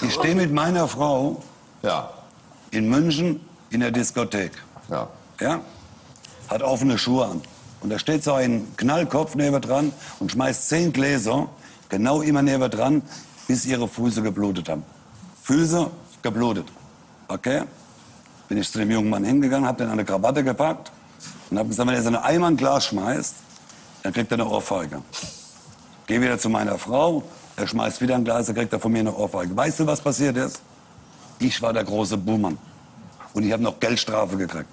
Ich stehe mit meiner Frau Ja, in München in der Diskothek. ja. Ja? Hat offene Schuhe an. Und da steht so ein Knallkopf neben dran und schmeißt zehn Gläser genau immer neben dran, bis ihre Füße geblutet haben. Füße geblutet. Okay? Bin ich zu dem jungen Mann hingegangen, hab den an eine Krawatte gepackt und hab gesagt, wenn er so eine Eimer ein Glas schmeißt, dann kriegt er eine Ohrfeige. Geh wieder zu meiner Frau, er schmeißt wieder ein Glas, dann kriegt er von mir eine Ohrfeige. Weißt du, was passiert ist? Ich war der große Buhmann. Und ich habe noch Geldstrafe gekriegt.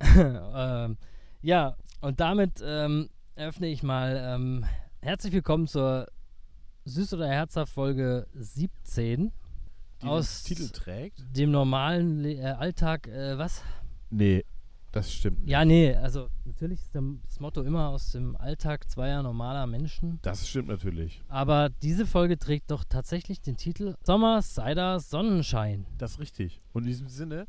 ähm, ja, und damit ähm, eröffne ich mal ähm, herzlich willkommen zur Süß oder Herzhaft Folge 17 die aus den Titel trägt? dem normalen Le äh, Alltag. Äh, was? Nee, das stimmt nicht. Ja, nee, also natürlich ist das Motto immer aus dem Alltag zweier normaler Menschen. Das stimmt natürlich. Aber diese Folge trägt doch tatsächlich den Titel Sommer, Cider, Sonnenschein. Das ist richtig. Und in diesem Sinne,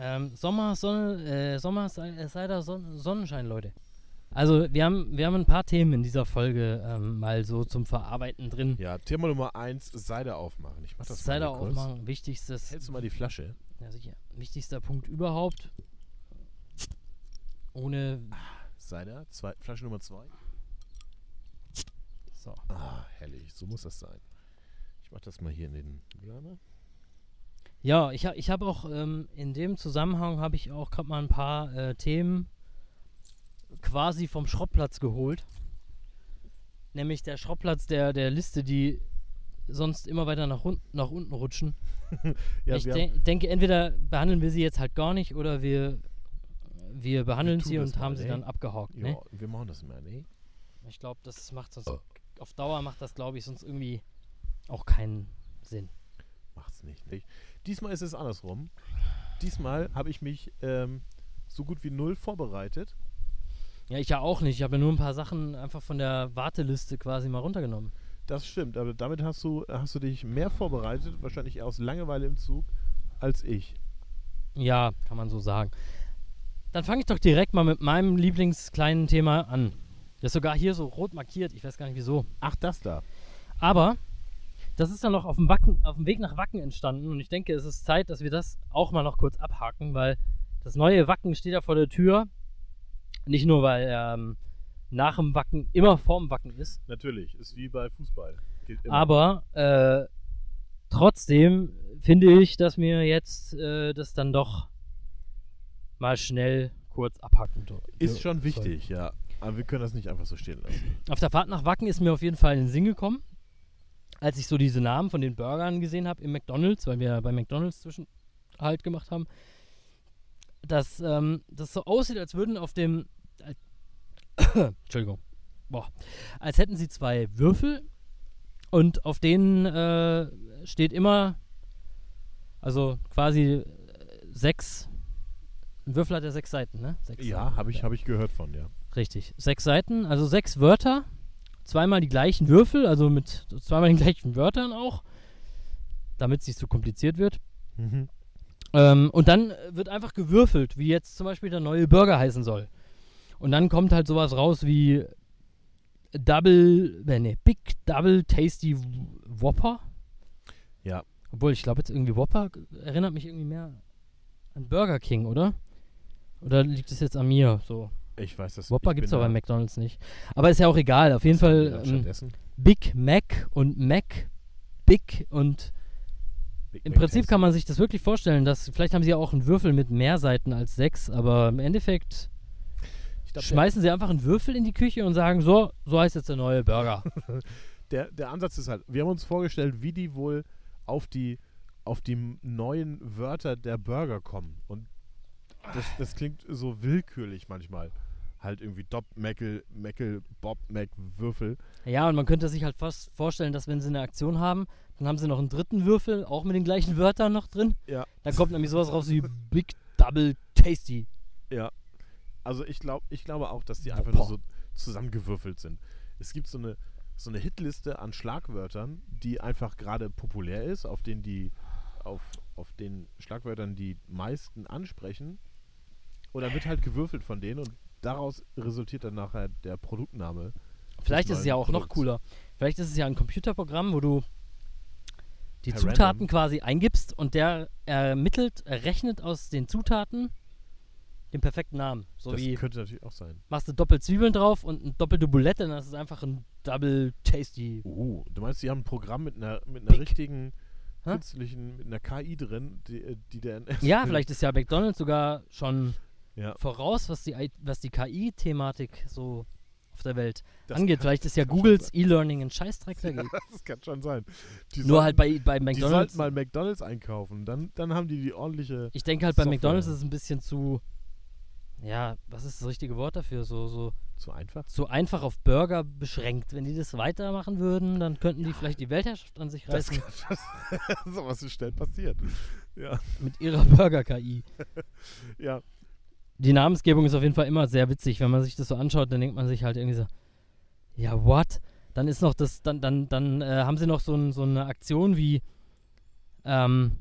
Ähm, Sommer, Sonne, äh, Sommer, äh, Cider, Son Sonnenschein, Leute. Also wir haben, wir haben ein paar Themen in dieser Folge ähm, mal so zum Verarbeiten drin. ja, Thema Nummer eins, Seide aufmachen. Ich mach das Cider mal aufmachen, wichtigstes, Hältst du mal die Flasche? ja, sicher, wichtigster Punkt überhaupt. Ohne, Cider, zwei, Flasche Nummer zwei. so. Ah, herrlich. So muss das sein. Ich mach das mal hier in den Mülleimer. Ja, ich, ha- ich habe auch ähm, in dem Zusammenhang habe ich auch gerade mal ein paar äh, Themen quasi vom Schrottplatz geholt. Nämlich der Schrottplatz der, der Liste, die sonst immer weiter nach, un nach unten rutschen. Ja, ich de denke, entweder behandeln wir sie jetzt halt gar nicht oder wir, wir behandeln tun sie und mal, haben sie ne? dann abgehakt. haben, Ne? ja, wir machen das mal, ne? Ich glaube, das macht sonst Oh. auf Dauer macht das, glaube ich, sonst irgendwie auch keinen Sinn. Macht's nicht, nicht. Diesmal ist es andersrum. Diesmal habe ich mich ähm, so gut wie null vorbereitet. Ja, ich ja auch nicht. Ich habe ja nur ein paar Sachen einfach von der Warteliste quasi mal runtergenommen. Das stimmt, aber damit hast du, hast du dich mehr vorbereitet, wahrscheinlich eher aus Langeweile im Zug, als ich. Ja, kann man so sagen. Dann fange ich doch direkt mal mit meinem Lieblingskleinen Thema an. Das ist sogar hier so rot markiert. Ich weiß gar nicht wieso. Ach, das da. Aber das ist dann noch auf dem, Wacken, auf dem Weg nach Wacken entstanden. Und ich denke, es ist Zeit, dass wir das auch mal noch kurz abhaken, weil das neue Wacken steht ja vor der Tür. Nicht nur, weil er ähm, nach dem Wacken immer vorm Wacken ist, Natürlich, ist wie bei Fußball. Aber äh, trotzdem finde ich, dass wir jetzt äh, das dann doch mal schnell kurz abhaken. do- ist schon wichtig, ja. Aber wir können das nicht einfach so stehen lassen. Auf der Fahrt nach Wacken ist mir auf jeden Fall in den Sinn gekommen, als ich so diese Namen von den Burgern gesehen habe im McDonalds, weil wir bei McDonalds Zwischenhalt gemacht haben, dass ähm, das so aussieht, als würden auf dem. Äh, Entschuldigung. Boah. Als hätten sie zwei Würfel und auf denen äh, steht immer, also quasi äh, sechs. Ein Würfel hat ja sechs Seiten, ne? Sechs Ja, habe ich, hab ich gehört von, ja. Richtig. Sechs Seiten, also sechs Wörter, zweimal die gleichen Würfel, also mit zweimal den gleichen Wörtern auch, damit es nicht so kompliziert wird. Mhm. Ähm, und dann wird einfach gewürfelt, wie jetzt zum Beispiel der neue Burger heißen soll. Und dann kommt halt sowas raus wie Double, äh, nee, Big Double Tasty Whopper. Ja. Obwohl, ich glaube jetzt irgendwie Whopper erinnert mich irgendwie mehr an Burger King, oder? Oder liegt es jetzt an mir so? Ich weiß das Whopper ich gibt es aber bei McDonalds nicht. Aber ist ja auch egal. Auf jeden Fall ähm? Big Mac und Mac Big und Big im Mac Prinzip Tasty. kann man sich das wirklich vorstellen, dass vielleicht haben sie ja auch einen Würfel mit mehr Seiten als sechs, aber im Endeffekt glaub, schmeißen sie einfach einen Würfel in die Küche und sagen so, so heißt jetzt der neue Burger. der, der, Ansatz ist halt, wir haben uns vorgestellt, wie die wohl auf die, auf die neuen Wörter der Burger kommen. Und das, das klingt so willkürlich manchmal. Halt irgendwie Dopp, Meckel, Meckel, Bob, Mac, Würfel. ja, und man könnte sich halt fast vorstellen, dass wenn sie eine Aktion haben, dann haben sie noch einen dritten Würfel, auch mit den gleichen Wörtern noch drin. Ja. Dann kommt nämlich sowas raus wie Big Double Tasty. Ja. Also ich glaube ich glaube auch, dass die einfach nur Boah. so zusammengewürfelt sind. Es gibt so eine, so eine Hitliste an Schlagwörtern, die einfach gerade populär ist, auf denen die auf, auf den Schlagwörtern die meisten ansprechen. Dann wird halt gewürfelt von denen und daraus resultiert dann nachher der Produktname. Vielleicht ist es ja auch noch Produkts. cooler. Vielleicht ist es ja ein Computerprogramm, wo du die Per Zutaten random. quasi eingibst und der ermittelt, errechnet aus den Zutaten den perfekten Namen. So das wie könnte natürlich auch sein. machst du doppelt Zwiebeln drauf und eine doppelte Boulette, dann ist es einfach ein Double Tasty. Uh, du meinst, die haben ein Programm mit einer, mit einer richtigen künstlichen, mit einer KI drin, die, äh, die der Ja, vielleicht ist ja McDonalds sogar schon Ja, voraus, was die, was die KI-Thematik so auf der Welt das angeht. kann- Vielleicht ist ja kann Googles E-Learning ein Scheißdreck dagegen. das kann schon sein. Die Nur halt sollten- bei, bei Die McDonalds. sollten mal McDonalds einkaufen, dann, dann haben die die ordentliche. Ich denke halt bei Software. McDonalds ist es ein bisschen zu. Ja, was ist das richtige Wort dafür? So, so, Zu einfach? so einfach auf Burger beschränkt. Wenn die das weitermachen würden, dann könnten die vielleicht die Weltherrschaft an sich Das reißen kann schon so was ist schnell passiert. Ja, mit ihrer Burger-KI. ja. Die Namensgebung ist auf jeden Fall immer sehr witzig. Wenn man sich das so anschaut, dann denkt man sich halt irgendwie so, ja, what? Dann ist noch das, dann, dann, dann äh, haben sie noch so, ein, so eine Aktion wie, ähm,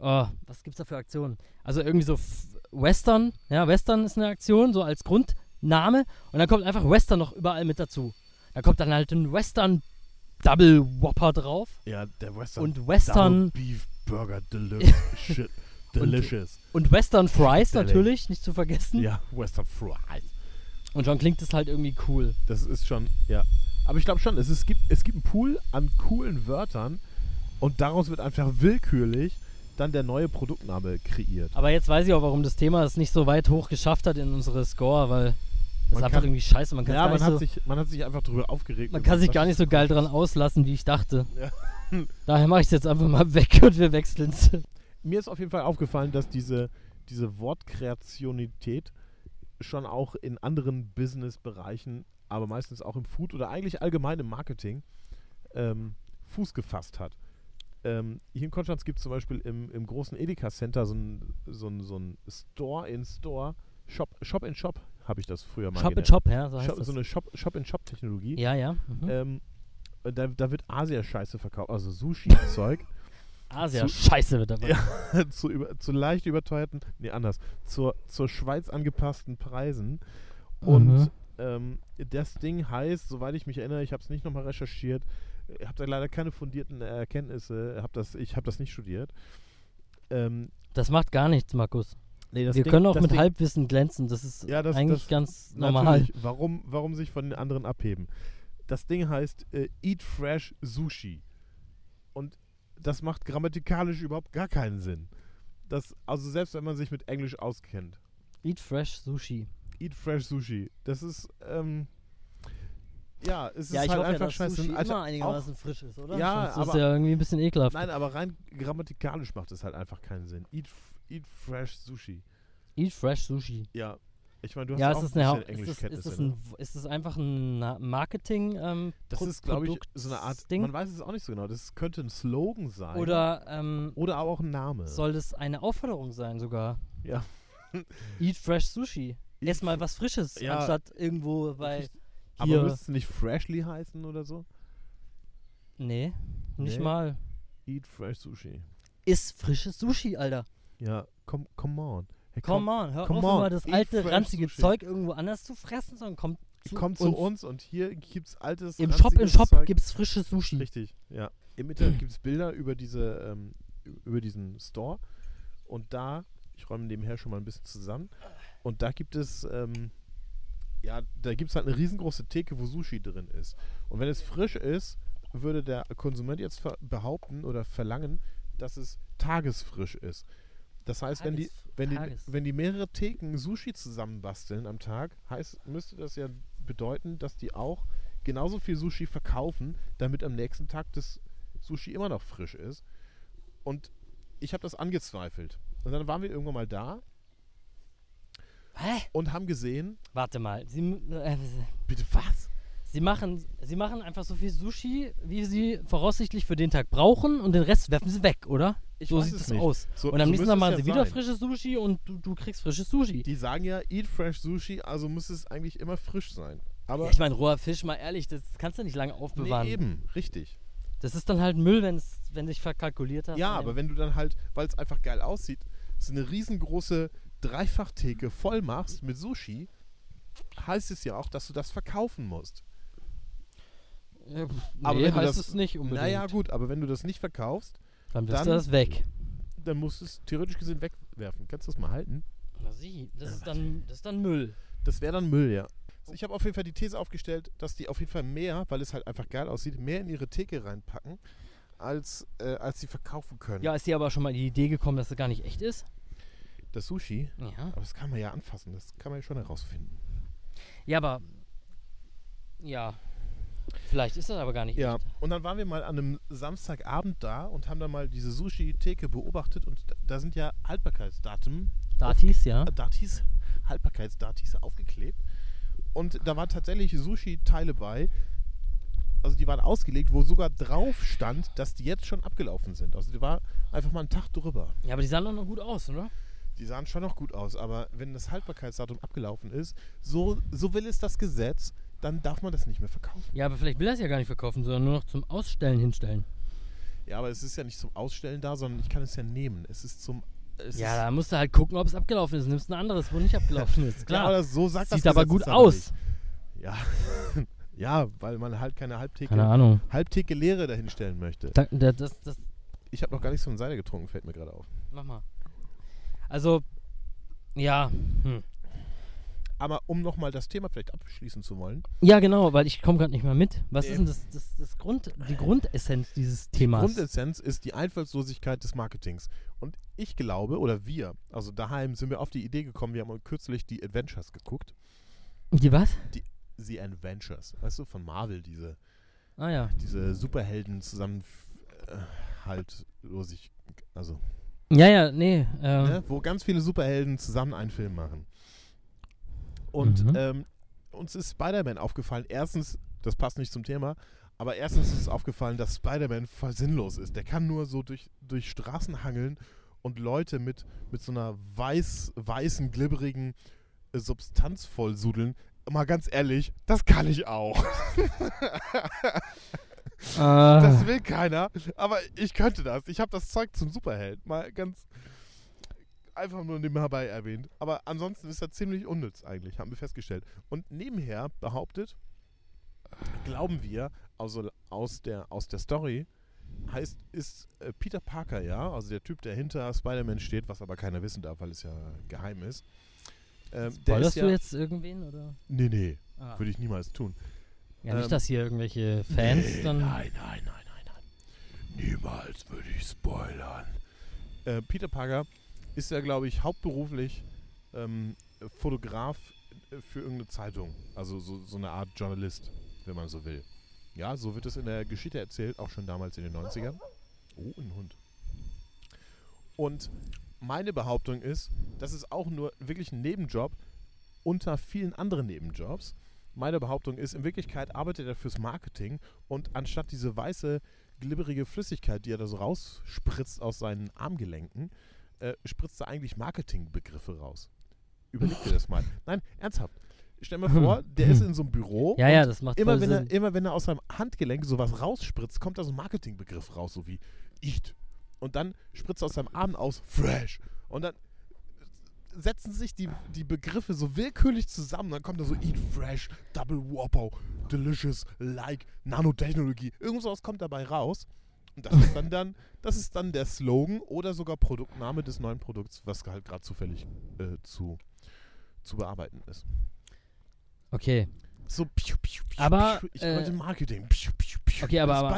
oh, was gibt's da für Aktionen? Also irgendwie so F Western, ja, Western ist eine Aktion, so als Grundname. Und dann kommt einfach Western noch überall mit dazu. Da kommt dann halt ein Western Double Whopper drauf. Ja, der Western. Und Western Double Beef Burger Delicious. Shit. Delicious. und Western Fries Deli. natürlich, nicht zu vergessen. ja, Western Fries. Und schon klingt es halt irgendwie cool. Das ist schon, ja. Aber ich glaube schon, es, ist, es, gibt, es gibt einen Pool an coolen Wörtern und daraus wird einfach willkürlich dann der neue Produktname kreiert. Aber jetzt weiß ich auch, warum das Thema es nicht so weit hoch geschafft hat in unsere Score, weil das ist einfach kann- irgendwie scheiße. Man kann, ja, gar man nicht hat, so, sich, man hat sich einfach darüber aufgeregt. man kann sich gar nicht so geil dran auslassen, wie ich dachte. Ja. Daher mache ich es jetzt einfach mal weg und wir wechseln es. Mir ist auf jeden Fall aufgefallen, dass diese, diese Wortkreationität schon auch in anderen Business-Bereichen, aber meistens auch im Food oder eigentlich allgemein im Marketing, ähm, Fuß gefasst hat. Ähm, hier in Konstanz gibt es zum Beispiel im, im großen Edeka Center so ein, so ein, so ein Store-in-Store, Shop, Shop-in-Shop habe ich das früher mal Shop in genannt. Shop, ja, so heißt Shop, das. so eine Shop- Shop-in-Shop-Technologie. ja, ja. Mhm. Ähm, da, da wird Asia-Scheiße verkauft, also Sushi-Zeug. Asia, zu- scheiße wird dabei. Ja. zu, über, zu leicht überteuerten, nee, anders, zur, zur Schweiz angepassten Preisen. Und Mhm. ähm, das Ding heißt, soweit ich mich erinnere, ich habe es nicht nochmal recherchiert, ich habe da leider keine fundierten Erkenntnisse, hab das, ich habe das nicht studiert. Ähm, Das macht gar nichts, Markus. nee, wir Ding- können auch mit Ding- Halbwissen glänzen. Das ist Ja, das- eigentlich das- ganz normal. Warum, warum sich von den anderen abheben? Das Ding heißt äh, Eat Fresh Sushi. Und das macht grammatikalisch überhaupt gar keinen Sinn. Das, also selbst wenn man sich mit Englisch auskennt. Eat Fresh Sushi. Eat Fresh Sushi. Das ist, ähm, ja, es ja, ist halt hoffe ja, einfach dass scheiße. Sushi Alter, immer einigermaßen frisch ist, oder? Ja, Sonst ist aber- ja irgendwie ein bisschen ekelhaft. Nein, aber rein grammatikalisch macht es halt einfach keinen Sinn. Eat, eat Fresh Sushi. Eat Fresh Sushi. Ja. Ich meine, du hast Ja, ja ist auch das, ein eine, bisschen ist, ist, Englischkenntnisse. das ne? ist das einfach ein Marketing ähm, Das Pro- ist, glaube ich, so eine Art, Produktsding? man weiß es auch nicht so genau. Das könnte ein Slogan sein. Oder ähm, Oder aber auch ein Name. soll das eine Aufforderung sein sogar? Ja. Eat Fresh Sushi. Ess mal was Frisches, Ja. anstatt irgendwo bei... Aber müsste es nicht Freshly heißen oder so? Nee, nicht Nee. mal. Eat Fresh Sushi. Iss frisches Sushi, Alter. Ja, come, come on. Hey, Come on, hör come auf, on, immer das alte, ranzige. Zeug irgendwo anders zu fressen, sondern kommt zu, Komm zu uns. uns und hier gibt's altes Im Shop ranziges Shop Zeug. gibt's frisches Sushi. Richtig, ja. Im Internet gibt es Bilder über diese, ähm, über diesen Store und da, ich räume nebenher schon mal ein bisschen zusammen, und da gibt es, ähm, ja, da gibt es halt eine riesengroße Theke, wo Sushi drin ist. Und wenn es frisch ist, würde der Konsument jetzt ver behaupten oder verlangen, dass es tagesfrisch ist. Das heißt, wenn die, wenn die, Tages- wenn die mehrere Theken Sushi zusammenbasteln am Tag, heißt, müsste das ja bedeuten, dass die auch genauso viel Sushi verkaufen, damit am nächsten Tag das Sushi immer noch frisch ist. Und ich habe das angezweifelt. Und dann waren wir irgendwann mal da Hä? und haben gesehen, Warte mal. Sie, äh, bitte? Sie, machen, sie machen einfach so viel Sushi, wie sie voraussichtlich für den Tag brauchen und den Rest werfen sie weg, oder? Ich so sieht es nicht. aus. So- und am so nächsten Tag machen ja sie wieder sein. frisches Sushi und du, du kriegst frisches Sushi. Die sagen ja, eat fresh Sushi, also muss es eigentlich immer frisch sein. Aber ja, ich meine, roher Fisch, mal ehrlich, das kannst du nicht lange nee, aufbewahren. eben, richtig. Das ist dann halt Müll, wenn's, wenn sich verkalkuliert hast. Ja, Nein. aber wenn du dann halt, weil es einfach geil aussieht, so eine riesengroße Dreifachtheke voll machst mit Sushi, heißt es ja auch, dass du das verkaufen musst. Äh, pff, Aber nee, wenn du heißt das- es nicht unbedingt. Naja, gut, aber wenn du das nicht verkaufst, Dann wirst Dann- du das weg. Dann musst du es theoretisch gesehen wegwerfen. Kannst du das mal halten? Na sieh, das ist dann, das ist dann Müll. Das wäre dann Müll, ja. Ich habe auf jeden Fall die These aufgestellt, dass die auf jeden Fall mehr, weil es halt einfach geil aussieht, mehr in ihre Theke reinpacken, als, äh, als sie verkaufen können. Ja, ist dir aber schon mal die Idee gekommen, dass das gar nicht echt ist? Das Sushi, Ja. aber das kann man ja anfassen, das kann man ja schon herausfinden. Ja, aber. Ja. Vielleicht ist das aber gar nicht Ja, echt. und dann waren wir mal an einem Samstagabend da und haben dann mal diese Sushi-Theke beobachtet und da, sind ja Haltbarkeitsdaten, Datis, ja. äh, Datis, Haltbarkeitsdatis aufgeklebt. Und da waren tatsächlich Sushi-Teile bei, also die waren ausgelegt, wo sogar drauf stand, dass die jetzt schon abgelaufen sind. Also die war einfach mal einen Tag drüber. Ja, aber die sahen doch noch gut aus, oder? Die sahen schon noch gut aus, aber wenn das Haltbarkeitsdatum abgelaufen ist, so, so will es das Gesetz, dann darf man das nicht mehr verkaufen. Ja, aber vielleicht will er es ja gar nicht verkaufen, sondern nur noch zum Ausstellen hinstellen. Ja, aber es ist ja nicht zum Ausstellen da, sondern ich kann es ja nehmen. Es ist zum. Es Ja, da musst du halt gucken, ob es abgelaufen ist. Nimmst ein anderes, wo nicht abgelaufen ist. ja, Klar. aber so sagt das Sieht aber Gesetz gut aus. nicht. Ja. ja, weil man halt keine Halbtheke, Keine Ahnung. Halbtheke Leere dahinstellen möchte. Da, da, das, das, Ich habe noch gar nichts von Seite getrunken, fällt mir gerade auf. mach mal. Also, ja. Hm. Aber um nochmal das Thema vielleicht abschließen zu wollen. Ja, genau, weil ich komme gerade nicht mehr mit. Was Nee. ist denn das, das, das Grund, die Grundessenz dieses Themas? Grundessenz ist die Einfallslosigkeit des Marketings. Und ich glaube, oder wir, also daheim sind wir auf die Idee gekommen, wir haben kürzlich die Adventures geguckt. die was? The Adventures, weißt du, von Marvel, diese, Ah ja. diese Superhelden zusammen äh, halt losig, also, Ja, ja, nee. Ähm, ne, wo ganz viele Superhelden zusammen einen Film machen. Und Mhm. ähm, uns ist Spider-Man aufgefallen. Erstens, das passt nicht zum Thema, aber erstens ist aufgefallen, dass Spider-Man voll sinnlos ist. Der kann nur so durch, durch Straßen hangeln und Leute mit, mit so einer weiß, weißen, glibberigen äh, Substanz vollsudeln. Mal ganz ehrlich, das kann ich auch. Das äh, will keiner, aber ich könnte das. Ich habe das Zeug zum Superheld. Mal ganz einfach nur nebenbei erwähnt. Aber ansonsten ist er ziemlich unnütz eigentlich, haben wir festgestellt. Und nebenher behauptet, glauben wir, also aus der, aus der Story, heißt, ist äh, Peter Parker, ja, also der Typ, der hinter Spider-Man steht, was aber keiner wissen darf, weil es ja geheim ist. Ähm, Spoilerst ja, du jetzt irgendwen? Oder? Nee, nee, Ah. würde ich niemals tun. Ja, nicht, ähm, dass hier irgendwelche Fans Nee, dann. Nein, nein, nein, nein, nein. Niemals würde ich spoilern. Äh, Peter Parker ist ja, glaube ich, hauptberuflich ähm, Fotograf äh, für irgendeine Zeitung. Also so, so eine Art Journalist, wenn man so will. Ja, so wird es in der Geschichte erzählt, auch schon damals in den 90ern. Oh, ein Hund. Und meine Behauptung ist, das ist auch nur wirklich ein Nebenjob unter vielen anderen Nebenjobs. Meine Behauptung ist, in Wirklichkeit arbeitet er fürs Marketing und anstatt diese weiße, glibberige Flüssigkeit, die er da so rausspritzt aus seinen Armgelenken, äh, spritzt er eigentlich Marketingbegriffe raus. Überleg dir das mal. Nein, ernsthaft. Stell mir vor, der ist in so einem Büro Ja, ja, das macht immer wenn, Sinn. er, immer wenn er aus seinem Handgelenk sowas rausspritzt, kommt da so ein Marketingbegriff raus, so wie Eat. Und dann spritzt er aus seinem Arm aus Fresh. Und dann setzen sich die, die Begriffe so willkürlich zusammen. Dann kommt da so Eat Fresh, Double Whopper, Delicious, Like, Nanotechnologie. Irgendwas kommt dabei raus. Und das ist dann, dann, das ist dann der Slogan oder sogar Produktname des neuen Produkts, was halt gerade zufällig äh, zu, zu bearbeiten ist. Okay. So, piu, piu, piu, Aber, piu, ich äh, wollte Marketing. Okay, aber- aber-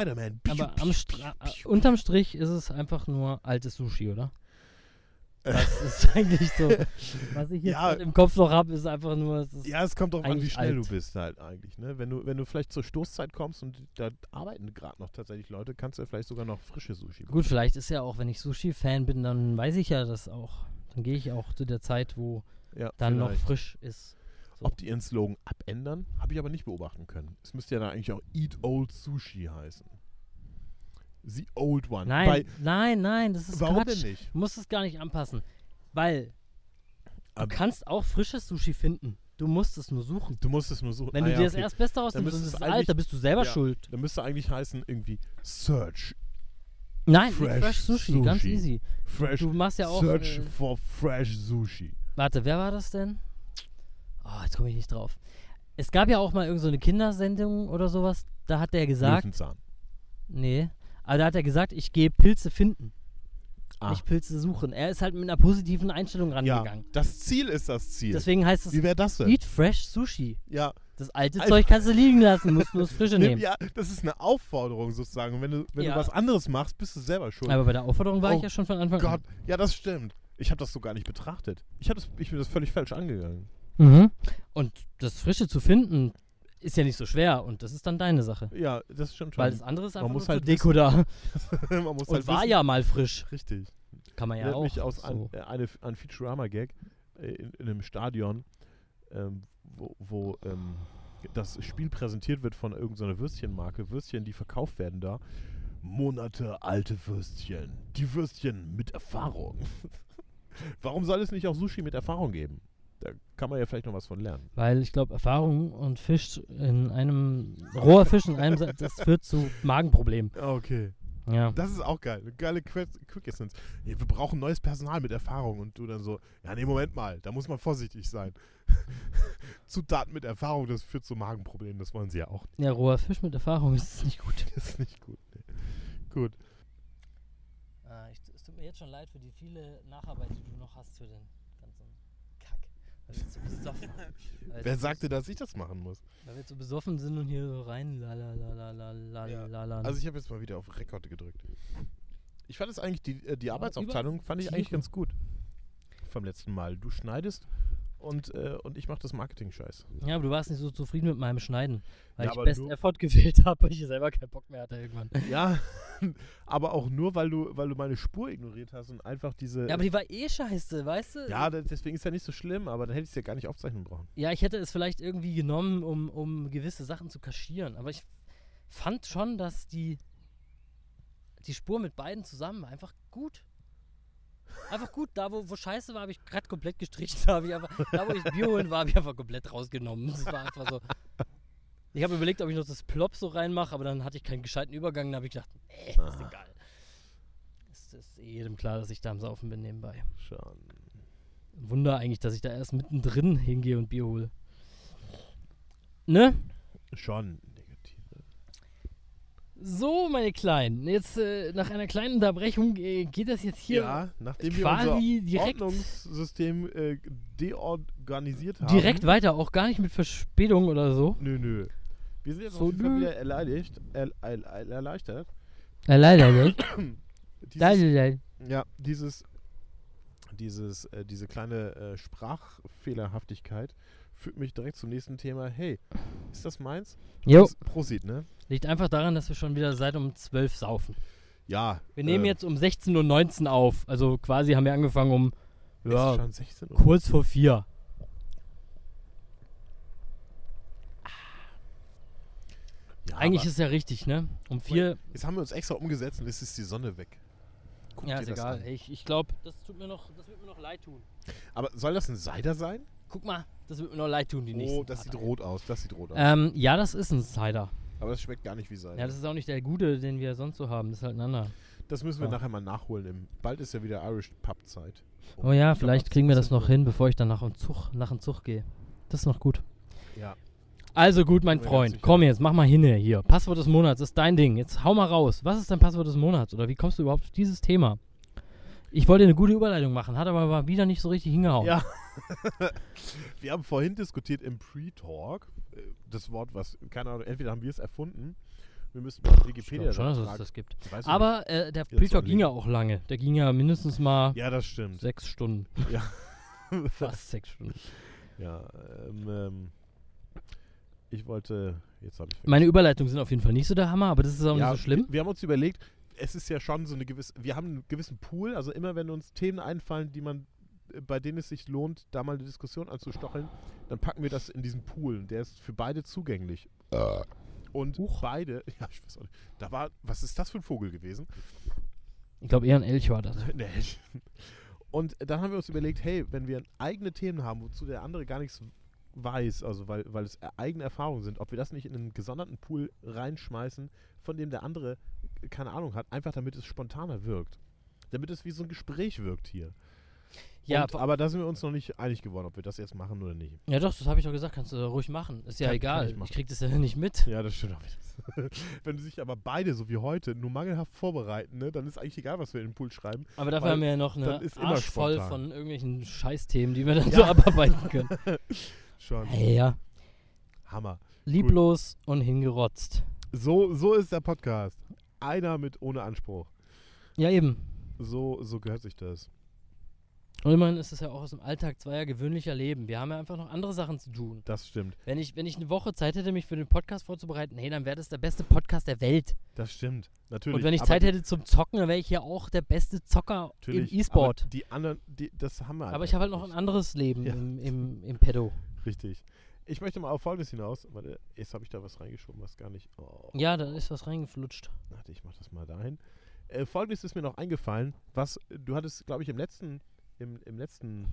Aber piu, am Stra unterm Strich ist es einfach nur altes Sushi, oder? Das ist eigentlich so. Was ich jetzt Ja. im Kopf noch habe, ist einfach nur. Es ist Ja, es kommt drauf an, wie schnell alt. du bist halt eigentlich. Ne? Wenn, du, wenn du vielleicht zur Stoßzeit kommst und da arbeiten gerade noch tatsächlich Leute, kannst du ja vielleicht sogar noch frische Sushi Gut, vielleicht ist ja auch, wenn ich Sushi-Fan bin, dann weiß ich ja das auch. Dann gehe ich auch zu der Zeit, wo Ja, dann noch vielleicht. frisch ist. So. Ob die ihren Slogan abändern, habe ich aber nicht beobachten können. Es müsste ja dann eigentlich auch Eat Old Sushi heißen. The Old One. Nein, Bei, nein, nein, das ist warum Quatsch. denn nicht? Du musst es gar nicht anpassen. Weil du Aber- kannst auch frisches Sushi finden. Du musst es nur suchen. Du musst es nur suchen. Wenn Ah du ja, dir das okay. Erstbeste rausnimmst und es ist alt, dann bist du selber ja. schuld. Dann müsste eigentlich heißen irgendwie Search. Nein, Fresh fresh, fresh Sushi, ganz Sushi. easy. Fresh. Du machst ja auch. Search Äh, for Fresh Sushi. warte, wer war das denn? Oh, jetzt komme ich nicht drauf. Es gab ja auch mal irgendeine so eine Kindersendung oder sowas. Da hat der gesagt, Löwenzahn. nee, Aber da hat er gesagt, ich gehe Pilze finden, Ah. nicht Pilze suchen. Er ist halt mit einer positiven Einstellung Ja, rangegangen. das Ziel ist das Ziel. Deswegen heißt es Wie wäre das denn? Eat Fresh Sushi. Ja, Das alte Alter. Zeug kannst du liegen lassen, musst nur das Frische nehmen. ja, das ist eine Aufforderung sozusagen. Und Wenn du, wenn Ja. du was anderes machst, bist du selber schuld. Aber bei der Aufforderung war Oh ich ja schon von Anfang Gott, ja, das stimmt. Ich habe das so gar nicht betrachtet. Ich, das, ich bin das völlig falsch angegangen. an. Mhm. Und das Frische zu finden, ist ja nicht so schwer und das ist dann deine Sache. Ja, das stimmt schon. Weil das andere ist Man einfach muss nur halt zur Deko da. Man muss Und halt war wissen. ja mal frisch. Richtig. Kann man ja Erinnert auch. mich aus so. an, äh, eine, an Futurama-Gag äh, in, in einem Stadion, ähm, wo, wo ähm, das Spiel präsentiert wird von irgendeiner Würstchenmarke. Würstchen, die verkauft werden da. Monate alte Würstchen. Die Würstchen mit Erfahrung. Warum soll es nicht auch Sushi mit Erfahrung geben? Da kann man ja vielleicht noch was von lernen. Weil ich glaube, Erfahrung und Fisch in einem, roher Fisch in einem, das führt zu Magenproblemen. Okay. Ja. Das ist auch geil. Eine geile Quick Essence. Wir brauchen neues Personal mit Erfahrung. Und du dann so, ja, nee, Moment mal, da muss man vorsichtig sein. Zutaten mit Erfahrung, das führt zu Magenproblemen. Das wollen sie ja auch. Ja, roher Fisch mit Erfahrung ist nicht gut. Das ist nicht gut. Nee. Gut. Ah, es tut mir jetzt schon leid für die viele Nacharbeit, die du noch hast für den. Weil wir so besoffen, Wer sagte, dass ich das machen muss? Weil wir jetzt so besoffen sind und hier so rein la la la la la la Ja. la la. Also ich habe jetzt mal wieder auf Rekord gedrückt. Ich fand es eigentlich, die, äh, die Arbeitsaufteilung fand ich eigentlich ganz gut. Vom letzten Mal. Du schneidest und, äh, und ich mache das Marketing-Scheiß. ja, aber du warst nicht so zufrieden mit meinem Schneiden. Weil Ja, ich Best Effort gewählt habe, weil ich selber keinen Bock mehr hatte irgendwann. Ja, aber auch nur, weil du, weil du meine Spur ignoriert hast und einfach diese... Ja, aber die war eh scheiße, weißt du? Ja, deswegen ist ja nicht so schlimm, aber dann hätte ich es ja gar nicht aufzeichnen brauchen. Ja, ich hätte es vielleicht irgendwie genommen, um, um gewisse Sachen zu kaschieren. Aber ich fand schon, dass die, die Spur mit beiden zusammen einfach gut. Einfach gut. Da, wo, wo scheiße war, habe ich gerade komplett gestrichen. Da, ich einfach, da, wo ich Bio holen war, habe ich einfach komplett rausgenommen. Das war einfach so. Ich habe überlegt, ob ich noch das Plop so reinmache, aber dann hatte ich keinen gescheiten Übergang. Da habe ich gedacht, nee, ist Ah. egal. Es ist jedem klar, dass ich da am Saufen bin nebenbei. Schon. Wunder eigentlich, dass ich da erst mittendrin hingehe und Bier hole. Ne? Schon. So, meine Kleinen. Jetzt äh, nach einer kleinen Unterbrechung äh, geht das jetzt hier ja, nachdem wir quasi unser direkt, Ordnungssystem äh, deorganisiert haben. direkt weiter, auch gar nicht mit Verspätung oder so. Nö, nö. Wir sind jetzt So, auf jeden Fall wieder erleichtert. Er, er, er, erleichtert. Nicht. Dieses, ja, dieses, dieses, äh, diese kleine äh, Sprachfehlerhaftigkeit führt mich direkt zum nächsten Thema. Hey, ist das meins? Jo, Pros- Prosit, ne? liegt einfach daran, dass wir schon wieder seit um 12 saufen. Ja. Wir nehmen äh, jetzt um 16.19 Uhr auf. Also quasi haben wir angefangen um ja, schon 16 Uhr. kurz vor 4. Ja, Eigentlich ist ja richtig, ne? Um 4. Jetzt haben wir uns extra umgesetzt und jetzt ist die Sonne weg. Guck Ja, ist egal. an. Ich, ich glaube, das tut mir noch, das wird mir noch leid tun. Aber soll das ein Cider sein? Guck mal, das wird mir noch leid tun, die nächsten Oh, das sieht Tage. rot aus. Das sieht rot aus. Ähm, ja, das ist ein Cider. Aber das schmeckt gar nicht wie Cider. Ja, das ist auch nicht der gute, den wir sonst so haben. Das ist halt ein anderer. Das müssen wir Oh. nachher mal nachholen. Im, bald ist ja wieder Irish Pub Zeit. Oh ja, ich glaub, vielleicht kriegen wir das 17 noch hin, bevor ich dann nach dem Zug, nach dem Zug gehe. Das ist noch gut. Ja. Also gut, mein Freund, komm jetzt, mach mal hin hier. Passwort des Monats ist dein Ding. Jetzt hau mal raus. Was ist dein Passwort des Monats? Oder wie kommst du überhaupt auf dieses Thema? Ich wollte eine gute Überleitung machen, hat aber mal wieder nicht so richtig hingehauen. Ja. wir haben vorhin diskutiert im Pre-Talk. äh, Das Wort, was, keine Ahnung, entweder haben wir es erfunden. Wir müssen bei Ich Wikipedia glaub schon, dass es das gibt. Ich Aber äh, der Pre-Talk ging ja ich- auch lange. Der ging ja mindestens mal. Ja, das stimmt. sechs Stunden. Ja. Fast sechs Stunden. ja, ähm, ähm, ich wollte, jetzt habe ich Meine Überleitungen sind auf jeden Fall nicht so der Hammer, aber das ist auch ja, nicht so schlimm. Wir, wir haben uns überlegt, es ist ja schon so eine gewisse, wir haben einen gewissen Pool, also immer wenn uns Themen einfallen, die man, äh, bei denen es sich lohnt, da mal eine Diskussion anzustocheln, dann packen wir das in diesen Pool. Der ist für beide zugänglich. Und beide, ja, ich weiß auch nicht, da war, was ist das für ein Vogel gewesen? Ich glaube, eher ein Elch war das. Nee. Und dann haben wir uns überlegt, hey, wenn wir eigene Themen haben, wozu der andere gar nichts weiß, also weil, weil es e- eigene Erfahrungen sind, ob wir das nicht in einen gesonderten Pool reinschmeißen, von dem der andere äh, keine Ahnung hat, einfach damit es spontaner wirkt. Damit es wie so ein Gespräch wirkt hier. Ja, Und, aber da sind wir uns noch nicht einig geworden, ob wir das jetzt machen oder nicht. ja doch, das habe ich doch gesagt, kannst du ruhig machen. Ist ja Kann- kann egal. ich Ich, machen. krieg das ja nicht mit. Ja, das stimmt auch wieder. Wenn sich aber beide, so wie heute, nur mangelhaft vorbereiten, ne, dann ist eigentlich egal, was wir in den Pool schreiben. Aber dafür haben wir ja noch dann eine Arsch voll von irgendwelchen Scheißthemen, die wir dann Ja. so abarbeiten können. Schon. Hey, ja. Hammer. Lieblos und hingerotzt. So, so ist der Podcast. Einer mit ohne Anspruch. Ja, eben. So, so gehört sich das. Und immerhin ist es ja auch aus dem Alltag zweier gewöhnlicher Leben. Wir haben ja einfach noch andere Sachen zu tun. Das stimmt. Wenn ich, wenn ich eine Woche Zeit hätte, mich für den Podcast vorzubereiten, hey, dann wäre das der beste Podcast der Welt. Das stimmt. Natürlich. Und wenn ich aber Zeit hätte zum Zocken, dann wäre ich ja auch der beste Zocker im E-Sport. Aber die anderen, die, das haben wir Aber, halt ich habe halt noch ein anderes Leben Ja. im, im, im Pedo. Richtig. Ich möchte mal auf Folgendes hinaus. Warte, jetzt habe ich da was reingeschoben, was gar nicht. Oh. Ja, da ist was reingeflutscht. Warte, ich mach das mal dahin. Äh, Folgendes ist mir noch eingefallen, was du hattest, glaube ich, im letzten, im, im letzten.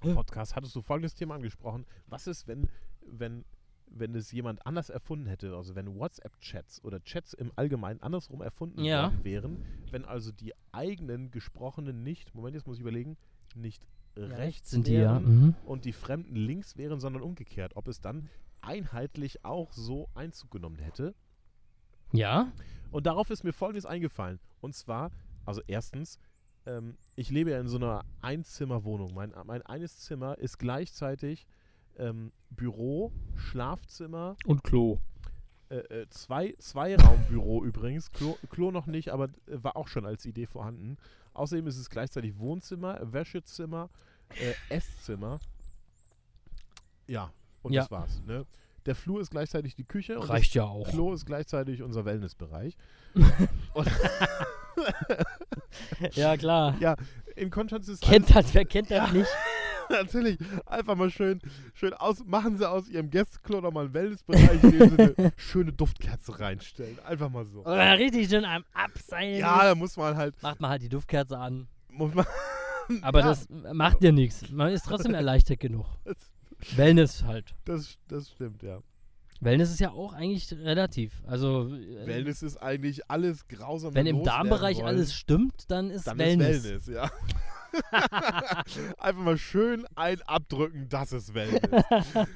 Podcast hattest du folgendes Thema angesprochen. Was ist, wenn, wenn, wenn es jemand anders erfunden hätte, also wenn WhatsApp-Chats oder Chats im Allgemeinen andersrum erfunden Ja. worden wären, wenn also die eigenen gesprochenen nicht, Moment, jetzt muss ich überlegen, nicht rechts sind die ja. Mhm. und die Fremden links wären, sondern umgekehrt. Ob es dann einheitlich auch so Einzug genommen hätte. Ja? Und darauf ist mir Folgendes eingefallen. Und zwar, also erstens, ähm, ich lebe ja in so einer Einzimmerwohnung. Mein, mein eines Zimmer ist gleichzeitig ähm, Büro, Schlafzimmer, Und Klo. äh, äh, zwei, Zweiraumbüro übrigens. Klo, Klo noch nicht, aber äh, war auch schon als Idee vorhanden. Außerdem ist es gleichzeitig Wohnzimmer, Wäschezimmer, äh, Esszimmer. Ja, und Ja. das war's. Ne? Der Flur ist gleichzeitig die Küche Reicht ja auch. Klo ist gleichzeitig unser Wellnessbereich. Ja, klar. Ja, in Konstanz ist Kennt das, wer kennt das nicht? natürlich einfach mal schön, schön aus, machen sie aus ihrem Gästeklo nochmal einen Wellnessbereich, indem sie eine schöne Duftkerze reinstellen. Einfach mal so. Oder richtig schön am Abseilen. Ja, da muss man halt, Macht man halt die Duftkerze an. muss man, Aber Ja. das macht dir nichts. Man ist trotzdem erleichtert genug. das, Wellness halt. das, das stimmt, ja. Wellness ist ja auch eigentlich relativ. Also, äh, Wellness ist eigentlich alles grausam. wenn im Darmbereich alles stimmt, dann ist dann Wellness. ist Wellness, ja. Einfach mal schön ein abdrücken, das ist Wellness.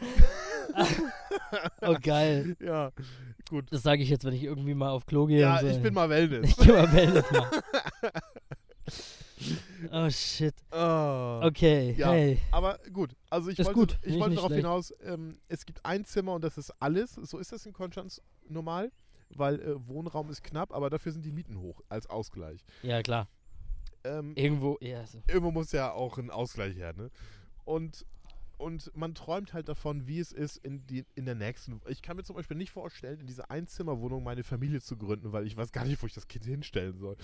Oh, geil. ja, gut. Das sage ich jetzt, wenn ich irgendwie mal auf Klo gehe. Ja, so. ich bin mal Wellness. Ich geh mal Wellness machen. oh, shit. Oh. Okay, Ja. hey. Aber gut, also ich Ist wollte, gut, ich wollte nicht darauf schlecht. hinaus, ähm, es gibt ein Zimmer und das ist alles. So ist das in Konstanz normal, weil äh, Wohnraum ist knapp, aber dafür sind die Mieten hoch als Ausgleich. Ja, klar. Ähm, Irgendwo, ja. so- irgendwo muss ja auch ein Ausgleich her, ne? Und, und man träumt halt davon, wie es ist in, die, in der nächsten. Ich kann mir zum Beispiel nicht vorstellen, in dieser Einzimmerwohnung meine Familie zu gründen, weil ich weiß gar nicht, wo ich das Kind hinstellen soll.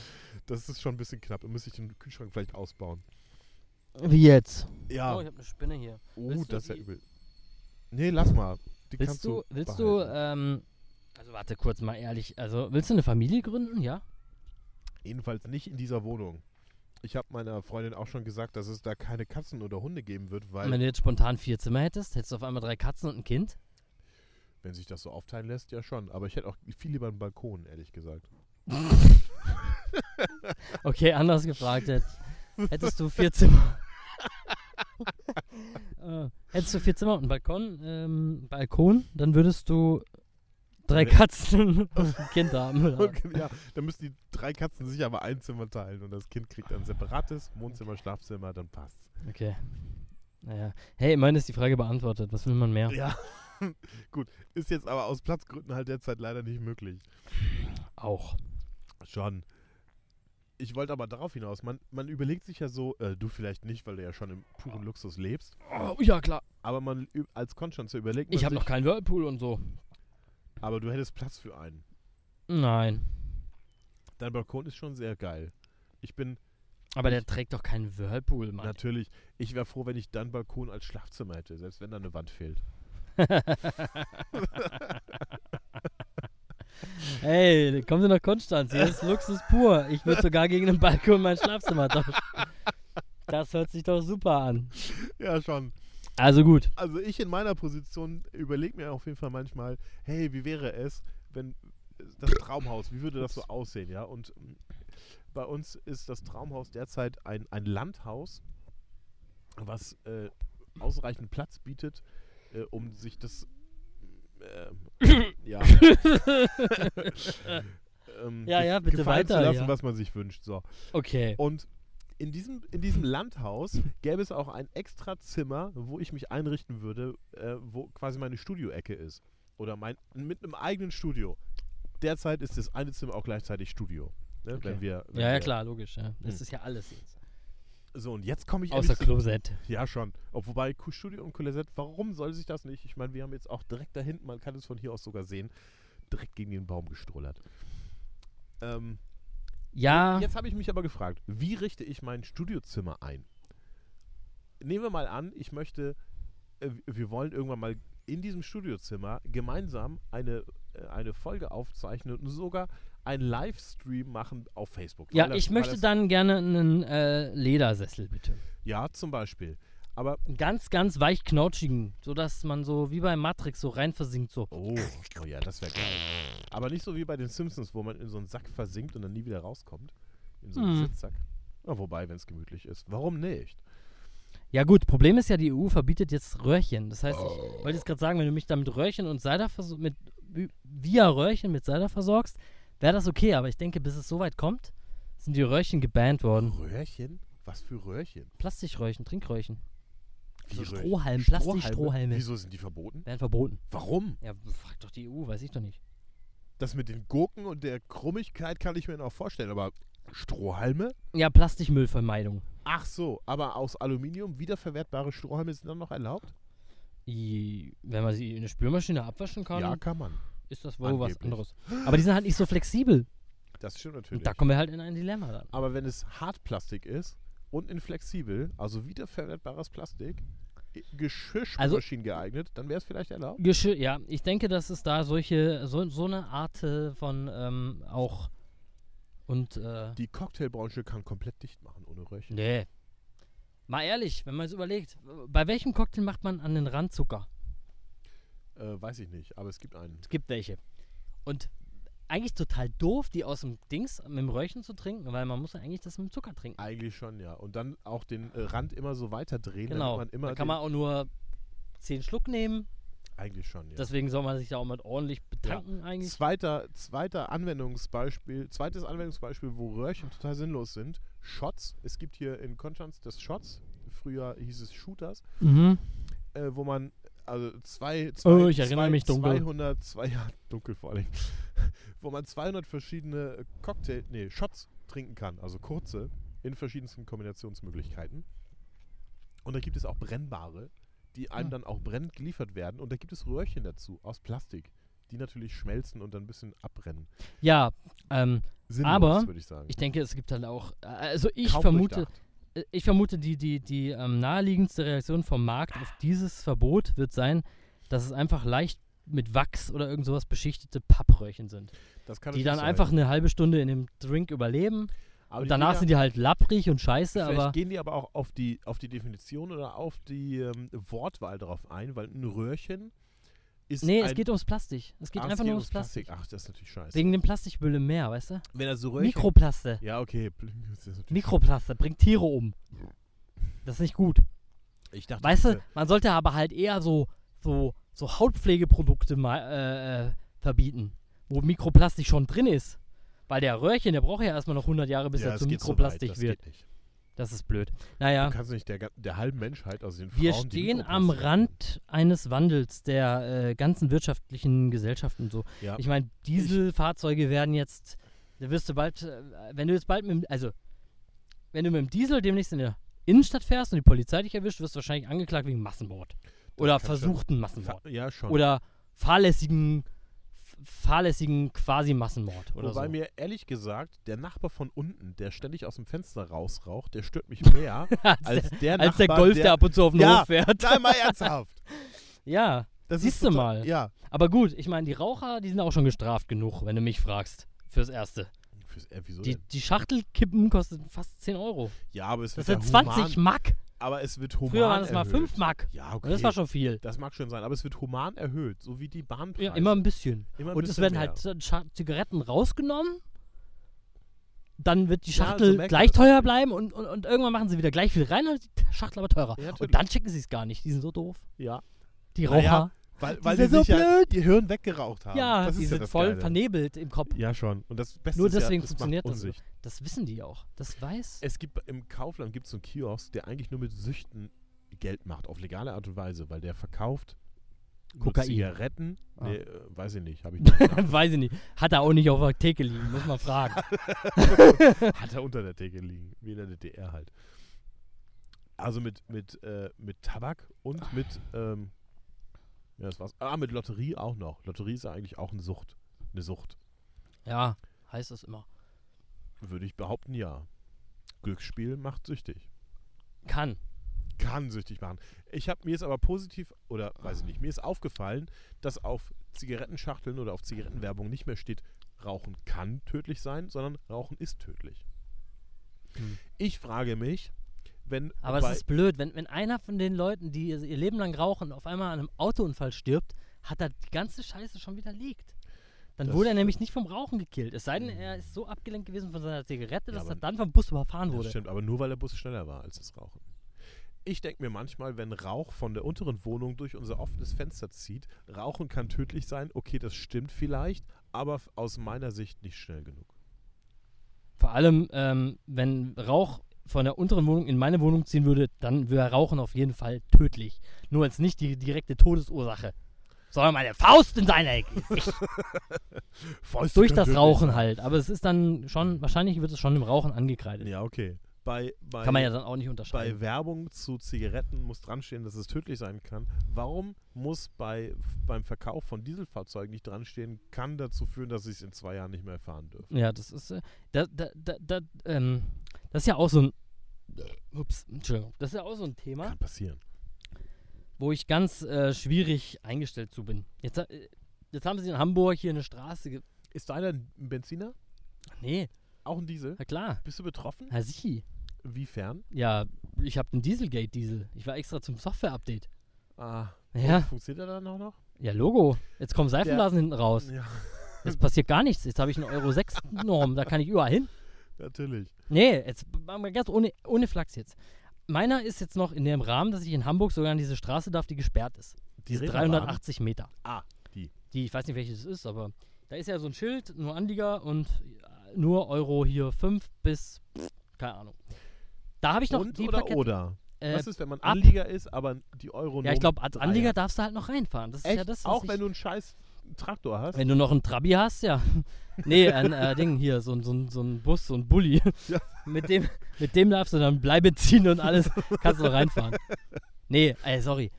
Das ist schon ein bisschen knapp. Da müsste ich den Kühlschrank vielleicht ausbauen. Wie jetzt? Ja. Oh, ich habe eine Spinne hier. Oh, Willst das ist ja übel. Nee, lass mal. Die Willst kannst du, du, willst du, ähm, also warte kurz mal ehrlich, also willst du eine Familie gründen, ja? Jedenfalls nicht in dieser Wohnung. Ich habe meiner Freundin auch schon gesagt, dass es da keine Katzen oder Hunde geben wird, weil, wenn du jetzt spontan vier Zimmer hättest, hättest du auf einmal drei Katzen und ein Kind? wenn sich das so aufteilen lässt, ja schon. Aber ich hätte auch viel lieber einen Balkon, ehrlich gesagt. Okay, anders gefragt. Hätt, hättest du vier Zimmer. äh, hättest du vier Zimmer und einen Balkon, ähm, Balkon, dann würdest du drei. Katzen und ein Kind haben. Oder? Okay, ja, dann müssen die drei Katzen sich aber ein Zimmer teilen und das Kind kriegt ein separates Wohnzimmer, Schlafzimmer, dann passt's. Okay. Naja. Hey, immerhin ist die Frage beantwortet. Was will man mehr? Ja, gut. Ist jetzt aber aus Platzgründen halt derzeit leider nicht möglich. Auch. Schon. Ich wollte aber darauf hinaus, man, man überlegt sich ja so, äh, du vielleicht nicht, weil du ja schon im puren Luxus lebst, Oh, ja, klar. aber man als Konstanzer überlegt man Ich habe noch keinen Whirlpool und so. Aber du hättest Platz für einen. Nein. Dein Balkon ist schon sehr geil. Ich bin Aber der trägt doch keinen Whirlpool, Mann. natürlich, ich wäre froh, wenn ich deinen Balkon als Schlafzimmer hätte, selbst wenn da eine Wand fehlt. Hey, kommen Sie nach Konstanz. Hier ist Luxus pur. Ich würde sogar gegen den Balkon mein Schlafzimmer tauschen. Das hört sich doch super an. Ja, schon. Also gut. Also ich in meiner Position überlege mir auf jeden Fall manchmal, hey, wie wäre es, wenn das Traumhaus, wie würde das so aussehen, ja? Und mm, bei uns ist das Traumhaus derzeit ein, ein Landhaus, was äh, ausreichend Platz bietet, äh, um sich das äh, ja, ähm, Ja, ja, bitte gefallen zu weiter, lassen, ja. was man sich wünscht. So. Okay. Und in diesem, in diesem Landhaus gäbe es auch ein extra Zimmer, wo ich mich einrichten würde, äh, wo quasi meine Studioecke ist. Oder mein, mit einem eigenen Studio. Derzeit ist das eine Zimmer auch gleichzeitig Studio. Ne, Okay. wenn wir, wenn Ja, ja, klar, logisch. Ja. Das Hm. ist ja alles jetzt. So, und jetzt komme ich Außer Klosett. Ja, schon. Ob, wobei Studio und Colesette, warum soll sich das nicht? Ich meine, wir haben jetzt auch direkt da hinten, man kann es von hier aus sogar sehen, direkt gegen den Baum gestrullert. Ähm, Ja, Jetzt habe ich mich aber gefragt, wie richte ich mein Studiozimmer ein? Nehmen wir mal an, ich möchte, äh, wir wollen irgendwann mal in diesem Studiozimmer gemeinsam eine, äh, eine Folge aufzeichnen und sogar einen Livestream machen auf Facebook. ja das- ich möchte dann gerne einen äh, Ledersessel, bitte. Ja, zum Beispiel. Aber, ganz, ganz weich knautschigen, sodass man so wie bei Matrix so rein versinkt, so. oh, oh ja, das wäre geil. Aber nicht so wie bei den Simpsons, wo man in so einen Sack versinkt und dann nie wieder rauskommt. In so einen Hm. Sitzsack. Ja, wobei, wenn es gemütlich ist. Warum nicht? Ja gut, Problem ist ja, die EU verbietet jetzt Röhrchen. Das heißt, ich wollte jetzt gerade sagen, wenn du mich da mit Röhrchen und verso- mit vi- via Röhrchen mit Cider versorgst, wäre das okay. Aber ich denke, bis es soweit kommt, sind die Röhrchen gebannt worden. Röhrchen? Was für Röhrchen? Plastikröhrchen, Trinkröhrchen. So Röhrchen? Strohhalm, Plastikstrohhalme. Wieso sind die verboten? Werden verboten. Warum? Ja, frag doch die EU, weiß ich doch nicht. Das mit den Gurken und der Krummigkeit kann ich mir noch vorstellen, aber Strohhalme? Ja, Plastikmüllvermeidung. Ach so, aber aus Aluminium wiederverwertbare Strohhalme sind dann noch erlaubt? I, wenn man sie in eine Spülmaschine abwaschen kann, Ja, kann man. ist das wohl was Angeblich. anderes. Aber die sind flexibel. Und in inflexibel, also wiederverwertbares Plastik, Geschirrspülmaschinen geeignet, dann wäre es vielleicht erlaubt. Geschirr, ja, ich denke, dass es da solche, so, so eine Art äh, von ähm, auch und äh, Die Cocktailbranche kann komplett dicht machen ohne Röhrchen. nee. Mal ehrlich, wenn man es überlegt, bei welchem Cocktail macht man an den Rand Zucker? Äh, weiß ich nicht, aber es gibt einen. Es gibt welche. Und eigentlich total doof, die aus dem Dings mit dem Röhrchen zu trinken, weil man muss ja eigentlich das mit dem Zucker trinken. Eigentlich schon, ja. Und dann auch den äh, Rand immer so weiter drehen, Genau. damit man immer Da kann man auch nur 10 Schluck nehmen. eigentlich schon, ja. Deswegen soll man sich da auch mit ordentlich betanken eigentlich. Zweiter, zweiter Anwendungsbeispiel, zweites Anwendungsbeispiel, wo Röhrchen total sinnlos sind. Shots. Es gibt hier in Konstanz das Shots. Früher hieß es Shooters, Mhm. äh, wo man also zwei, zwei, Oh, ich erinnere zwei, mich dunkel. 200, zwei, ja, dunkel vor allem, wo man 200 verschiedene Cocktail, nee, Shots trinken kann, also kurze, in verschiedensten Kombinationsmöglichkeiten. Und da gibt es auch brennbare, die einem Hm. dann auch brennend geliefert werden. Und da gibt es Röhrchen dazu, aus Plastik, die natürlich schmelzen und dann ein bisschen abbrennen. Ja, ähm, Sinnlos, Aber würde ich sagen. ich denke, es gibt halt auch, äh, also ich Kaum vermute, durchdacht. Ich vermute, die, die, die ähm, naheliegendste Reaktion vom Markt auf dieses Verbot wird sein, dass es einfach leicht mit Wachs oder irgend sowas beschichtete Pappröhrchen sind, Das kann die dann sein. einfach eine halbe Stunde in dem Drink überleben Aber und die danach gehen sind die halt lapprig und scheiße, Vielleicht aber gehen die aber auch auf die, auf die Definition oder auf die ähm, Wortwahl darauf ein, weil ein Röhrchen ist. nee, es geht ums Plastik. Es geht Ach, einfach nur ums ums Plastik. Ach, das ist natürlich scheiße. Wegen dem Plastikmüll im Meer, weißt du? Wenn er so Röhrchen. Mikroplaste. Ja, okay. Mikroplaste bringt Tiere um. Das ist nicht gut. Ich dachte, Weißt du, man sollte aber halt eher so, so, so Hautpflegeprodukte mal, äh, äh, verbieten, wo Mikroplastik schon drin ist. Weil der Röhrchen, der braucht ja erstmal noch 100 Jahre, bis ja, er es zu geht so Mikroplastik weit, das wird. Geht nicht. Das ist blöd. Naja, Du kannst nicht der, der halben Menschheit, also den wir Frauen, die stehen am Rand eines Wandels der äh, ganzen wirtschaftlichen Gesellschaft und so. Ja. Ich meine, Dieselfahrzeuge werden jetzt, da wirst du bald, äh, wenn du jetzt bald mit dem, also, wenn du mit dem Diesel demnächst in der Innenstadt fährst und die Polizei dich erwischt, wirst du wahrscheinlich angeklagt wegen Massenmord. Oder kann schon- versuchten Massenmord. Ja, schon. Oder fahrlässigen, fahrlässigen quasi Massenmord oder Wobei so. mir ehrlich gesagt, der Nachbar von unten, der ständig aus dem Fenster rausraucht, der stört mich mehr als, als der, der als der Nachbar, Golf, der, ab und zu auf den Ja, Hof fährt. Sei mal ernsthaft. Ja, Das Siehst ist du total- mal. Ja. aber gut, ich meine, die Raucher, die sind auch schon gestraft genug, wenn du mich fragst. Fürs Erste. Fürs, äh, Die, die Schachtelkippen kosten fast 10 Euro. Ja, aber es Das wird sind ja 20 human, Mack. Aber es wird human Früher waren es mal erhöht. 5 Mack. Ja, okay. Das war schon viel. Das mag schon sein, aber es wird human erhöht, so wie die Bahnpreise. Ja, immer ein bisschen. Immer ein Und es bisschen werden mehr. halt Zigaretten rausgenommen. dann wird die Ja, so Schachtel gleich teuer bleiben und, und, und irgendwann machen sie wieder gleich viel rein und die Schachtel aber teurer. Ja, und dann checken sie es gar nicht. Die sind so doof. Ja. Die Raucher. Weil, Die weil sind die so sich ja blöd. ihr Hirn weggeraucht haben. Ja, das die ja sind das voll Geile. vernebelt im Kopf. Ja, schon. Und das Beste Nur ist ja, deswegen das funktioniert das so. Das wissen die auch. Das weiß. Es gibt im Kaufland gibt so einen Kiosk, der eigentlich nur mit Süchten Geld macht, auf legale Art und Weise, weil der verkauft Kokain. Zigaretten. Ah. Nee, äh, weiß ich nicht, habe ich nicht weiß ich nicht. Hat er auch nicht auf der Theke liegen, muss man fragen. Hat er unter der Theke liegen, wie in der DDR halt. Also mit, mit, äh, mit Tabak und mit, ähm, ja, das war's. Ah, mit Lotterie auch noch. Lotterie ist ja eigentlich auch eine Sucht. Eine Sucht. ja, heißt das immer. Würde ich behaupten, ja. Glücksspiel macht süchtig. Kann. Kann süchtig machen. Ich habe mir ist aber positiv, oder weiß ich nicht, mir ist aufgefallen, dass auf Zigarettenschachteln oder auf Zigarettenwerbung nicht mehr steht, Rauchen kann tödlich sein, sondern Rauchen ist tödlich. Hm. Ich frage mich, wenn Aber es ist blöd, wenn, wenn einer von den Leuten, die ihr Leben lang rauchen, auf einmal an einem Autounfall stirbt, hat er die ganze Scheiße schon widerlegt. Dann Das wurde er nämlich nicht vom Rauchen gekillt. Es sei denn, er ist so abgelenkt gewesen von seiner Zigarette, Ja, dass aber- er dann vom Bus überfahren das wurde. stimmt, aber nur weil der Bus schneller war als das Rauchen. Ich denke mir manchmal, wenn Rauch von der unteren Wohnung durch unser offenes Fenster zieht, Rauchen kann tödlich sein, okay, das stimmt vielleicht, aber aus meiner Sicht nicht schnell genug. Vor allem, ähm, wenn Rauch von der unteren Wohnung in meine Wohnung ziehen würde, dann wäre Rauchen auf jeden Fall tödlich. Nur als nicht die direkte Todesursache. Sondern meine Faust in seine Gesicht. Fäuste Durch das Rauchen sein. halt. Aber es ist dann schon, wahrscheinlich wird es schon im Rauchen angekreidet. Ja, okay. Bei, bei, Kann man ja dann auch nicht bei unterscheiden. Werbung zu Zigaretten muss dranstehen, dass es tödlich sein kann. Warum muss bei, beim Verkauf von Dieselfahrzeugen nicht dranstehen, kann dazu führen, dass sie es in zwei Jahren nicht mehr fahren dürfen? Ja, das ist, äh, da, da, da, da, ähm, das ist ja auch so ein, ups, Entschuldigung, das ist ja auch so ein Thema, Kann passieren. wo ich ganz äh, schwierig eingestellt zu bin. Jetzt, äh, jetzt haben sie in Hamburg hier eine Straße, ge Ist deiner ein Benziner? nee, Auch ein Diesel? na klar, Bist du betroffen? Herr Sie, Wiefern? ja, ich habe den Dieselgate-Diesel, ich war extra zum Software-Update. Ah. Ja. Funktioniert er dann auch noch? Ja, Logo, jetzt kommen Seifenblasen hinten raus, Ja, jetzt passiert gar nichts, jetzt habe ich eine Euro 6 Norm, da kann ich überall hin. Natürlich. Nee, jetzt machen wir ganz ohne, ohne Flachs jetzt. Meiner ist jetzt noch in dem Rahmen, dass ich in Hamburg sogar an diese Straße darf, die gesperrt ist. Die Die ist Reeperbahn? 380 Meter. Ah, die. Die, ich weiß nicht, welches es ist, aber da ist ja so ein Schild, nur Anlieger und äh, nur Euro hier 5 bis, keine Ahnung. Da habe ich noch Und die oder Plakette- oder? Äh, Was ist, wenn man ab. Anlieger ist, aber die Euro ja, ich glaube, als Anlieger darfst du halt noch reinfahren. Das ist Echt? ja das, Auch ich, wenn du einen scheiß Traktor hast? wenn du noch einen Trabi hast, ja. nee, ein äh, Ding hier, so, ein- so, so ein Bus, so ein Bulli. Ja. mit, dem, mit dem darfst du dann Bleibe ziehen und alles, kannst du reinfahren. Nee, ey, sorry.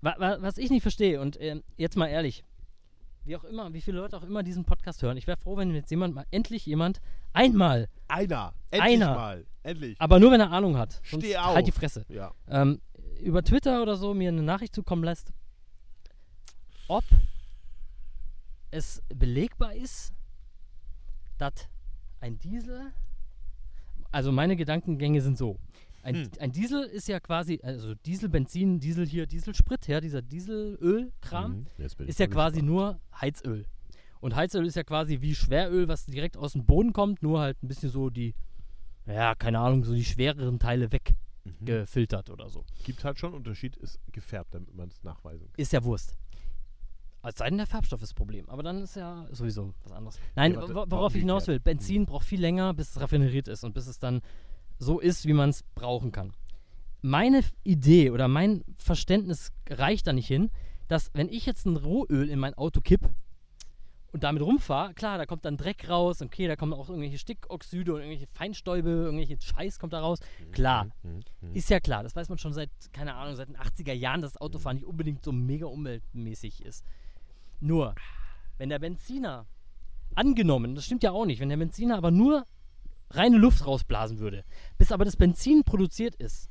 Wa, wa, was ich nicht verstehe, und ähm, jetzt mal ehrlich, wie auch immer, wie viele Leute auch immer diesen Podcast hören, ich wäre froh, wenn jetzt jemand mal, endlich jemand, einmal, Einer. Endlich Einer. mal. Endlich. aber nur wenn er Ahnung hat, sonst Steh auf. halt die Fresse, ja. ähm, über Twitter oder so mir eine Nachricht zukommen lässt, ob es belegbar ist, dass ein Diesel, also meine Gedankengänge sind so, ein, Hm. ein Diesel ist ja quasi, also Diesel, Benzin, Diesel hier, Dieselsprit, ja, dieser Dieselölkram, Mhm. Ist ja quasi gespannt. nur Heizöl. Und Heizöl ist ja quasi wie Schweröl, was direkt aus dem Boden kommt, nur halt ein bisschen so die, ja, keine Ahnung, so die schwereren Teile Mhm. weggefiltert oder so. Gibt halt schon einen Unterschied, ist gefärbt, damit man es nachweisen kann. Ist ja Wurst. Als sei denn, der Farbstoff ist das Problem. Aber dann ist ja sowieso was anderes. Nein, Ja, warte, wo- war worauf ich hinaus will. Benzin braucht viel länger, bis es raffineriert ist und bis es dann so ist, wie man es brauchen kann. Meine Idee oder mein Verständnis reicht da nicht hin, dass wenn ich jetzt ein Rohöl in mein Auto kipp und damit rumfahre, klar, da kommt dann Dreck raus, okay, da kommen auch irgendwelche Stickoxide und irgendwelche Feinstäube, irgendwelche Scheiß kommt da raus. Klar, Mhm. Mhm. ist ja klar, das weiß man schon seit, keine Ahnung, seit den 80er Jahren, dass Autofahren nicht unbedingt so mega umweltmäßig ist. Nur, wenn der Benziner, angenommen, das stimmt ja auch nicht, wenn der Benziner aber nur reine Luft rausblasen würde, bis aber das Benzin produziert ist,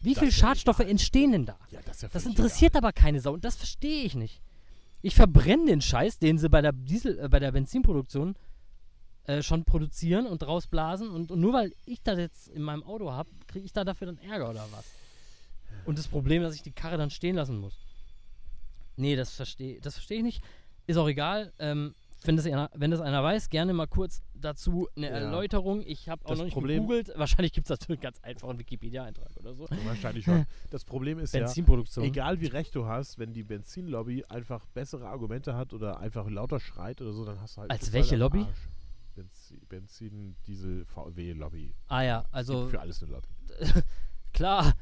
wie Das viel wär Schadstoffe entstehen denn da? Ja, das ja Das interessiert aber keine Sau und das verstehe ich nicht. Ich verbrenne den Scheiß, den sie bei der Diesel, äh, bei der Benzinproduktion äh, schon produzieren und rausblasen und, und nur weil ich das jetzt in meinem Auto habe, kriege ich da dafür dann Ärger oder was? Und das Problem, dass ich die Karre dann stehen lassen muss. Nee, das verstehe das versteh ich nicht. Ist auch egal. Ähm, wenn das, einer, wenn das einer weiß, gerne mal kurz dazu eine Ja. Erläuterung. Ich habe auch Das noch nicht Problem- gegoogelt. Wahrscheinlich gibt es dazu einen ganz einfachen Wikipedia-Eintrag oder so. Wahrscheinlich schon. Das Problem ist ja, egal wie recht du hast, wenn die Benzinlobby einfach bessere Argumente hat oder einfach lauter schreit oder so, dann hast du halt. Als welche Lobby? Arsch. Benzin, Benzin, Diesel, VW-Lobby. Ah ja, also Für alles eine Lobby. klar.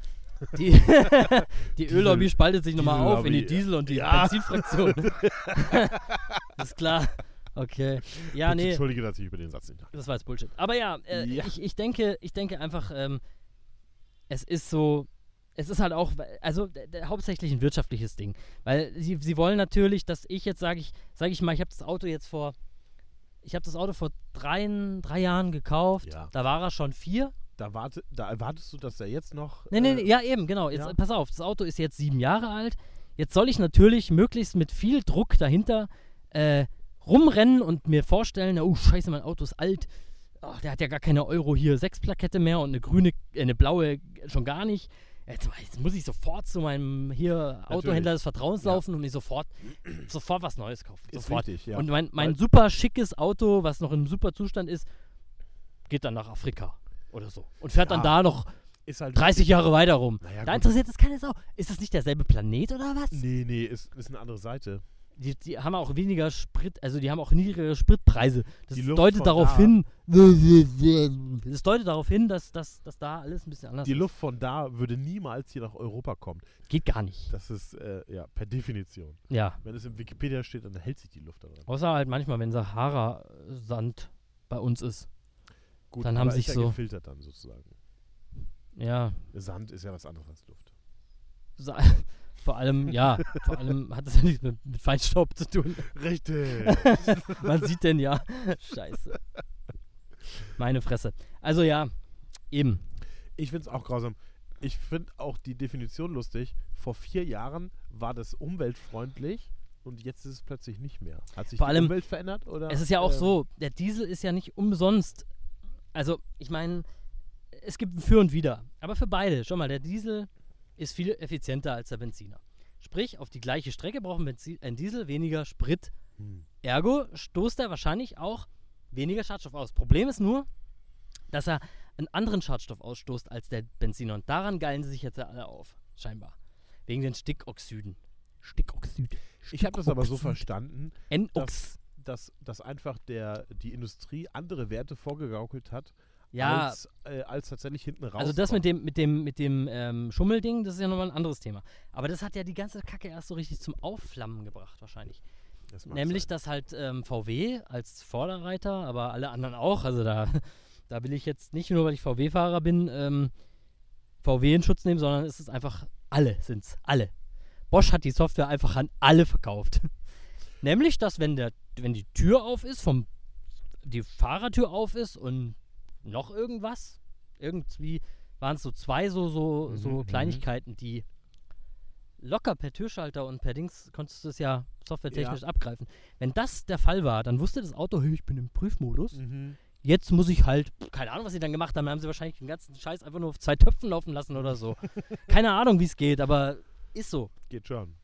Die, die Öllobby spaltet sich nochmal auf in die. Diesel- und die Ja. Benzinfraktion. ist klar. Okay. Ja, Bitte nee. Entschuldige, dass ich über den Satz nicht nach. Das war jetzt Bullshit. Aber ja, äh, Ja. Ich, ich denke, ich denke einfach, ähm, es ist so, es ist halt auch, also hauptsächlich ein wirtschaftliches Ding. Weil sie, sie wollen natürlich, dass ich jetzt sage ich, sage ich mal, ich habe das Auto jetzt vor, ich habe das Auto vor drei, drei Jahren gekauft. Ja. Da war er schon vier. Da, warte, da erwartest du, dass er jetzt noch. Nee, nee, äh, nee, ja eben, genau. Jetzt, ja. Pass auf, das Auto ist jetzt sieben Jahre alt. Jetzt soll ich natürlich möglichst mit viel Druck dahinter äh, rumrennen und mir vorstellen, oh scheiße, mein Auto ist alt. Ach, der hat ja gar keine Euro hier 6 Plakette mehr und eine grüne, äh, eine blaue schon gar nicht. Jetzt, jetzt muss ich sofort zu meinem hier Autohändler des Vertrauens Ja. laufen und mir sofort, sofort was Neues kaufen. Ist sofort. richtig, ja. Und mein, mein Weil- super schickes Auto, was noch in super Zustand ist, geht dann nach Afrika oder so. Und fährt dann Ja. da noch Ist halt 30 Jahre weiter rum. Naja, da interessiert es keine Sau. Ist das nicht derselbe Planet oder was? Nee, nee, ist, ist eine andere Seite. Die, die haben auch weniger Sprit, also die haben auch niedrigere Spritpreise. Das Die deutet darauf da- hin, das deutet darauf hin, dass, dass, dass da alles ein bisschen anders Die ist. Luft von da würde niemals hier nach Europa kommen. Geht gar nicht. Das ist, äh, ja, per Definition. Ja. Wenn es im Wikipedia steht, dann hält sich die Luft da dran. Außer halt manchmal, wenn Sahara-Sand bei uns ist. Gut, Dann haben sich ja so- gefiltert dann sozusagen. Ja. Sand ist ja was anderes als Luft. Sa vor allem, ja, vor allem hat es ja nichts mit, mit Feinstaub zu tun. Richtig. Man sieht den ja. Scheiße. Meine Fresse. Also ja, eben. ich finde es auch grausam. Ich finde auch die Definition lustig. Vor vier Jahren war das umweltfreundlich und jetzt ist es plötzlich nicht mehr. Hat sich Vor die allem- Umwelt verändert? Oder, Es ist ja auch ähm, so, der Diesel ist ja nicht umsonst. Also, ich meine, es gibt ein Für und Wider. Aber für beide. Schon mal, der Diesel ist viel effizienter als der Benziner. Sprich, auf die gleiche Strecke braucht ein, Benzi ein Diesel weniger Sprit. Hm. Ergo stoßt er wahrscheinlich auch weniger Schadstoff aus. Problem ist nur, dass er einen anderen Schadstoff ausstoßt als der Benziner. Und daran geilen sie sich jetzt ja alle auf. Scheinbar. Wegen den Stickoxiden. Stickoxid. Ich habe das aber so Stickoxid. verstanden, NOx. Dass, dass einfach der, die Industrie andere Werte vorgegaukelt hat, Ja, als, äh, als tatsächlich hinten raus. Also das mit dem, mit dem, mit dem ähm, Schummelding, das ist ja nochmal ein anderes Thema. Aber das hat ja die ganze Kacke erst so richtig zum Aufflammen gebracht, wahrscheinlich. Nämlich, dass halt ähm, VW als Vorderreiter, aber alle anderen auch, also da, da will ich jetzt nicht nur, weil ich VW-Fahrer bin, ähm, VW in Schutz nehmen, sondern es ist einfach, alle sind's, alle. Bosch hat die Software einfach an alle verkauft. Nämlich, dass wenn, der, wenn die Tür auf ist, vom, die Fahrertür auf ist und noch irgendwas, irgendwie waren es so zwei so, so, Mhm, so mhm. Kleinigkeiten, die locker per Türschalter und per Dings konntest du es ja softwaretechnisch abgreifen. Wenn das der Fall war, dann wusste das Auto, hey, ich bin im Prüfmodus. Mhm. Jetzt muss ich halt, keine Ahnung, was sie dann gemacht haben, dann haben sie wahrscheinlich den ganzen Scheiß einfach nur auf zwei Töpfen laufen lassen oder so. keine Ahnung, wie es geht, aber ist so. Geht schon.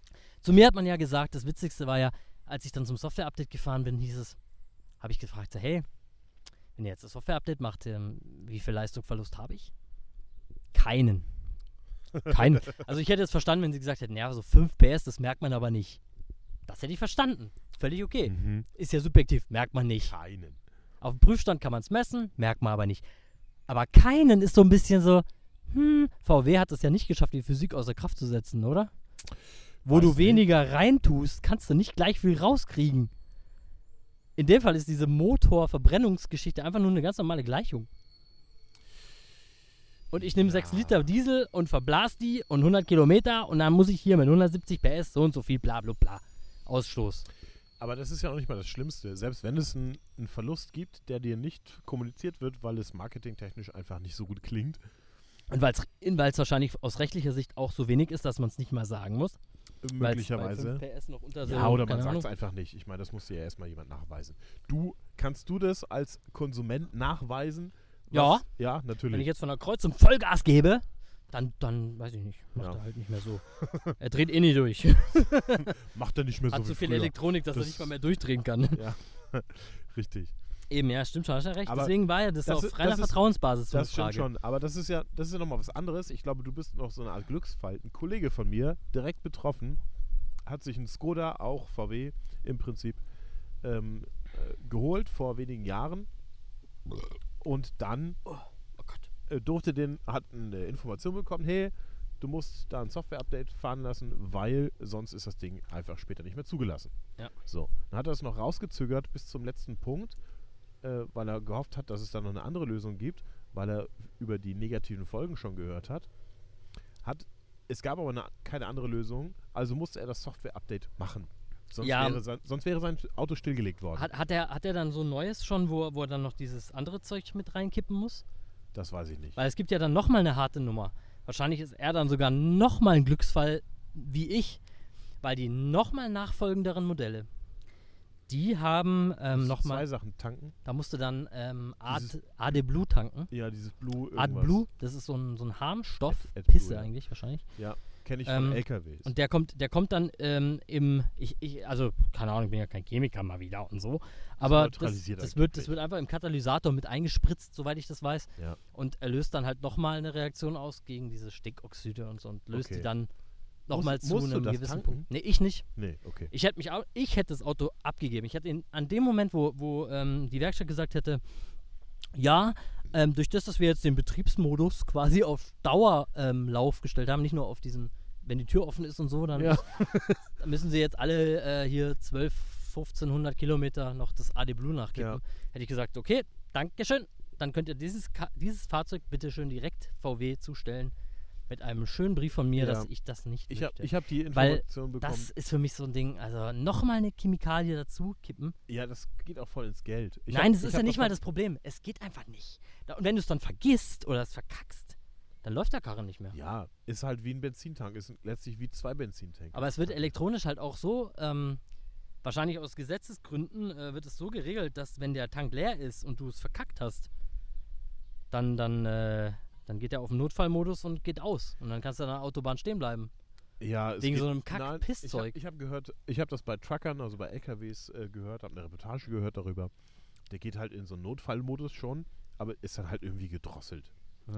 Zu mir hat man ja gesagt, das Witzigste war ja, als ich dann zum Software-Update gefahren bin, hieß es, habe ich gefragt, so, hey, wenn ihr jetzt das Software-Update macht, ähm, wie viel Leistungsverlust habe ich? Keinen. Keinen. Also ich hätte jetzt verstanden, wenn sie gesagt hätten, ja, so 5 PS, das merkt man aber nicht. Das hätte ich verstanden. Völlig okay. Mhm. Ist ja subjektiv, merkt man nicht. Keinen. Auf dem Prüfstand kann man es messen, merkt man aber nicht. Aber keinen ist so ein bisschen so, hm, VW hat es ja nicht geschafft, die Physik außer Kraft zu setzen, oder? Wo Weiß du nicht. weniger reintust, kannst du nicht gleich viel rauskriegen. In dem Fall ist diese Motorverbrennungsgeschichte einfach nur eine ganz normale Gleichung. Und ich nehme 6 Ja. Liter Diesel und verblas die und 100 Kilometer und dann muss ich hier mit 170 PS so und so viel bla bla bla. Ausstoß. Aber das ist ja auch nicht mal das Schlimmste. Selbst wenn es einen, einen Verlust gibt, der dir nicht kommuniziert wird, weil es marketingtechnisch einfach nicht so gut klingt. Und weil es wahrscheinlich aus rechtlicher Sicht auch so wenig ist, dass man es nicht mal sagen muss. Möglicherweise. bei 5 PS noch unter so, Ja, oder man sagt es einfach nicht. Ich meine, das muss dir ja erstmal jemand nachweisen. Du, kannst du das als Konsument nachweisen? Ja. Ja, Wenn natürlich. ich jetzt von der Kreuzung Vollgas gebe, dann, dann weiß ich nicht, macht Ja. er halt nicht mehr so. er dreht eh nie durch. Macht er nicht mehr so Hat so viel früher. Elektronik, dass Das- er nicht mal mehr durchdrehen kann. Ja. Richtig. Eben, ja, stimmt schon, hast ja recht. Aber Deswegen war ja das, das auf reiner das ist- Vertrauensbasis so Das stimmt Frage. schon, aber das ist ja, das ist ja nochmal was anderes. Ich glaube, du bist noch so eine Art Glücksfall. Ein Kollege von mir, direkt betroffen, hat sich einen Skoda, auch VW im Prinzip, ähm, äh, geholt vor wenigen Jahren und dann Oh Gott. äh, durfte den, hat eine Information bekommen, hey, du musst da ein Software-Update fahren lassen, weil sonst ist das Ding einfach später nicht mehr zugelassen. Ja. So, dann hat er es noch rausgezögert bis zum letzten Punkt, äh, weil er gehofft hat, dass es da noch eine andere Lösung gibt, weil er über die negativen Folgen schon gehört hat. hat es gab aber eine, keine andere Lösung, also musste er das Software-Update machen. Sonst, Ja. wäre sein, sonst wäre sein Auto stillgelegt worden. Hat, hat, er, hat er dann so ein neues schon, wo, wo er dann noch dieses andere Zeug mit reinkippen muss? das weiß ich nicht. Weil es gibt ja dann nochmal eine harte Nummer. Wahrscheinlich ist er dann sogar nochmal ein Glücksfall wie ich, weil die nochmal nachfolgenderen Modelle, die haben ähm, Musst du nochmal, zwei Sachen tanken. da musste dann ähm, Ad, AD Blue tanken. Ja, dieses Blue. Ad. Blue, das ist so ein, so ein Harnstoff, Ad- AdBlue, Pisse ja. eigentlich wahrscheinlich. Ja, kenne ich Ähm, von LKWs. Und der kommt, der kommt dann ähm, im, ich, ich, also keine Ahnung, ich bin ja kein Chemiker mal wieder und so, aber das, das, wird, das wird einfach im Katalysator mit eingespritzt, soweit ich das weiß. Ja. Und er löst dann halt nochmal eine Reaktion aus gegen diese Stickoxide und so und löst Okay. die dann nochmal zu musst du einem das gewissen tanken? Punkt. Nee, ich nicht. Nee, okay. Ich hätte mich auch, ich hätte das Auto abgegeben. Ich hätte ihn an dem Moment, wo, wo ähm, die Werkstatt gesagt hätte, ja, ähm, durch das, dass wir jetzt den Betriebsmodus quasi auf Dauerlauf ähm, Lauf gestellt haben, nicht nur auf diesen, wenn die Tür offen ist und so, dann, Ja. dann müssen sie jetzt alle äh, hier 12, 1500 Kilometer noch das AD Blue nachkippen. Ja. Hätte ich gesagt, okay, Dankeschön, dann könnt ihr dieses, Ka dieses Fahrzeug bitte schön direkt VW zustellen mit einem schönen Brief von mir, Ja. dass ich das nicht Ich habe möchte. ich hab die Weil Information bekommen. Das ist für mich so ein Ding. Also nochmal eine Chemikalie dazu kippen. ja, das geht auch voll ins Geld. Ich Nein, hab- das ist hab ja nicht mal das Problem. Es geht einfach nicht. Und wenn du es dann vergisst oder es verkackst, dann läuft der Karre nicht mehr. Ja, ist halt wie ein Benzintank. Ist letztlich wie zwei Benzintanks. Aber es wird elektronisch halt auch so, ähm, wahrscheinlich aus Gesetzesgründen, äh, wird es so geregelt, dass wenn der Tank leer ist und du es verkackt hast, dann, dann, äh, dann geht er auf den Notfallmodus und geht aus. Und dann kannst du an der Autobahn stehen bleiben. Ja, Wegen geht- so einem Kack-Piss-Zeug. Ich habe hab gehört, ich habe das bei Truckern, also bei LKWs äh, gehört, habe eine Reportage gehört darüber. Der geht halt in so einen Notfallmodus schon, aber ist dann halt irgendwie gedrosselt. Äh,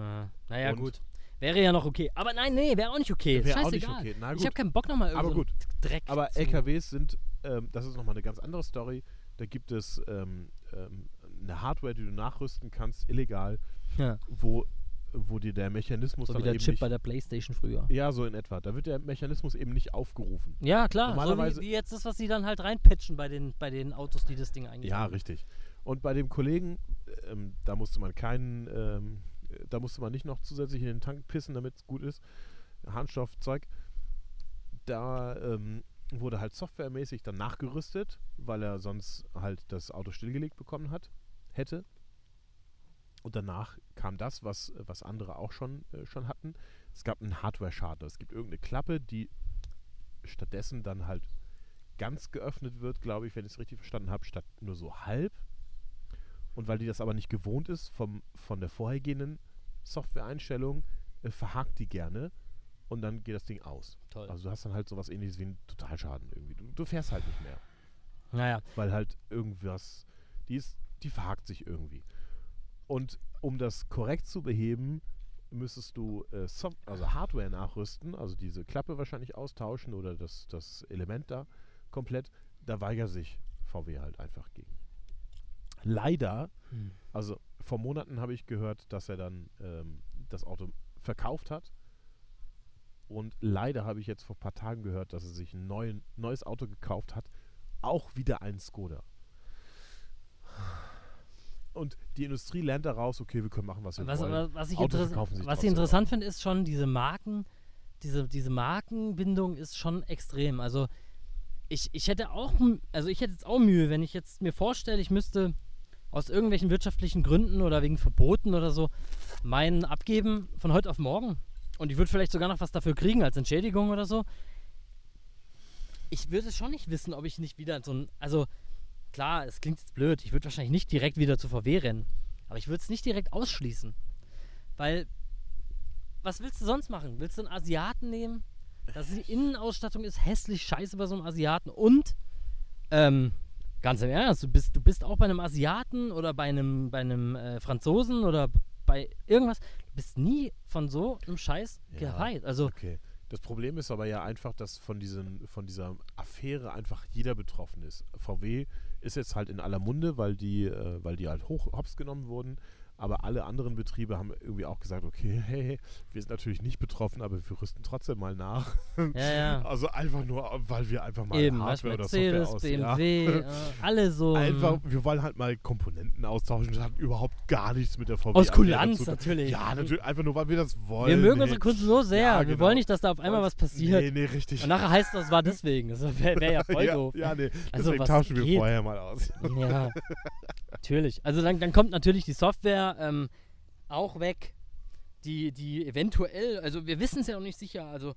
naja, Und- gut. Wäre ja noch okay. Aber nein, nee, wäre auch nicht okay. Wäre auch nicht okay. Na Ich habe keinen Bock nochmal Aber irgendwo gut. Dreck Aber LKWs sind, ähm, das ist nochmal eine ganz andere Story. Da gibt es ähm, ähm, eine Hardware, die du nachrüsten kannst, illegal, Ja. wo, wo dir der Mechanismus So dann wie der eben Chip nicht, bei der Playstation früher. Ja, so in etwa. Da wird der Mechanismus eben nicht aufgerufen. Ja, klar. Normalerweise- so wie, wie jetzt das, was sie dann halt reinpatchen bei den, bei den Autos, die das Ding eigentlich Ja, haben. richtig. Und bei dem Kollegen, ähm, da musste man keinen, ähm, äh, da musste man nicht noch zusätzlich in den Tank pissen, damit es gut ist. Harnstoffzeug. Da ähm, wurde halt softwaremäßig dann nachgerüstet, weil er sonst halt das Auto stillgelegt bekommen hat, hätte. Und danach kam das, was, was andere auch schon, äh, schon hatten. Es gab einen Hardware-Schaden. Es gibt irgendeine Klappe, die stattdessen dann halt ganz geöffnet wird, glaube ich, wenn ich es richtig verstanden habe, statt nur so halb. Und weil die das aber nicht gewohnt ist vom, von der vorhergehenden Software-Einstellung, äh, verhakt die gerne und dann geht das Ding aus. Toll. Also du hast dann halt sowas ähnliches wie einen Totalschaden irgendwie. Du, du fährst halt nicht mehr, naja, weil halt irgendwas, die ist, die verhakt sich irgendwie. Und um das korrekt zu beheben, müsstest du äh, Soft also Hardware nachrüsten, also diese Klappe wahrscheinlich austauschen oder das, das Element da komplett. Da weigert sich VW halt einfach gegen. Leider, Hm. also vor Monaten habe ich gehört, dass er dann ähm, das Auto verkauft hat. Und leider habe ich jetzt vor ein paar Tagen gehört, dass er sich ein neuen, neues Auto gekauft hat. Auch wieder ein Skoda. Und die Industrie lernt daraus, okay, wir können machen, was wir was, wollen. was, ich, Autos was ich interessant finde, ist schon diese Marken, diese, diese Markenbindung ist schon extrem. Also ich, ich hätte auch, also ich hätte jetzt auch Mühe, wenn ich jetzt mir vorstelle, ich müsste aus irgendwelchen wirtschaftlichen Gründen oder wegen Verboten oder so meinen abgeben von heute auf morgen. Und ich würde vielleicht sogar noch was dafür kriegen als Entschädigung oder so. Ich würde schon nicht wissen, ob ich nicht wieder so ein, also klar, es klingt jetzt blöd, ich würde wahrscheinlich nicht direkt wieder zu VW rennen, aber ich würde es nicht direkt ausschließen. Weil, was willst du sonst machen? Willst du einen Asiaten nehmen? Das die Innenausstattung ist hässlich scheiße bei so einem Asiaten und ähm, Ganz im Ernst, du bist, du bist auch bei einem Asiaten oder bei einem, bei einem äh, Franzosen oder bei irgendwas, du bist nie von so einem Scheiß Ja. gefeit. Also, Okay. Das Problem ist aber ja einfach, dass von, diesen, von dieser Affäre einfach jeder betroffen ist. VW ist jetzt halt in aller Munde, weil die, äh, weil die halt hoch hops genommen wurden. Aber alle anderen Betriebe haben irgendwie auch gesagt, okay, hey, wir sind natürlich nicht betroffen, aber wir rüsten trotzdem mal nach. ja, ja. Also einfach nur, weil wir einfach mal Eben, Hardware oder Software aus... BMW, ja. äh, alle so. Einfach, wir wollen halt mal Komponenten austauschen. Das hat überhaupt gar nichts mit der VW Aus Kulanz natürlich. Ja, natürlich, einfach nur, weil wir das wollen. wir mögen Nee. unsere Kunden so sehr. Ja, Wir genau. wollen nicht, dass da auf einmal was passiert. Nee, nee, richtig. Und nachher heißt das, war deswegen. Das wäre wär ja voll ja, doof. ja, nee. Also, Deswegen tauschen wir geht? vorher mal aus. Ja, natürlich. Also dann, dann kommt natürlich die Software ähm, auch weg, die, die eventuell, also wir wissen es ja noch nicht sicher, also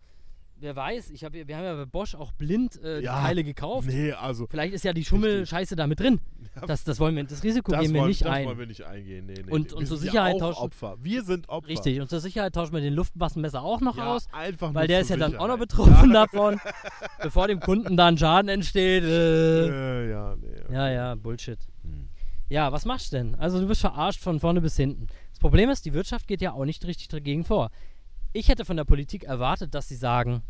wer weiß, ich hab, wir haben ja bei Bosch auch blind äh, die Ja, Teile gekauft. Nee, also. Vielleicht ist ja die Schummelscheiße da mit drin. Ja. Das, das wollen wir, das Risiko Das, gehen wir wollen, nicht das ein. wollen wir nicht eingehen. Nee, nee, Und- nee. und zur Sicherheit ja tauschen- Opfer. Wir sind Opfer. Richtig, und zur Sicherheit tauschen wir den Luftmassenmesser auch noch ja, aus, Einfach weil der ist ja dann auch noch betroffen davon, bevor dem Kunden da ein Schaden entsteht. Äh. Äh, ja, nee. okay. Ja, ja, Bullshit. Hm. Ja, was machst du denn? Also du wirst verarscht von vorne bis hinten. Das Problem ist, die Wirtschaft geht ja auch nicht richtig dagegen vor. Ich hätte von der Politik erwartet, dass sie sagen,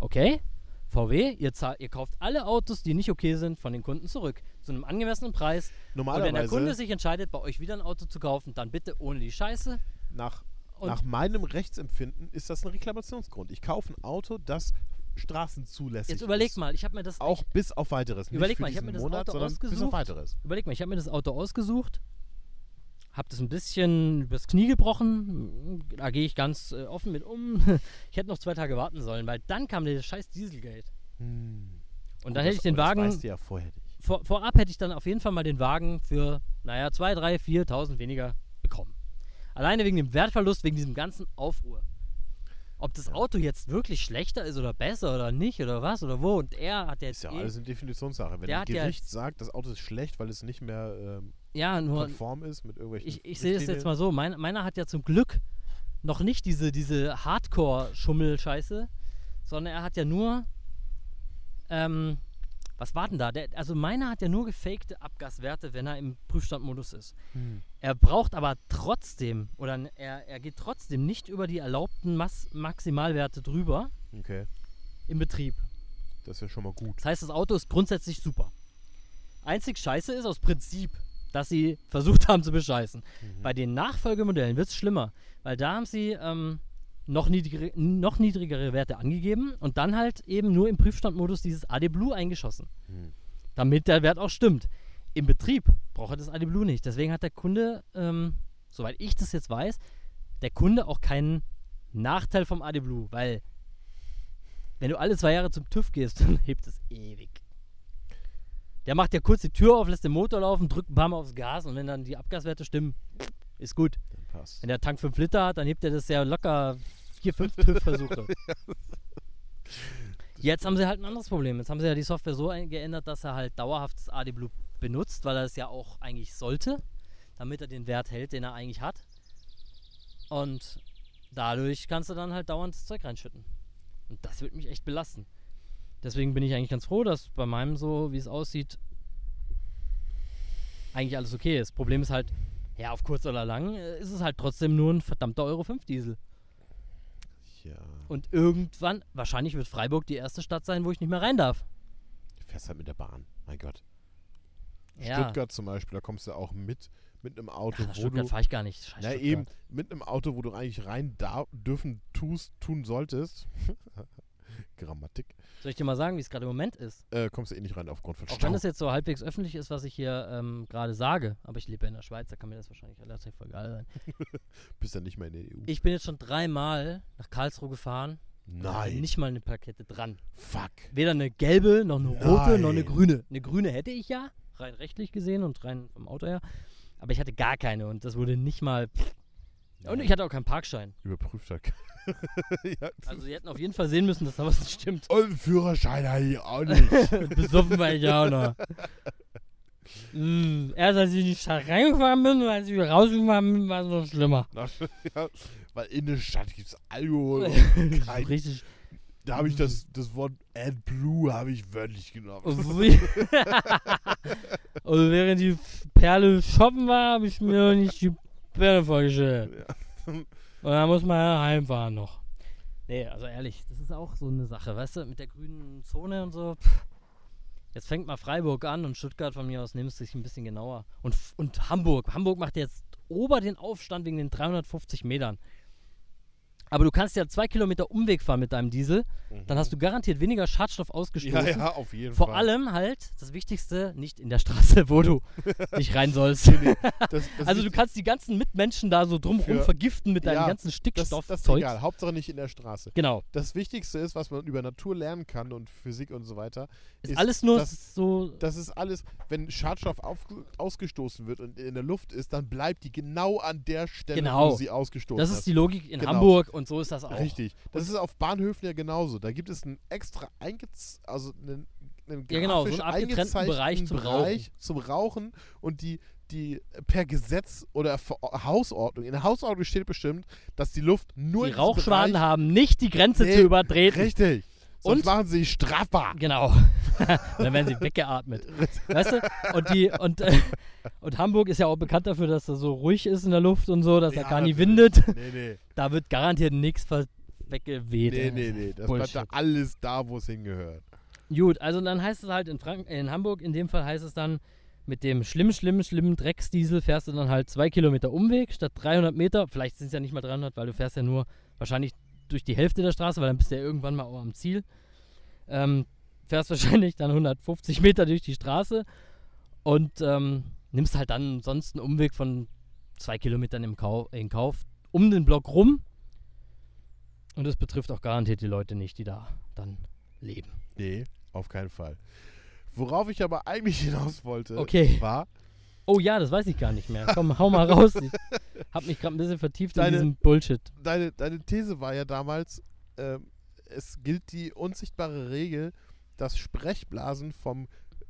okay, VW, ihr, zahl- ihr kauft alle Autos, die nicht okay sind, von den Kunden zurück. Zu einem angemessenen Preis. Und wenn der Normalerweise, Kunde sich entscheidet, bei euch wieder ein Auto zu kaufen, dann bitte ohne die Scheiße. nach, nach meinem Rechtsempfinden, ist das ein Reklamationsgrund. Ich kaufe ein Auto, das straßenzulässig jetzt überleg ist. mal, ich habe mir das Auch bis auf weiteres. Überleg nicht für mal, ich hab diesen mir das Monat, Auto sondern bis auf ausgesucht. weiteres. Überleg mal, ich habe mir das Auto ausgesucht, habe das ein bisschen übers Knie gebrochen. Da gehe ich ganz äh, offen mit um. Ich hätte noch zwei Tage warten sollen, weil dann kam der scheiß Dieselgate. Hm. Und Gut, dann hätte das- ich den aber Wagen, Das weißt du ja vorher nicht. vor, vorab hätte ich dann auf jeden Fall mal den Wagen für, naja, 2, 3, 4.000 weniger bekommen. Alleine wegen dem Wertverlust, wegen diesem ganzen Aufruhr. Ob das Auto jetzt wirklich schlechter ist oder besser oder nicht oder was oder wo. Und er hat jetzt Ist ja eh, alles eine Definitionssache. Wenn Der ein hat ja- Gericht sagt, das Auto ist schlecht, weil es nicht mehr ähm, ja, nur konform ist mit irgendwelchen ich, ich sehe es jetzt mal so. Mein, meiner hat ja zum Glück noch nicht diese, diese Hardcore-Schummel-Scheiße, sondern er hat ja nur. Ähm, was war denn da? Der, also meiner hat ja nur gefakte Abgaswerte, wenn er im Prüfstandmodus ist. Hm. Er braucht aber trotzdem, oder er, er geht trotzdem nicht über die erlaubten Mas Maximalwerte drüber Okay, im Betrieb. das ist ja schon mal gut. Das heißt, das Auto ist grundsätzlich super. Einzig scheiße ist aus Prinzip, dass sie versucht haben zu bescheißen. Mhm. Bei den Nachfolgemodellen wird es schlimmer, weil da haben sie ähm, noch, niedrigere, noch niedrigere Werte angegeben und dann halt eben nur im Prüfstandmodus dieses AD Blue eingeschossen, Hm. damit der Wert auch stimmt. Im Betrieb braucht er das AD Blue nicht. Deswegen hat der Kunde, ähm, soweit ich das jetzt weiß, der Kunde auch keinen Nachteil vom AD Blue, weil wenn du alle zwei Jahre zum TÜV gehst, dann hebt es ewig. Der macht ja kurz die Tür auf, lässt den Motor laufen, drückt ein paar Mal aufs Gas und wenn dann die Abgaswerte stimmen, ist gut. Dann passt. Wenn der Tank 5 Liter hat, dann hebt er das ja locker 4, 5 TÜV-Versuche. Jetzt haben sie halt ein anderes Problem. Jetzt haben sie ja die Software so geändert, dass er halt dauerhaft das AD Blue benutzt, weil er es ja auch eigentlich sollte, damit er den Wert hält, den er eigentlich hat. Und dadurch kannst du dann halt dauernd das Zeug reinschütten. Und das wird mich echt belasten. Deswegen bin ich eigentlich ganz froh, dass bei meinem so, wie es aussieht, eigentlich alles okay ist. Problem ist halt, ja, auf kurz oder lang äh, ist es halt trotzdem nur ein verdammter Euro 5 Diesel. Ja, Und irgendwann, wahrscheinlich wird Freiburg die erste Stadt sein, wo ich nicht mehr rein darf. du fährst halt mit der Bahn. Mein Gott. Ja. Stuttgart zum Beispiel, da kommst du auch mit, mit einem Auto, Ach, nach wo Stuttgart du. fahre ich gar nicht. Scheiß Na Stuttgart. eben, mit einem Auto, wo du eigentlich rein da dürfen, tust, tun solltest. Grammatik. Soll ich dir mal sagen, wie es gerade im Moment ist? Äh, kommst du eh nicht rein aufgrund von Auch Stau. wenn das jetzt so halbwegs öffentlich ist, was ich hier ähm, gerade sage, aber ich lebe ja in der Schweiz, da kann mir das wahrscheinlich relativ egal sein. Bist ja nicht mehr in der EU. Ich bin jetzt schon dreimal nach Karlsruhe gefahren. Nein. Nicht mal eine Plakette dran. Fuck. Weder eine gelbe, noch eine rote, noch eine Nein. grüne. Eine grüne hätte ich ja, rein rechtlich gesehen und rein vom Auto her. Aber ich hatte gar keine und das wurde nicht mal. Und ich hatte auch keinen Parkschein. Überprüft halt. ja. Also sie hätten auf jeden Fall sehen müssen, dass da was nicht stimmt. Und Führerschein hatte ich auch nicht. Besoffen war ich auch noch. Mm, Erst als ich in die Stadt reingefahren bin und als ich wieder rausgefahren bin, war es noch schlimmer. Ja, weil in der Stadt gibt es Alkohol. kein, richtig. Da habe ich das, das Wort AdBlue habe ich wörtlich genommen. Und während die Perle shoppen war, habe ich mir noch nicht die Perle vorgestellt. Und dann muss man ja heimfahren noch. Nee, also ehrlich, das ist auch so eine Sache, weißt du, mit der grünen Zone und so. Pff. Jetzt fängt mal Freiburg an und Stuttgart von mir aus nimmst du sich ein bisschen genauer. Und, und Hamburg. Hamburg macht jetzt ober den Aufstand wegen den 350 Metern. Aber du kannst ja zwei Kilometer Umweg fahren mit deinem Diesel, dann hast du garantiert weniger Schadstoff ja, ausgestoßen. ja, auf jeden Vor Fall. allem halt, das Wichtigste, nicht in der Straße, wo du nicht rein sollst. Das, das Also du ist- kannst die ganzen Mitmenschen da so drumherum vergiften mit deinem Ja, ganzen das, Stickstoff. das ist Zeugs. egal. Hauptsache nicht in der Straße. Genau. Das Wichtigste ist, was man über Natur lernen kann und Physik und so weiter, Ist, Ist alles nur das- so. das ist alles, wenn Schadstoff auf, ausgestoßen wird und in der Luft ist, dann bleibt die genau an der Stelle, Genau. wo sie ausgestoßen Das hast. ist die Logik in Genau. Hamburg und so ist das auch. Richtig. Das ist auf Bahnhöfen ja genauso. Da gibt es einen extra eingez also einen, einen Ja, genau, so einen abgetrennten Bereich zum Bereich zum Rauchen und die die per Gesetz oder Hausordnung. In der Hausordnung steht bestimmt, dass die Luft nur Die Rauchschwaden haben nicht die Grenze Nee, zu übertreten. Richtig. Sonst Und- machen sie strafbar. Genau. dann werden sie weggeatmet. Weißt du? Und, die, und, äh, und Hamburg ist ja auch bekannt dafür, dass da so ruhig ist in der Luft und so, dass da Ja, gar nicht windet. Nee, nee. Da wird garantiert nichts weggeweht. Nee, nee, nee. Das Bullshit. bleibt da alles da, wo es hingehört. Gut, also dann heißt es halt in, Frank in Hamburg, in dem Fall heißt es dann, mit dem schlimmen, schlimmen, schlimmen Drecksdiesel fährst du dann halt zwei Kilometer Umweg statt 300 Meter. Vielleicht sind es ja nicht mal 300, weil du fährst ja nur wahrscheinlich durch die Hälfte der Straße, weil dann bist du ja irgendwann mal auch am Ziel. Ähm, fährst wahrscheinlich dann 150 Meter durch die Straße und ähm, nimmst halt dann sonst einen Umweg von zwei Kilometern im Kau in Kauf um den Block rum. Und das betrifft auch garantiert die Leute nicht, die da dann leben. Nee, auf keinen Fall. Worauf ich aber eigentlich hinaus wollte, Okay. war, Oh ja, das weiß ich gar nicht mehr. Komm, hau mal raus. Ich hab mich gerade ein bisschen vertieft Deine- in diesem Bullshit. deine, deine These war ja damals, ähm, es gilt die unsichtbare Regel, dass Sprechblasen vom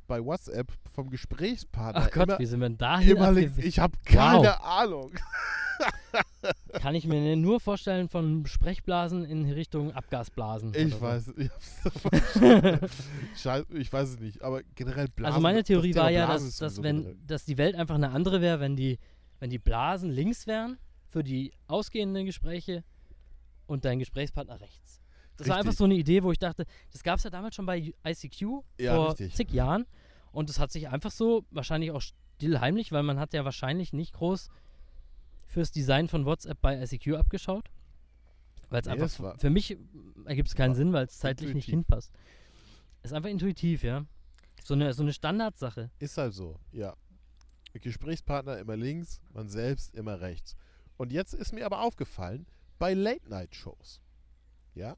bei WhatsApp vom Gesprächspartner Ach Gott, immer, wie sind wir denn dahin immer links. Ich habe keine Wow. Ahnung. Kann ich mir nur vorstellen von Sprechblasen in Richtung Abgasblasen. Ich weiß, ich, Scheiß, ich weiß es nicht, aber generell Blasen. Also meine Theorie war ja, dass, dass, wenn, dass die Welt einfach eine andere wäre, wenn die, wenn die Blasen links wären für die ausgehenden Gespräche und dein Gesprächspartner rechts. Das war einfach Richtig. so eine Idee, wo ich dachte, das gab es ja damals schon bei ICQ Ja, vor richtig. zig Jahren und es hat sich einfach so, wahrscheinlich auch still heimlich, weil man hat ja wahrscheinlich nicht groß fürs Design von WhatsApp bei ICQ abgeschaut. Weil es Nee, einfach, für mich ergibt es keinen Sinn, weil es zeitlich nicht intuitiv. hinpasst. Ist einfach intuitiv, ja. So eine, so eine Standardsache. Ist halt so, ja. Gesprächspartner immer links, man selbst immer rechts. Und jetzt ist mir aber aufgefallen, bei Late-Night-Shows, ja,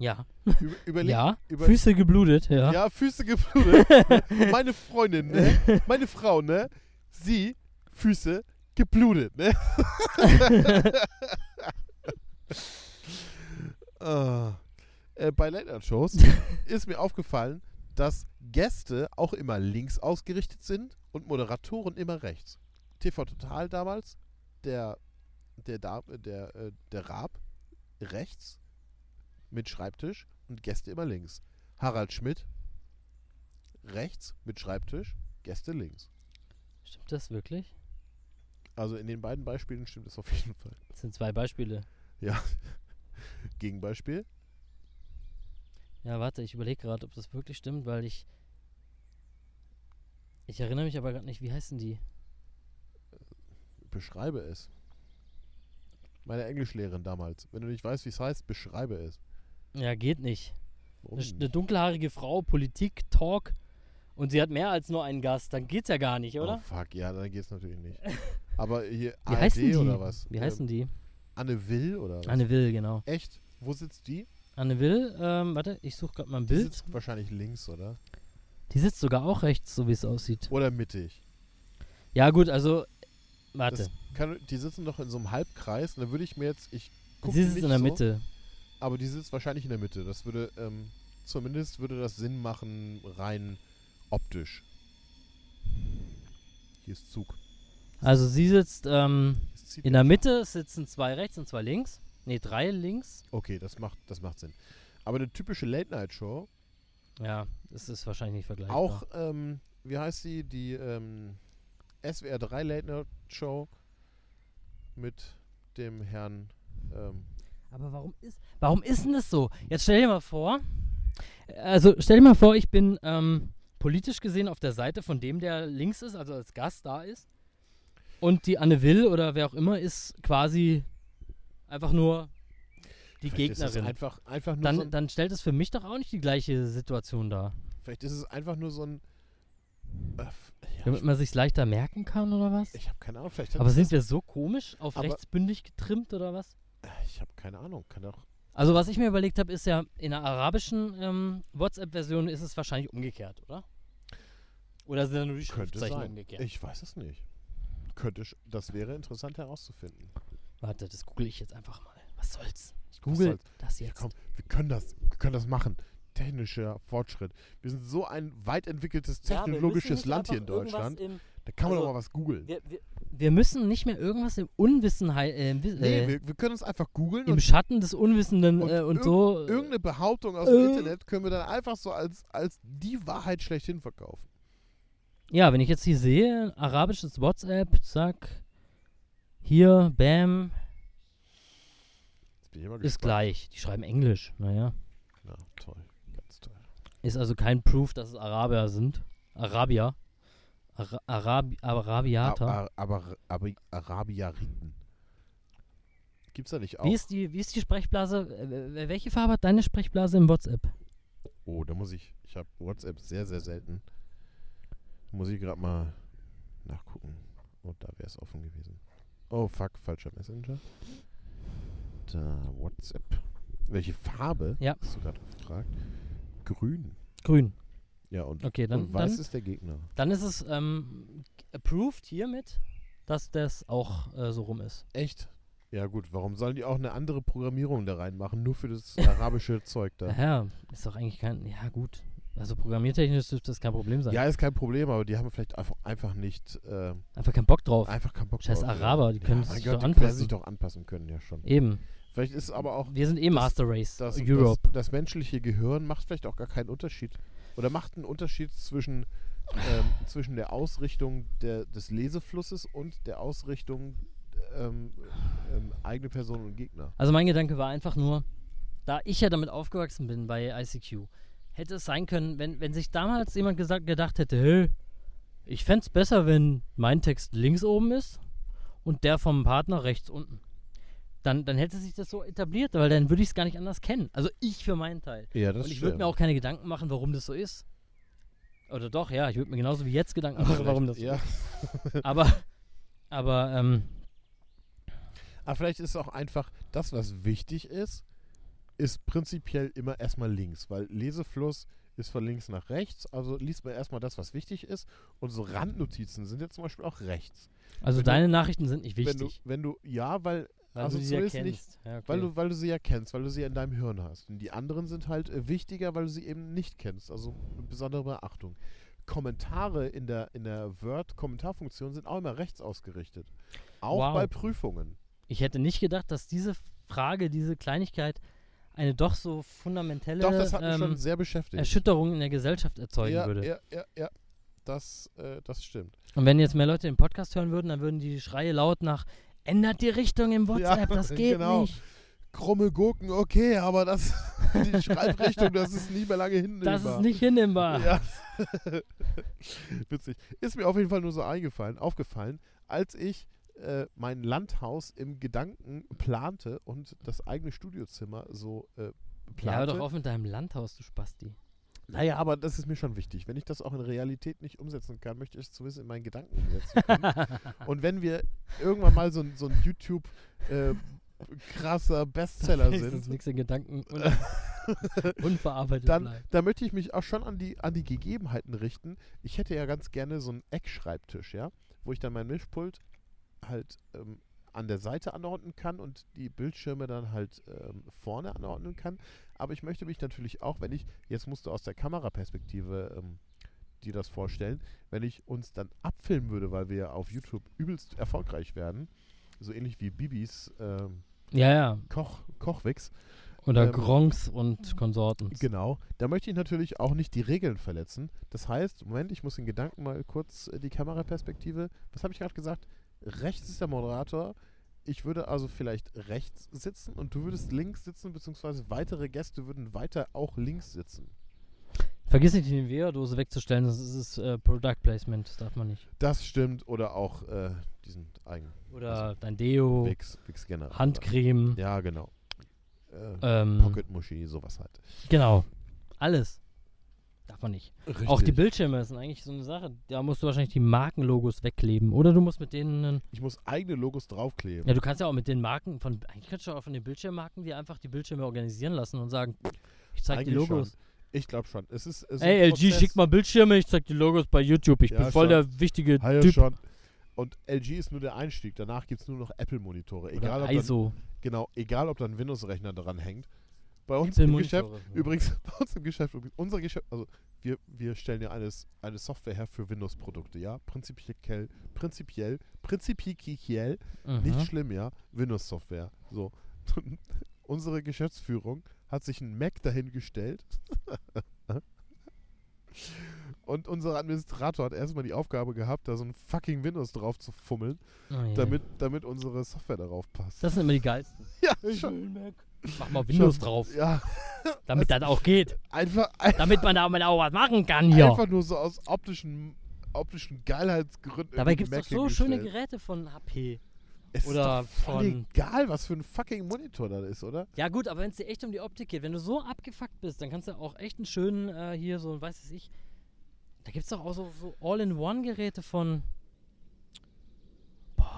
Ja. über, überleg, ja. über, Füße geblutet, ja. ja, Füße geblutet. Meine Freundin, ne, meine Frau, ne, sie, Füße geblutet, ne. Ah. äh, bei Late-Night-Shows ist mir aufgefallen, dass Gäste auch immer links ausgerichtet sind und Moderatoren immer rechts. TV Total damals, der der da, der äh, der Raab rechts mit Schreibtisch und Gäste immer links. Harald Schmidt rechts mit Schreibtisch, Gäste links. Stimmt das wirklich? Also in den beiden Beispielen stimmt es auf jeden Fall. Das sind zwei Beispiele. Ja. Gegenbeispiel. Ja, warte, ich überlege gerade, ob das wirklich stimmt, weil ich. Ich erinnere mich aber gerade nicht, wie heißen die? Beschreibe es. Meine Englischlehrerin damals. Wenn du nicht weißt, wie es heißt, beschreibe es. Ja, geht nicht. Eine, eine dunkelhaarige Frau, Politik, Talk und sie hat mehr als nur einen Gast. Dann geht's ja gar nicht, Oh, oder? fuck, ja, dann geht's natürlich nicht. Aber hier Wie ARD heißen die? oder was? Wie heißen die? Anne Will oder was? Anne Will, genau. Echt? Wo sitzt die? Anne Will, ähm, warte, ich suche gerade mal ein Die Bild. sitzt wahrscheinlich links, oder? Die sitzt sogar auch rechts, so wie es aussieht. Oder mittig. Ja, gut, also. Warte. Kann, die sitzen doch in so einem Halbkreis. Und da würde ich mir jetzt. Ich guck Sie sitzt in der so, Mitte. Aber die sitzt wahrscheinlich in der Mitte. Das würde. Ähm, zumindest würde das Sinn machen, rein optisch. Hier ist Zug. Also sie sitzt ähm, in der. Mitte, sitzen zwei rechts und zwei links. Ne, drei links. Okay, das macht, das macht Sinn. Aber eine typische Late-Night-Show, Ja, das ist wahrscheinlich nicht vergleichbar. auch, ähm, wie heißt sie, die ähm, SWR 3 Late-Night-Show mit dem Herrn, ähm, Aber warum ist, warum ist denn das so? Jetzt stell dir mal vor, also stell dir mal vor, ich bin ähm, politisch gesehen auf der Seite von dem, der links ist, also als Gast da ist. Und die Anne Will oder wer auch immer ist quasi einfach nur die vielleicht Gegnerin. einfach, einfach nur so Dann, ein, dann stellt es für mich doch auch nicht die gleiche Situation dar. vielleicht ist es einfach nur so ein, äh, ja, Damit man sich leichter merken kann oder was? ich habe keine Ahnung, vielleicht Aber sind wir so komisch auf rechtsbündig getrimmt oder was? Ich habe keine Ahnung, kann auch, Also was ich mir überlegt habe, ist ja, in der arabischen ähm, WhatsApp-Version ist es wahrscheinlich umgekehrt, oder? Oder sind da nur die könnte Schriftzeichen sein. umgekehrt? Ich weiß es nicht. Könnte, das wäre interessant herauszufinden. Warte, das google ich jetzt einfach mal. Was soll's? Ich google soll's? das Ja, jetzt. komm, wir können das, wir können das machen. Technischer Fortschritt. Wir sind so ein weit entwickeltes Ja, technologisches nicht Land hier in Deutschland. Im, Da kann man also, doch mal was googeln. wir, wir, wir müssen nicht mehr irgendwas im Unwissenheit, äh, Nee, wir, wir können uns einfach googeln im Schatten des Unwissenden und äh, und irg- so. äh, irgendeine Behauptung aus dem äh. Internet können wir dann einfach so als, als die Wahrheit schlechthin verkaufen. Ja, wenn ich jetzt hier sehe, arabisches WhatsApp, zack, hier, bam, ist gleich. Die schreiben Englisch, naja. Ja, toll. Ganz toll. Ist also kein Proof, dass es Araber sind. Arabier. Ara Arabi Arabiata. Aber, aber, aber Arabiariten. Gibt's da nicht auch? Wie ist die, wie ist die Sprechblase? welche Farbe hat deine Sprechblase im WhatsApp? Oh, da muss ich. Ich habe WhatsApp sehr, sehr selten. Muss ich gerade mal nachgucken. Oh, da wäre es offen gewesen. Oh, fuck, falscher Messenger. Da, WhatsApp. Welche Farbe? Ja. Hast du gerade gefragt? Grün. Grün. Ja, und, Okay, dann, und weiß dann, ist der Gegner. dann ist es ähm, approved hiermit, dass das auch äh, so rum ist. Echt? Ja, gut. Warum sollen die auch eine andere Programmierung da reinmachen? Nur für das arabische Zeug da. Ja, ist doch eigentlich kein. Ja, gut. Also programmiertechnisch dürfte das kein Problem sein. Ja, ist kein Problem, aber die haben vielleicht einfach, einfach nicht. Äh, Einfach keinen Bock drauf. einfach keinen Bock Scheiß drauf. Araber, die können ja, sich Gott, doch die anpassen. sich doch anpassen können, ja schon. Eben. Vielleicht ist es aber auch Wir sind eh Master Race. das, Europe. Das, das menschliche Gehirn macht vielleicht auch gar keinen Unterschied. Oder macht einen Unterschied zwischen, ähm, zwischen der Ausrichtung der, des Leseflusses und der Ausrichtung ähm, ähm, eigene Person und Gegner. Also mein Gedanke war einfach nur, da ich ja damit aufgewachsen bin bei ICQ, hätte es sein können, wenn, wenn sich damals jemand gesagt, gedacht hätte, hey, ich fände es besser, wenn mein Text links oben ist und der vom Partner rechts unten. Dann, dann hätte sich das so etabliert, weil dann würde ich es gar nicht anders kennen. Also ich für meinen Teil. Ja, das und ich würde mir auch keine Gedanken machen, warum das so ist. Oder doch, ja, ich würde mir genauso wie jetzt Gedanken machen, warum das so ja. ist. Aber, aber, ähm, Aber vielleicht ist es auch einfach, das, was wichtig ist, ist prinzipiell immer erstmal links, weil Lesefluss ist von links nach rechts, also liest man erstmal das, was wichtig ist und so Randnotizen sind jetzt zum Beispiel auch rechts. also Wenn du- deine Nachrichten sind nicht Wenn du, wichtig. wenn du, ja, weil, weil also du sie ja zumindest nicht, kennst. Ja, okay. weil du, weil du sie ja kennst, weil du sie in deinem Hirn hast. Und die anderen sind halt äh, wichtiger, weil du sie eben nicht kennst, also mit besonderer Beachtung. Kommentare in der, in der Word-Kommentarfunktion sind auch immer rechts ausgerichtet. Auch Wow. bei Prüfungen. Ich hätte nicht gedacht, dass diese Frage, diese Kleinigkeit eine doch so fundamentelle Doch, das hat mich ähm, schon sehr beschäftigt. Erschütterung in der Gesellschaft erzeugen ja, würde. Ja, ja, ja. Das, äh, das stimmt. Und wenn jetzt mehr Leute den Podcast hören würden, dann würden die Schreie laut nach ändert die Richtung im WhatsApp, das geht genau. nicht. Krumme Gurken, okay, aber das, die Schreibrichtung, das ist nie mehr lange hin. Das ist nicht hinnehmbar. Ja. Witzig. Ist mir auf jeden Fall nur so eingefallen, aufgefallen, als ich äh, mein Landhaus im Gedanken plante und das eigene Studiozimmer so äh, plante. Ja, hör doch auf mit deinem Landhaus, du Spasti. Naja, aber das ist mir schon wichtig. Wenn ich das auch in Realität nicht umsetzen kann, möchte ich es zumindest in meinen Gedanken umsetzen können. und wenn wir irgendwann mal so, ein- so ein YouTube äh, krasser Bestseller sind, nichts in Gedanken un unverarbeitet dann, bleibt. da möchte ich mich auch schon an die, an die Gegebenheiten richten. Ich hätte ja ganz gerne so einen Eckschreibtisch, ja, wo ich dann mein Mischpult halt ähm, an der Seite anordnen kann und die Bildschirme dann halt ähm, vorne anordnen kann. Aber ich möchte mich natürlich auch, wenn ich, jetzt musst du aus der Kameraperspektive ähm, dir das vorstellen, wenn ich uns dann abfilmen würde, weil wir auf YouTube übelst erfolgreich werden, so ähnlich wie Bibis ähm, Ja, ja. Koch, Kochwix, Oder Ähm, Gronks und Konsorten. Genau. Da möchte ich natürlich auch nicht die Regeln verletzen. Das heißt, Moment, ich muss den Gedanken mal kurz äh, die Kameraperspektive. Was habe ich gerade gesagt? Rechts ist der Moderator. Ich würde also vielleicht rechts sitzen und du würdest links sitzen, beziehungsweise weitere Gäste würden weiter auch links sitzen. Vergiss nicht, die Nivea-Dose wegzustellen, das ist äh, Product Placement, das darf man nicht. Das stimmt. Oder auch äh, diesen eigenen Oder dein Deo, Wix, Wix. Handcreme, Ja, genau. Äh, ähm, Pocket Muschi, sowas halt. genau. Alles. Darf man nicht. Auch die Richtig. Bildschirme sind eigentlich so eine Sache. Da musst du wahrscheinlich die Markenlogos wegkleben. Oder du musst mit denen. Ich muss eigene Logos draufkleben. Ja, du kannst ja auch mit den Marken von. Eigentlich kannst du auch von den Bildschirmmarken dir einfach die Bildschirme organisieren lassen und sagen, ich zeig die Eigentlich Logos. Schon. Ich glaube schon. Es ist, es Ey, LG, Prozess. schick mal Bildschirme, ich zeig die Logos bei YouTube. Ich Ja, bin voll schon. der wichtige ja, Typ. schon. Und LG ist nur der Einstieg. Danach gibt es nur noch Apple-Monitore. Egal, ob dann, genau, egal, ob da ein Windows-Rechner dran hängt. Bei uns im Geschäft, übrigens, bei uns im Geschäft, unser Geschäft, also wir, wir stellen ja eines, eine Software her für Windows-Produkte, ja? Prinzipiell, prinzipiell, prinzipiell, nicht schlimm, ja? Windows-Software. So. unsere Geschäftsführung hat sich einen Mac dahingestellt. Und unser Administrator hat erstmal die Aufgabe gehabt, da so ein fucking Windows drauf zu fummeln, Oh, ja. damit, damit unsere Software darauf passt. Das sind immer die geilsten. ja, Ich schon, will einen Mac. Mach mal Windows schon- drauf, Ja, damit das auch geht. einfach, ein, Damit man damit auch was machen kann hier. einfach nur so aus optischen, optischen Geilheitsgründen. Dabei gibt es doch so schöne. Geräte von HP. Es oder ist doch voll von- egal, was für ein fucking Monitor das ist, oder? Ja gut, aber wenn es dir echt um die Optik geht, wenn du so abgefuckt bist, dann kannst du auch echt einen schönen äh, hier so, weiß es ich, da gibt es doch auch so, so All-in-One-Geräte von,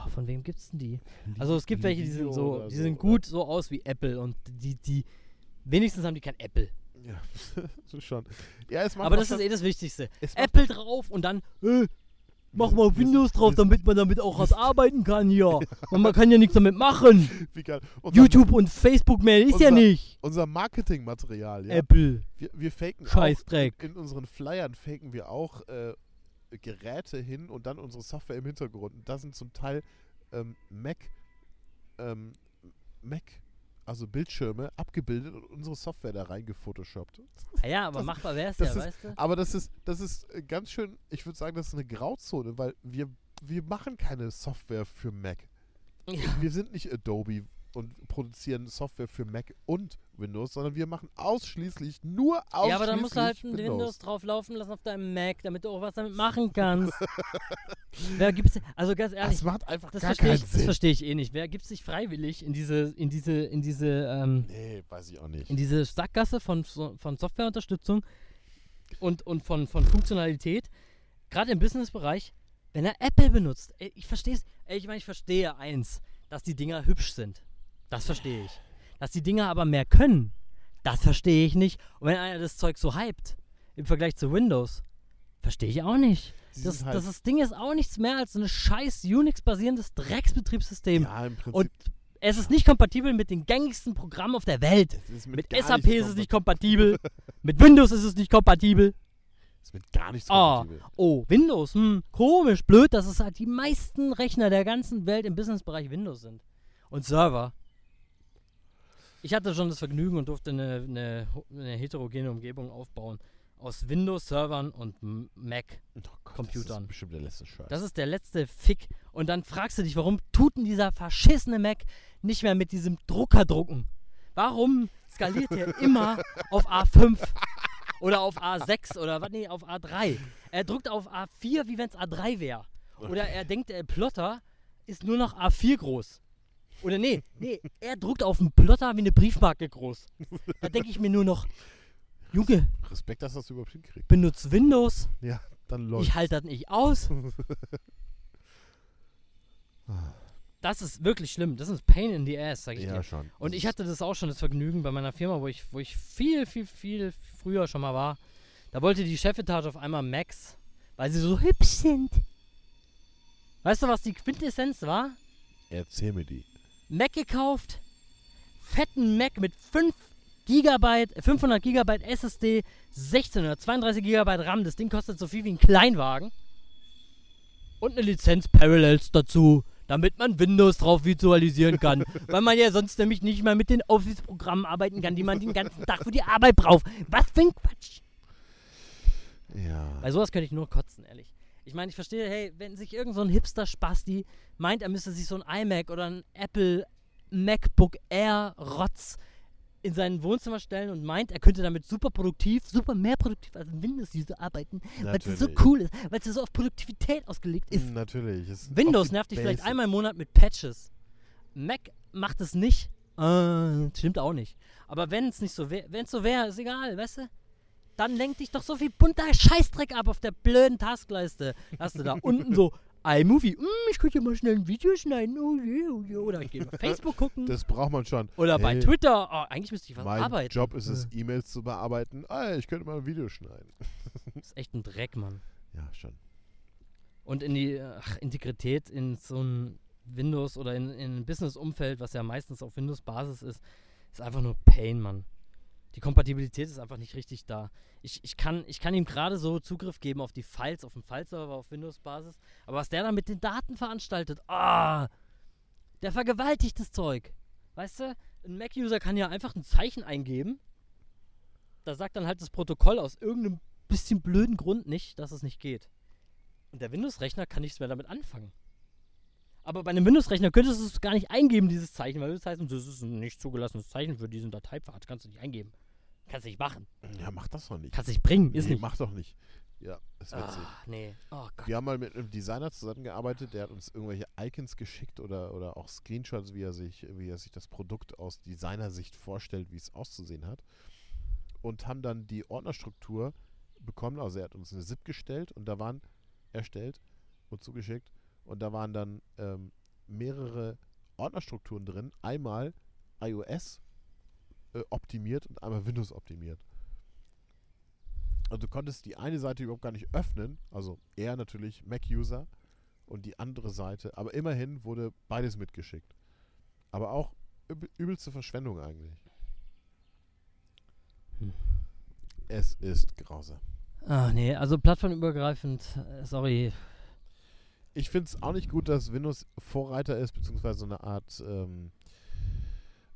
boah, von wem gibt's denn die? Also es gibt welche, die sind so, die sind gut so aus wie Apple und die, die, wenigstens haben die kein Apple. Ja, so schon. Ja, es macht Aber auch das ist eh das Wichtigste. Apple drauf und dann, äh, mach mal Windows drauf, damit man damit auch was arbeiten kann hier. Und man kann ja nichts damit machen. Unser, YouTube und Facebook mehr ist ja unser- nicht. Unser Marketingmaterial, ja. Apple, Wir, wir faken auch, Scheißdreck. in unseren Flyern faken wir auch äh, Geräte hin und dann unsere Software im Hintergrund. Und da sind zum Teil ähm, Mac, ähm, Mac, also Bildschirme abgebildet und unsere Software da reingefotoshoppt. Ja, ja, aber Das- machbar wär's das ja, ist- weißt du? Aber das ist, das ist äh, ganz schön, ich würde sagen, das ist eine Grauzone, weil wir, wir machen keine Software für Mac. Ja. Wir sind nicht Adobe und produzieren Software für Mac und Windows, sondern wir machen ausschließlich nur ausschließlich Ja, aber dann musst du halt ein Windows. Windows drauf laufen lassen auf deinem Mac, damit du auch was damit machen kannst. Wer gibt's also ganz ehrlich, Das macht einfach das gar verstehe keinen ich, das Sinn. verstehe ich eh nicht. Wer gibt sich freiwillig in diese in diese in diese ähm, nee, weiß ich auch nicht. in diese Sackgasse von von Softwareunterstützung und und von von Funktionalität, gerade im Businessbereich, wenn er Apple benutzt. Ich verstehe es. Ich meine, ich verstehe eins, dass die Dinger hübsch sind. Das verstehe ich. Dass die Dinger aber mehr können, das verstehe ich nicht. Und wenn einer das Zeug so hypt im Vergleich zu Windows, verstehe ich auch nicht. Das, halt- das, das Ding ist auch nichts mehr als ein scheiß Unix-basierendes Drecksbetriebssystem. ja, im Prinzip. Und es ist nicht kompatibel mit den gängigsten Programmen auf der Welt. Mit, gar SAP ist es nicht kompa- kompatibel. mit Windows ist es nicht kompatibel. ist mit gar nichts Ah, kompatibel. oh, Windows, hm, komisch, blöd, dass es halt die meisten Rechner der ganzen Welt im Businessbereich Windows sind. Und Server. Ich hatte schon das Vergnügen und durfte eine, eine, eine heterogene Umgebung aufbauen. Aus Windows-Servern und M- Mac. Oh Das ist bestimmt der letzte Scheiß. Das ist der letzte Fick. Und dann fragst du dich, warum tut denn dieser verschissene Mac nicht mehr mit diesem Drucker drucken? Warum skaliert er immer auf A5 oder auf A6 oder was? Nee, auf A3. Er druckt auf A4, wie wenn es A3 wäre. Oder er denkt, der Plotter ist nur noch A4 groß. Oder nee, nee, er druckt auf dem Plotter wie eine Briefmarke groß. Da denke ich mir nur noch, Junge, Respekt, dass das überhaupt hinkriegt. benutzt Windows, Ja, dann läuft. ich halte das nicht aus. Das ist wirklich schlimm. Das ist Pain in the Ass, sag ich Ja, dir. schon. Und ich hatte das auch schon, das Vergnügen bei meiner Firma, wo ich, wo ich viel, viel, viel früher schon mal war. Da wollte die Chefetage auf einmal Macs, weil sie so hübsch sind. Weißt du, was die Quintessenz war? Erzähl mir die. Mac gekauft, fetten Mac mit 5 Gigabyte, 500 Gigabyte SSD, 16 oder 32 Gigabyte RAM. Das Ding kostet so viel wie ein Kleinwagen. Und eine Lizenz Parallels dazu, damit man Windows drauf visualisieren kann. weil man ja sonst nämlich nicht mehr mit den Office-Programmen arbeiten kann, die man den ganzen Tag für die Arbeit braucht. Was für ein Quatsch. Ja. Bei sowas könnte ich nur kotzen, ehrlich. Ich meine, ich verstehe, hey, wenn sich irgend so ein Hipster-Spasti meint, er müsste sich so ein iMac oder ein Apple MacBook Air Rotz in sein Wohnzimmer stellen und meint, er könnte damit super produktiv, super mehr produktiv als ein Windows-User arbeiten, weil es so Natürlich. cool ist, weil es so auf Produktivität ausgelegt ist. Natürlich. es sind Windows nervt dich vielleicht einmal im Monat mit Patches. Mac macht es nicht. Äh, stimmt auch nicht. Aber wenn es nicht so wäre, wenn es so wäre, ist egal, weißt du? Dann lenkt dich doch so viel bunter Scheißdreck ab auf der blöden Taskleiste. Hast du da unten so iMovie, mm, ich könnte ja mal schnell ein Video schneiden, oh je, oh je. oder ich gehe bei Facebook gucken. Das braucht man schon. oder bei Hey, Twitter, oh, eigentlich müsste ich was Mein arbeiten. Job ist es, E-Mails zu bearbeiten. Ah, ich könnte mal ein Video schneiden. Das ist echt ein Dreck, Mann. Ja, schon. Und in die ach, Integrität in so ein Windows oder in, in ein Business-Umfeld, was ja meistens auf Windows-Basis ist, ist einfach nur Pain, Mann. Die Kompatibilität ist einfach nicht richtig da. Ich, ich, kann, ich kann ihm gerade so Zugriff geben auf die Files, auf dem File-Server, auf Windows-Basis. Aber was der dann mit den Daten veranstaltet, ah, der vergewaltigt das Zeug. Weißt du, ein Mac-User kann ja einfach ein Zeichen eingeben. Da sagt dann halt das Protokoll aus irgendeinem bisschen blöden Grund nicht, dass es nicht geht. Und der Windows-Rechner kann nichts mehr damit anfangen. Aber bei einem Windows-Rechner könntest du es gar nicht eingeben, dieses Zeichen, weil das heißt, das ist ein nicht zugelassenes Zeichen für diesen Dateipfad. Kannst du nicht eingeben. Kannst du nicht machen. Ja, mach das doch nicht. Kannst du nicht bringen. Ist nee, nicht. mach doch nicht. Ja, ist witzig. Ah, nee. Oh Gott. Wir haben mal mit einem Designer zusammengearbeitet, der hat uns irgendwelche Icons geschickt oder, oder auch Screenshots, wie er, sich, wie er sich das Produkt aus Designersicht vorstellt, wie es auszusehen hat. Und haben dann die Ordnerstruktur bekommen. Also er hat uns eine ZIP gestellt und da waren erstellt und zugeschickt. Und da waren dann ähm, mehrere Ordnerstrukturen drin. Einmal iOS optimiert und einmal Windows optimiert. Und du konntest die eine Seite überhaupt gar nicht öffnen, also er natürlich Mac-User und die andere Seite, aber immerhin wurde beides mitgeschickt. Aber auch üb übelste Verschwendung eigentlich. Hm. Es ist grausam. Ah, nee. Also plattformübergreifend, äh, sorry. Ich finde es auch nicht gut, dass Windows Vorreiter ist, beziehungsweise so eine Art ähm,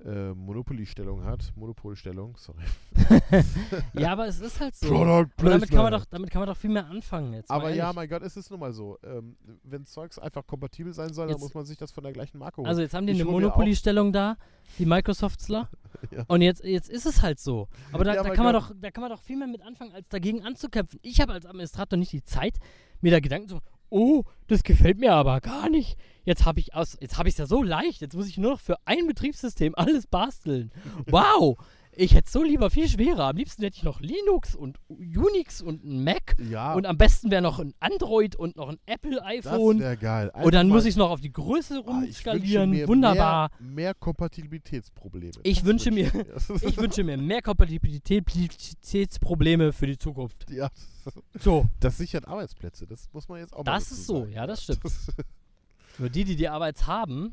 äh, Monopoly-Stellung hat. Monopolstellung, sorry. ja, aber es ist halt so. Product Aber damit kann, man doch, damit kann man doch viel mehr anfangen jetzt. Aber ja, mein Gott, es ist nun mal so. Ähm, wenn Zeugs einfach kompatibel sein soll, dann Jetzt- muss man sich das von der gleichen Marke holen. Also jetzt haben die Ich eine Monopoly-Stellung da, die Microsoftler. Ja. Und jetzt, jetzt ist es halt so. Aber da, Ja, da, kann man Gott. doch, da kann man doch viel mehr mit anfangen, als dagegen anzukämpfen. Ich habe als Administrator nicht die Zeit, mir da Gedanken zu machen, oh, das gefällt mir aber gar nicht. Jetzt habe ich es ja so leicht. Jetzt muss ich nur noch für ein Betriebssystem alles basteln. Wow! Ich hätte so lieber viel schwerer. Am liebsten hätte ich noch Linux und Unix und ein Mac. ja, Und am besten wäre noch ein Android und noch ein Apple das iPhone. wäre geil. Und dann Einfach muss ich es noch auf die Größe Ah, rumskalieren. mir Wunderbar. Mehr, mehr Kompatibilitätsprobleme. Ich Das wünsche mir- Das Ich wünsche mir mehr Kompatibilitätsprobleme für die Zukunft. ja, So, das sichert Arbeitsplätze. Das muss man jetzt auch mal Das ist so, sagen. ja, das stimmt. nur die, die die Arbeit haben,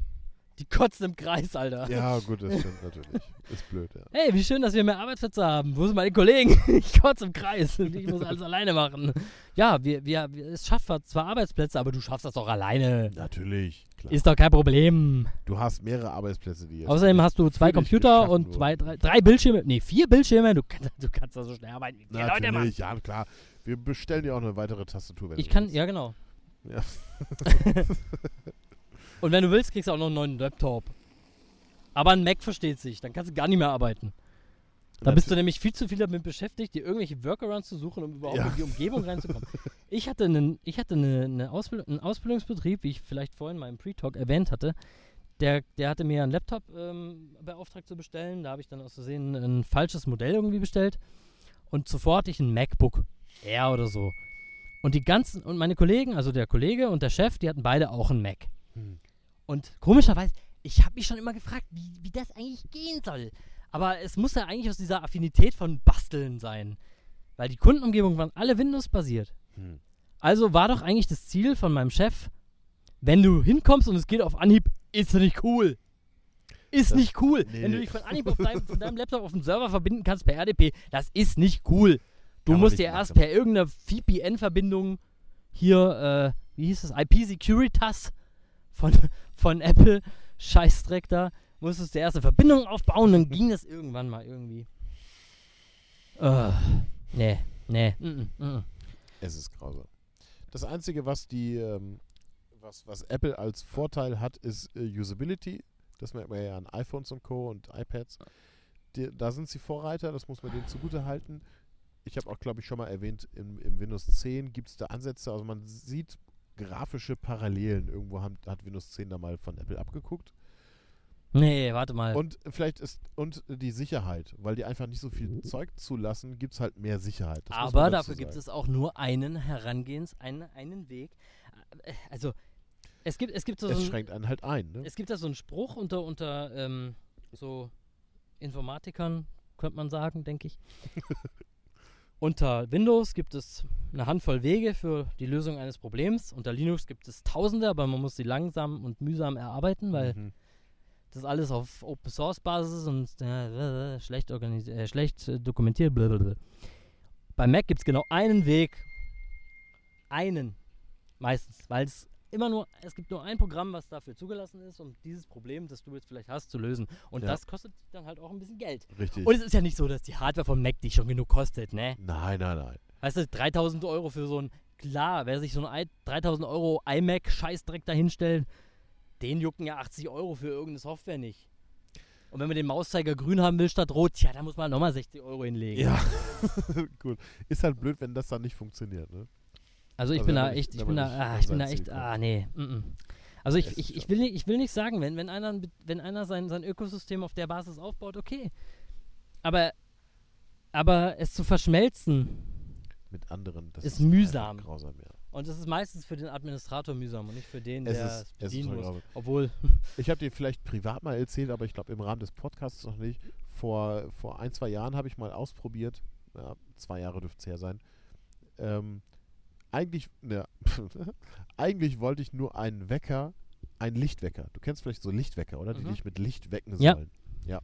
die kotzen im Kreis, Alter. ja, gut, das stimmt natürlich. Ist blöd, ja. Hey, wie schön, dass wir mehr Arbeitsplätze haben. Wo sind meine Kollegen? Ich kotze im Kreis und ich muss alles alleine machen. Ja, wir, wir, es schafft zwar Arbeitsplätze, aber du schaffst das doch alleine. Natürlich, klar. Ist doch kein Problem. du hast mehrere Arbeitsplätze, die jetzt Außerdem hast du zwei Computer und zwei, drei, drei Bildschirme. Nee, vier Bildschirme. Du kannst, du kannst da so schnell arbeiten wie vier Leute. Natürlich, ja, klar. Wir bestellen dir auch eine weitere Tastatur, wenn Ich kann, willst. ja genau. Ja. Und wenn du willst, kriegst du auch noch einen neuen Laptop. Aber ein Mac versteht sich, dann kannst du gar nicht mehr arbeiten. Da bist du nämlich viel zu viel damit beschäftigt, dir irgendwelche Workarounds zu suchen, um überhaupt Ja. in die Umgebung reinzukommen. Ich hatte, einen, ich hatte eine, eine Ausbild einen Ausbildungsbetrieb, wie ich vielleicht vorhin mal im Pre-Talk erwähnt hatte. Der, der hatte mir einen Laptop ähm, beauftragt zu bestellen. Da habe ich dann aus Versehen ein falsches Modell irgendwie bestellt. Und zuvor hatte ich ein MacBook Air oder so. Und die ganzen, und meine Kollegen, also der Kollege und der Chef, die hatten beide auch einen Mac. Hm. Und komischerweise, ich habe mich schon immer gefragt, wie, wie das eigentlich gehen soll. Aber es muss ja eigentlich aus dieser Affinität von Basteln sein. Weil die Kundenumgebungen waren alle Windows-basiert. Hm. Also war doch eigentlich das Ziel von meinem Chef, wenn du hinkommst und es geht auf Anhieb, ist nicht cool. Ist Das- nicht cool. nee. Wenn du dich von Anhieb auf deinem, von deinem Laptop auf den Server verbinden kannst per RDP, das ist nicht cool. Du Kann musst dir erst machen. per irgendeiner VPN-Verbindung hier, äh, wie hieß es, IP Securitas von, von Apple, Scheißdreck da, musstest du erst eine Verbindung aufbauen, dann ging das irgendwann mal irgendwie. Uh, nee, nee, mm, mm, mm. Es ist grausam. Das Einzige, was die, ähm, was, was Apple als Vorteil hat, ist äh, Usability. Das merkt man ja an iPhones und Co. und iPads. Die, da sind sie Vorreiter, das muss man denen zugute halten. Ich habe auch, glaube ich, schon mal erwähnt, im, im Windows 10 gibt es da Ansätze, also man sieht grafische Parallelen. Irgendwo haben, hat Windows 10 da mal von Apple abgeguckt. Nee, warte mal. Und vielleicht ist, und die Sicherheit, weil die einfach nicht so viel Zeug zulassen, gibt es halt mehr Sicherheit. Das Aber dafür gibt es auch nur einen Herangehens, einen, einen Weg. Also, es gibt, es gibt so, so Es ein, schränkt einen halt ein, ne? es gibt da so einen Spruch unter, unter ähm, so Informatikern, könnte man sagen, denke ich. unter Windows gibt es eine Handvoll Wege für die Lösung eines Problems. Unter Linux gibt es Tausende, aber man muss sie langsam und mühsam erarbeiten, weil Mhm. das alles auf Open Source Basis und äh, schlecht, äh, schlecht äh, dokumentiert. Blablabla. Bei Mac gibt es genau einen Weg. Einen. Meistens. Weil es immer nur, es gibt nur ein Programm, was dafür zugelassen ist, um dieses Problem, das du jetzt vielleicht hast, zu lösen. Und Ja. das kostet dann halt auch ein bisschen Geld. Richtig. Und es ist ja nicht so, dass die Hardware von Mac die schon genug kostet, ne? nein, nein, nein. Weißt du, 3000 Euro für so ein, klar, wer sich so ein i- 3000 Euro iMac Scheißdreck dahinstellt, den jucken ja 80 Euro für irgendeine Software nicht. Und wenn man den Mauszeiger grün haben will statt rot, tja, da muss man nochmal 60 Euro hinlegen. Ja, gut. Ist halt blöd, wenn das dann nicht funktioniert, ne? Also ich Also bin da echt, ich bin da, ah, ich bin da echt, ah nee. Mm -mm. Also ich, ich, ist ich, will nicht, ich will nicht sagen, wenn, wenn einer, wenn einer sein, sein Ökosystem auf der Basis aufbaut, okay. Aber, aber es zu verschmelzen, Mit anderen. Das Ist einfach mühsam. Grausam, ja. und das ist meistens für den Administrator mühsam und nicht für den, Es der ist- es ist bedienen muss. Obwohl, Ich habe dir vielleicht privat mal erzählt, aber ich glaube im Rahmen des Podcasts noch nicht. Vor, vor ein, zwei Jahren habe ich mal ausprobiert, ja, zwei Jahre dürfte es her sein. Ähm, eigentlich, ne, eigentlich wollte ich nur einen Wecker, einen Lichtwecker. Du kennst vielleicht so Lichtwecker, oder? Die Mhm. dich mit Licht wecken Ja. sollen. Ja.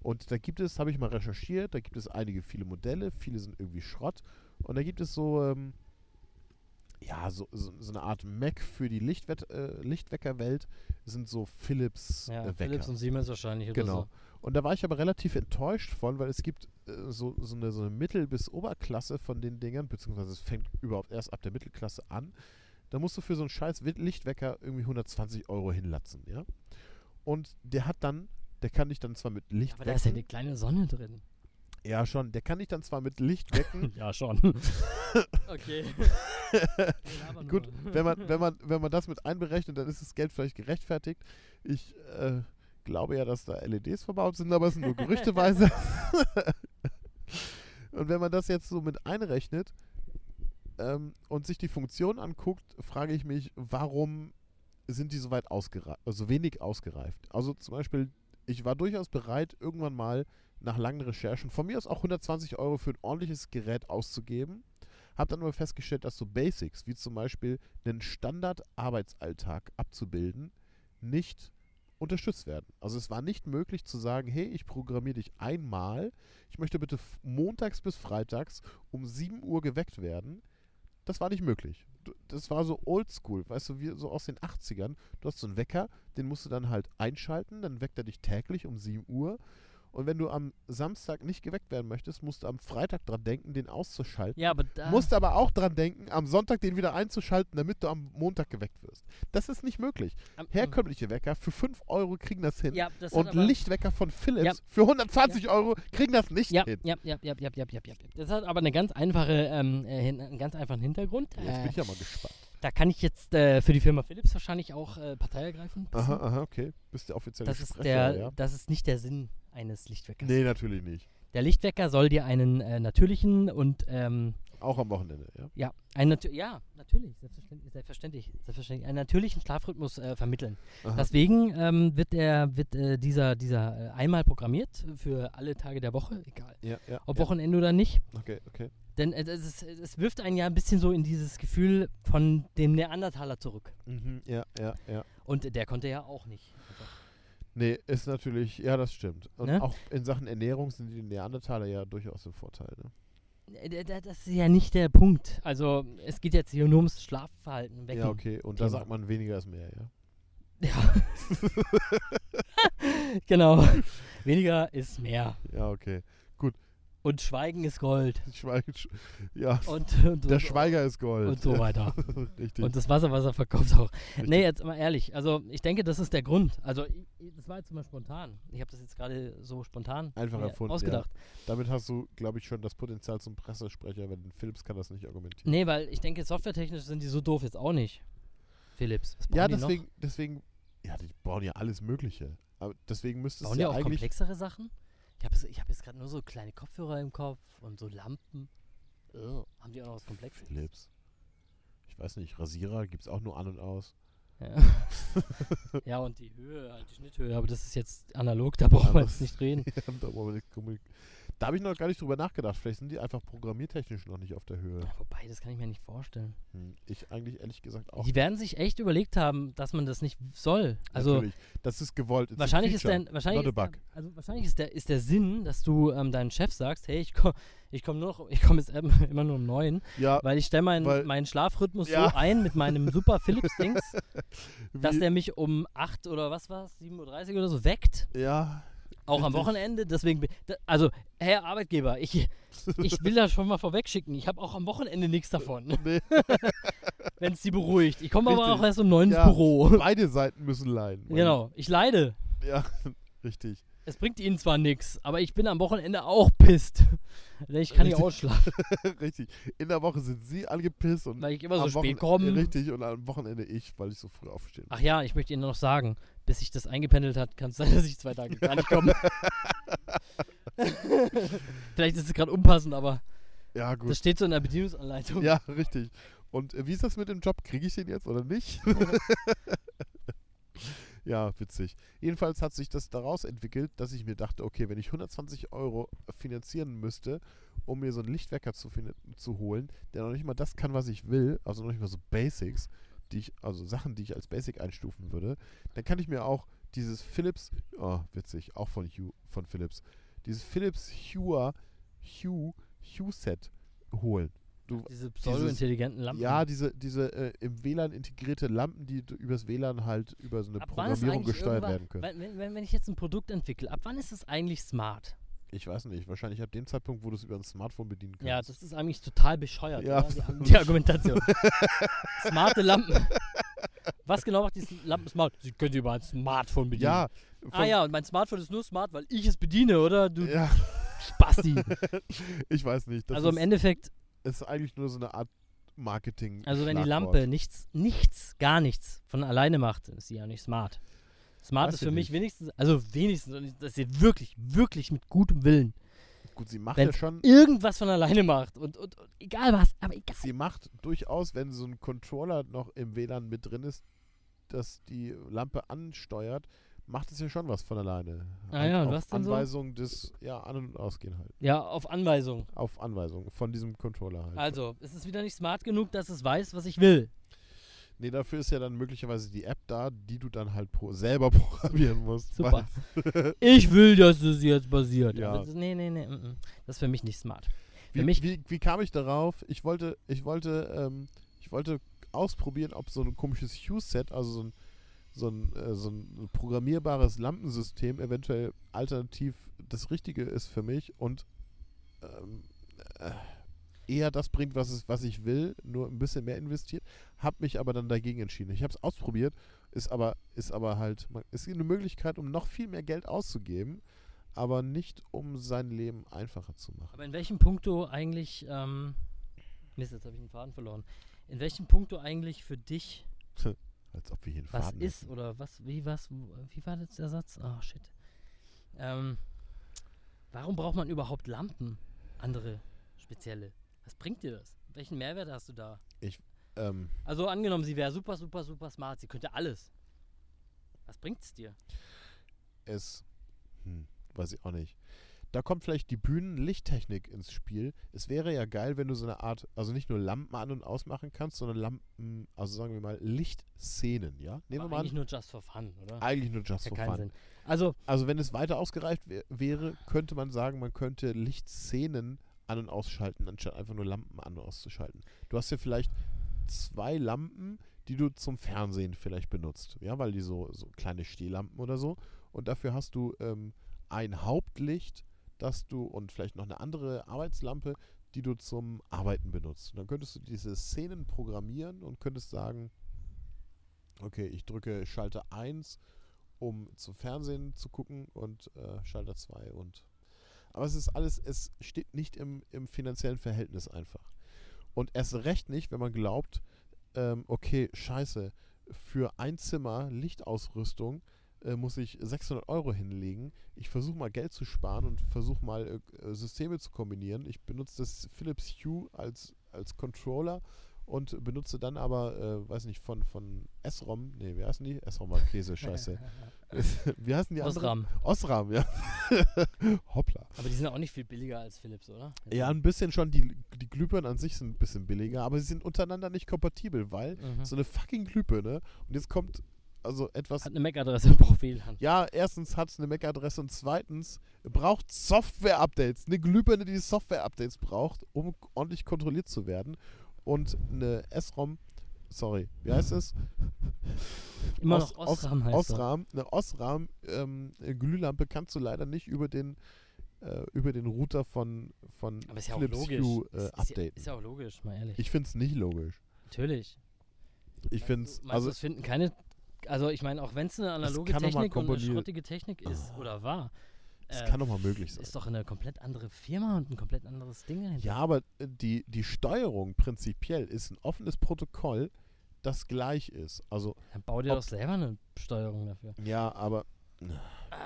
Und da gibt es, habe ich mal recherchiert, da gibt es einige, viele Modelle, viele sind irgendwie Schrott. Und da gibt es so, ähm, ja, so, so, so eine Art Mac für die Lichtwet äh, Lichtweckerwelt sind so Philips ja, äh, Wecker. Philips und Siemens wahrscheinlich oder Genau. so. Und da war ich aber relativ enttäuscht von, weil es gibt äh, so, so, eine, so eine Mittel- bis Oberklasse von den Dingern, beziehungsweise es fängt überhaupt erst ab der Mittelklasse an. Da musst du für so einen scheiß Lichtwecker irgendwie 120 Euro hinlatzen, ja. Und der hat dann, der kann dich dann zwar mit Licht Aber da ist ja wecken. eine kleine Sonne drin. Ja, schon. Der kann dich dann zwar mit Licht wecken. Ja, schon. okay. Gut, wenn man, wenn, man, wenn man das mit einberechnet, dann ist das Geld vielleicht gerechtfertigt. Ich äh, glaube ja, dass da LEDs verbaut sind, aber es sind nur gerüchteweise. und wenn man das jetzt so mit einrechnet ähm, und sich die Funktion anguckt, frage ich mich, warum sind die so weit ausgereift, so wenig ausgereift? Also zum Beispiel, ich war durchaus bereit, irgendwann mal nach langen Recherchen von mir aus auch 120 Euro für ein ordentliches Gerät auszugeben. Habe dann aber festgestellt, dass so Basics, wie zum Beispiel einen Standard-Arbeitsalltag abzubilden, nicht unterstützt werden. Also es war nicht möglich zu sagen, hey, ich programmiere dich einmal, ich möchte bitte montags bis freitags um 7 Uhr geweckt werden. Das war nicht möglich. Das war so oldschool, weißt du, wie so aus den 80ern. Du hast so einen Wecker, den musst du dann halt einschalten, dann weckt er dich täglich um 7 Uhr. Und wenn du am Samstag nicht geweckt werden möchtest, musst du am Freitag dran denken, den auszuschalten. Ja, aber da. Musst aber auch dran denken, am Sonntag den wieder einzuschalten, damit du am Montag geweckt wirst. Das ist nicht möglich. am- Herkömmliche Wecker für 5 Euro kriegen das hin. Ja, das und Lichtwecker von Philips Ja. für 120 Euro kriegen das nicht Ja, hin. ja, ja, ja, ja, ja, ja, ja. Das hat aber eine ganz einfache, ähm, äh, einen ganz einfachen Hintergrund. Jetzt bin ich ja mal gespannt. Da kann ich jetzt äh, für die Firma Philips wahrscheinlich auch äh, Partei ergreifen. Aha, aha, okay. Bist der offizielle Das ist Sprecher, der, ja? das ist nicht der Sinn eines Lichtweckers. Nee, natürlich nicht. Der Lichtwecker soll dir einen äh, natürlichen und ähm, Auch am Wochenende, ja. ja, einen natür ja, natürlich, selbstverständlich, selbstverständlich, selbstverständlich, einen natürlichen Schlafrhythmus äh, vermitteln. Aha. Deswegen ähm, wird der, wird äh, dieser, dieser äh, einmal programmiert für alle Tage der Woche, egal, ja, ja, ob ja. Wochenende oder nicht. Okay, okay. Denn äh, es, ist, es wirft einen ja ein bisschen so in dieses Gefühl von dem Neandertaler zurück. Mhm, ja, ja, ja. Und der konnte ja auch nicht. Nee, ist natürlich, ja, das stimmt. Und Ne? auch in Sachen Ernährung sind die Neandertaler ja durchaus im Vorteil. Ne? Äh, Das ist ja nicht der Punkt. Also es geht jetzt hier nur ums Schlafverhalten. Wecken. Ja, okay. Und da Thema. sagt man, weniger ist mehr, ja. Ja. genau. Weniger ist mehr. Ja, okay. Und Schweigen ist Gold. Schweigen, sch ja, Und, und, der und, Schweiger ist Gold. und so weiter. Richtig. Und das Wasser, was er verkauft auch. richtig. Nee, jetzt mal ehrlich. Also ich denke, das ist der Grund. Also ich, das war jetzt mal spontan. Ich habe das jetzt gerade so spontan Einfach erfunden, ausgedacht. Damit hast du, glaube ich, schon das Potenzial zum Pressesprecher, wenn Philips kann das nicht argumentieren. Nee, weil ich denke, softwaretechnisch sind die so doof jetzt auch nicht. Philips. Ja, deswegen, deswegen, ja, die bauen ja alles Mögliche. Aber deswegen müsste es ja auch eigentlich. komplexere Sachen? Ich habe ich hab jetzt gerade nur so kleine Kopfhörer im Kopf und so Lampen. Ugh. Haben die auch noch was Komplexes? Philips. Ich weiß nicht, Rasierer gibt es auch nur an und aus. Ja. ja, und die Höhe, halt die Schnitthöhe, aber das ist jetzt analog, da brauchen wir jetzt nicht reden. Ja, da wollen wir nicht da habe ich noch gar nicht drüber nachgedacht. Vielleicht sind die einfach programmiertechnisch noch nicht auf der Höhe. Wobei, das kann ich mir nicht vorstellen. Hm. Ich eigentlich ehrlich gesagt auch. Die werden sich echt überlegt haben, dass man das nicht soll. Also Natürlich. Das ist gewollt. It's wahrscheinlich ist der, wahrscheinlich ist also wahrscheinlich ist der, ist der Sinn, dass du ähm, deinem Chef sagst, hey, ich komme ich komm nur noch, ich komme jetzt immer nur um neun, Ja, weil ich stelle meinen Weil- meinen Schlafrhythmus Ja. so ein mit meinem super Philips-Dings, dass der mich um 8 oder was war es, 7.30 Uhr oder so weckt. ja, Auch am. Wochenende, deswegen, also, Herr Arbeitgeber, ich, ich will das schon mal vorwegschicken. Ich habe auch am Wochenende nichts davon, nee, wenn es sie beruhigt. Ich komme aber auch erst um neun Ja. ins Büro. beide Seiten müssen leiden. Genau, ich leide. Ja, richtig. Es bringt ihnen zwar nichts, aber ich bin am Wochenende auch pisst. Denn ich kann nicht ausschlafen, richtig. In der Woche sind sie angepisst und weil ich immer so spät Wochen- komme. Richtig, und am Wochenende ich, weil ich so früh aufstehe. Ach ja, ich möchte Ihnen noch sagen, bis sich das eingependelt hat, kann es sein, dass ich zwei Tage gar nicht komme. Vielleicht ist es gerade unpassend, aber Ja, gut. das steht so in der Bedienungsanleitung. Ja, richtig. Und äh, wie ist das mit dem Job? Kriege ich den jetzt oder nicht? Ja, witzig. Jedenfalls hat sich das daraus entwickelt, dass ich mir dachte, okay, wenn ich 120 Euro finanzieren müsste, um mir so einen Lichtwecker zu, zu holen, der noch nicht mal das kann, was ich will, also noch nicht mal so Basics, die ich, also Sachen, die ich als Basic einstufen würde, dann kann ich mir auch dieses Philips, oh, witzig, auch von Hue, von Philips, dieses Philips Hue, Hue, Hue Set holen. Du, Diese pseudo-intelligenten Lampen. ja, diese, diese äh, im WLAN integrierte Lampen, die übers WLAN halt über so eine Ab Programmierung gesteuert werden können. Wenn, wenn- wenn, ich jetzt ein Produkt entwickle, ab wann ist es eigentlich smart? Ich weiß nicht, wahrscheinlich ab dem Zeitpunkt, wo du es über ein Smartphone bedienen kannst. Ja, das ist eigentlich total bescheuert, Ja? Die, die Argumentation. Smarte Lampen. Was genau macht diese Lampen smart? Sie können sie über ein Smartphone bedienen. ja, Ah ja, und mein Smartphone ist nur smart, weil ich es bediene, oder? Du ja, Spasti. ich weiß nicht. Also im Endeffekt, ist eigentlich nur so eine Art Marketing. also wenn die. Lampe nichts, nichts, gar nichts von alleine macht, ist sie ja nicht smart. Smart Weiß ist für mich nicht. wenigstens, also wenigstens, dass sie wirklich, wirklich mit gutem Willen Gut, sie macht ja schon. irgendwas von alleine macht und, und, und egal was, aber egal. Sie macht durchaus, wenn so ein Controller noch im WLAN mit drin ist, dass die Lampe ansteuert, macht es ja schon was von alleine. Ah Halt ja, auf was denn so? Anweisung des, ja, An- und Ausgehen halt. Ja, auf Anweisung. Auf Anweisung von diesem Controller halt. Also, es ist wieder nicht smart genug, dass es weiß, was ich will. Nee, dafür ist ja dann möglicherweise die App da, die du dann halt pro selber programmieren musst. Super. Ich will, dass es jetzt passiert. Ja. Das, nee, nee, nee. mm, mm. Das ist für mich nicht smart. Wie, Für mich, wie, wie kam ich darauf? Ich wollte, ich wollte, ähm, ich wollte ausprobieren, ob so ein komisches Hue-Set, also so ein, so, ein, äh, so ein programmierbares Lampensystem eventuell alternativ das Richtige ist für mich und ähm, äh, eher das bringt, was, es, was ich will, nur ein bisschen mehr investiert, habe mich aber dann dagegen entschieden. Ich habe es ausprobiert, ist aber, ist aber halt, ist eine Möglichkeit, um noch viel mehr Geld auszugeben, aber nicht um sein Leben einfacher zu machen. aber in welchem Punkto eigentlich, ähm, Mist, jetzt habe ich den Faden verloren. In welchem Punkto eigentlich für dich Als ob wir hier einen was Faden ist hätten. oder was, wie, was, wie war jetzt der Satz? Oh, shit. Ähm, warum braucht man überhaupt Lampen? Andere, spezielle. Was bringt dir das? Welchen Mehrwert hast du da? Ähm, Also angenommen, sie wäre super, super, super smart. Sie könnte alles. Was bringt es dir? es, hm, weiß ich auch nicht. Da kommt vielleicht die Bühnenlichttechnik ins Spiel. Es wäre ja geil, wenn du so eine Art, also nicht nur Lampen an- und ausmachen kannst, sondern Lampen, also sagen wir mal Lichtszenen, ja? Nehmen wir mal eigentlich an, nur just for fun, oder? eigentlich nur just ja for fun. Sinn. Also, Also wenn es weiter ausgereift wär, wäre, könnte man sagen, man könnte Lichtszenen an- und ausschalten, anstatt einfach nur Lampen an- und auszuschalten. Du hast ja vielleicht zwei Lampen, die du zum Fernsehen vielleicht benutzt. Ja, weil die so, so kleine Stehlampen oder so. Und dafür hast du ähm, ein Hauptlicht, das du und vielleicht noch eine andere Arbeitslampe, die du zum Arbeiten benutzt. Und dann könntest du diese Szenen programmieren und könntest sagen, okay, ich drücke Schalter 1, um zum Fernsehen zu gucken und äh, Schalter 2 und aber es ist alles, es steht nicht im, im finanziellen Verhältnis einfach. Und erst recht nicht, wenn man glaubt, ähm, okay, scheiße, für ein Zimmer Lichtausrüstung äh, muss ich 600 Euro hinlegen. Ich versuche mal Geld zu sparen und versuche mal äh, Systeme zu kombinieren. Ich benutze das Philips Hue als, als Controller und benutze dann aber, äh, weiß nicht, von, von Esrom, nee, wie heißen die? Esrom war Käse, scheiße. wie heißen die Osram. anderen? Osram, ja. Hoppla. Aber die sind auch nicht viel billiger als Philips, oder? Ja, ein bisschen schon. Die, die Glühbirnen an sich sind ein bisschen billiger, aber sie sind untereinander nicht kompatibel, weil Mhm. so eine fucking Glühbirne und jetzt kommt also etwas. Hat eine MAC-Adresse im Profil. Ja, erstens hat es eine MAC-Adresse und zweitens braucht Software-Updates. Eine Glühbirne, die Software-Updates braucht, um ordentlich kontrolliert zu werden. Und eine SROM, sorry, wie heißt es? Immer Os- noch Osram heißt das. Osram, eine Osram ähm, Glühlampe kannst du leider nicht über den äh, über den Router von, von Aber ist ja auch Philips logisch. Hue äh, Ist- ist, ja, updaten. ist ja auch logisch, mal ehrlich. Ich finde es nicht logisch. Natürlich. Ich finde es, also es finden keine. Also, ich meine, auch wenn es eine analoge Technik und eine schrottige Technik ist oder war, es äh, kann doch mal möglich sein. ist doch eine komplett andere Firma und ein komplett anderes Ding dahinter. Ja, aber äh, die, die Steuerung prinzipiell ist ein offenes Protokoll, das gleich ist. Also, Dann bau dir doch selber eine Steuerung dafür. ja, aber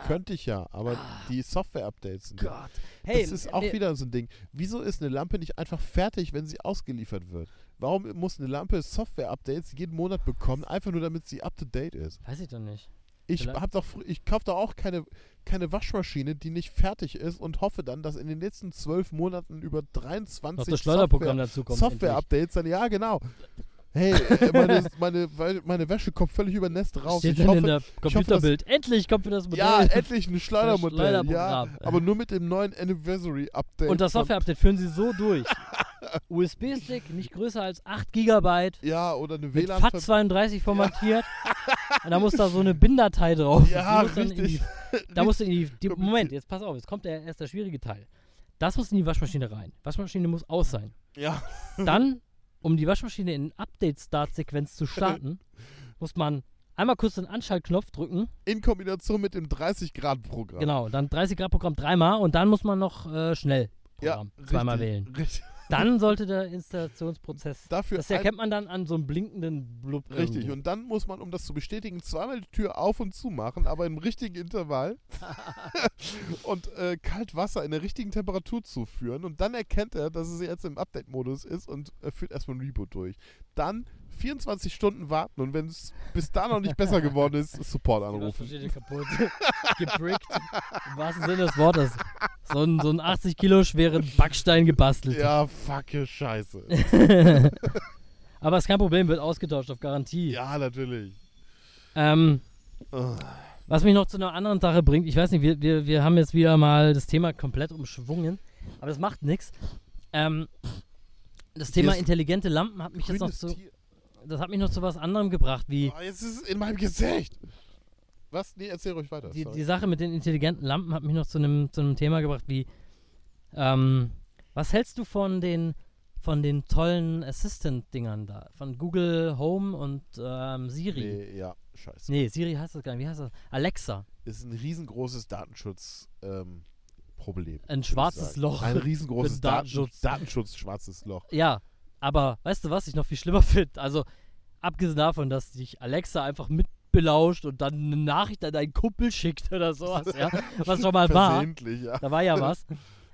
könnte ich ja, aber die Software-Updates sind. Ah. Gott. Hey, das ist auch wieder so ein Ding. Wieso ist eine Lampe nicht einfach fertig, wenn sie ausgeliefert wird? Warum muss eine Lampe Software-Updates jeden Monat bekommen, einfach nur damit sie up-to-date ist? Weiß ich doch nicht. Ich hab doch, ich kaufe doch auch keine, keine Waschmaschine, die nicht fertig ist und hoffe dann, dass in den letzten zwölf Monaten über 23 Noch das Schleuderprogramm Software-. Software-Updates dann, ja genau. Hey, äh, meine, meine, meine, Wäsche kommt völlig übernässt raus. Steht Ich hoffe, in der hoffe, Computerbild. Endlich kommt für das Modell. ja, endlich ein Schleudermodell. Ja, aber nur mit dem neuen Anniversary-Update. Und das Software-Update führen sie so durch. USB-Stick nicht größer als 8 GB, Ja, oder eine mit WLAN. FAT32 formatiert. Und da muss da so eine BIN-Datei drauf. Ja, richtig. Die, da musst du in die, die. Moment, jetzt pass auf, jetzt kommt der, erst der schwierige Teil. Das muss in die Waschmaschine rein. Waschmaschine muss aus sein. Ja, Dann, um die Waschmaschine in Update-Start-Sequenz zu starten, muss man einmal kurz den Anschaltknopf drücken. in Kombination mit dem 30-Grad-Programm. Genau, dann 30 Grad Programm dreimal und dann muss man noch äh, schnell Ja, Programm zweimal richtig, wählen. Richtig. Dann sollte der Installationsprozess. Dafür Das erkennt man dann an so einem blinkenden Blub. Richtig, irgendwo. und dann muss man, um das zu bestätigen, zweimal die Tür auf und zu machen, aber im richtigen Intervall und äh, Kaltwasser in der richtigen Temperatur zuführen und dann erkennt er, dass es jetzt im Update-Modus ist und äh, führt erstmal ein Reboot durch. Dann 24 Stunden warten und wenn es bis da noch nicht besser geworden ist, Support anrufen. Waschmaschine kaputt. Gebrickt. Im wahrsten Sinne des Wortes. So ein, so ein 80 Kilo schweren Backstein gebastelt. Ja, fucke Scheiße. Aber ist kein Problem, wird ausgetauscht auf Garantie. ja, natürlich. Ähm, Ugh. was mich noch zu einer anderen Sache bringt, ich weiß nicht, wir, wir, wir haben jetzt wieder mal das Thema komplett umschwungen, aber das macht nichts. Ähm, das Thema intelligente Lampen hat mich jetzt noch zu, Tier. Das hat mich noch zu was anderem gebracht, wie Oh, jetzt ist es in meinem Gesicht. Was? Nee, erzähl ruhig weiter. die, die Sache mit den intelligenten Lampen hat mich noch zu einem zu einem Thema gebracht, wie ähm, was hältst du von den von den tollen Assistant-Dingern da, von Google Home und ähm, Siri? Nee, ja, scheiße. Nee, Siri heißt das gar nicht. Wie heißt das? Alexa. ist ein riesengroßes Datenschutzproblem. Ähm, Problem, Ein schwarzes. Loch Ein riesengroßes Datenschutz. Datenschutz. Datenschutz, schwarzes Loch. Ja, aber weißt du, was ich noch viel schlimmer finde? Also, abgesehen davon, dass dich Alexa einfach mitbelauscht und dann eine Nachricht an deinen Kumpel schickt oder sowas, ja, was schon mal war. Ja. Da war ja was.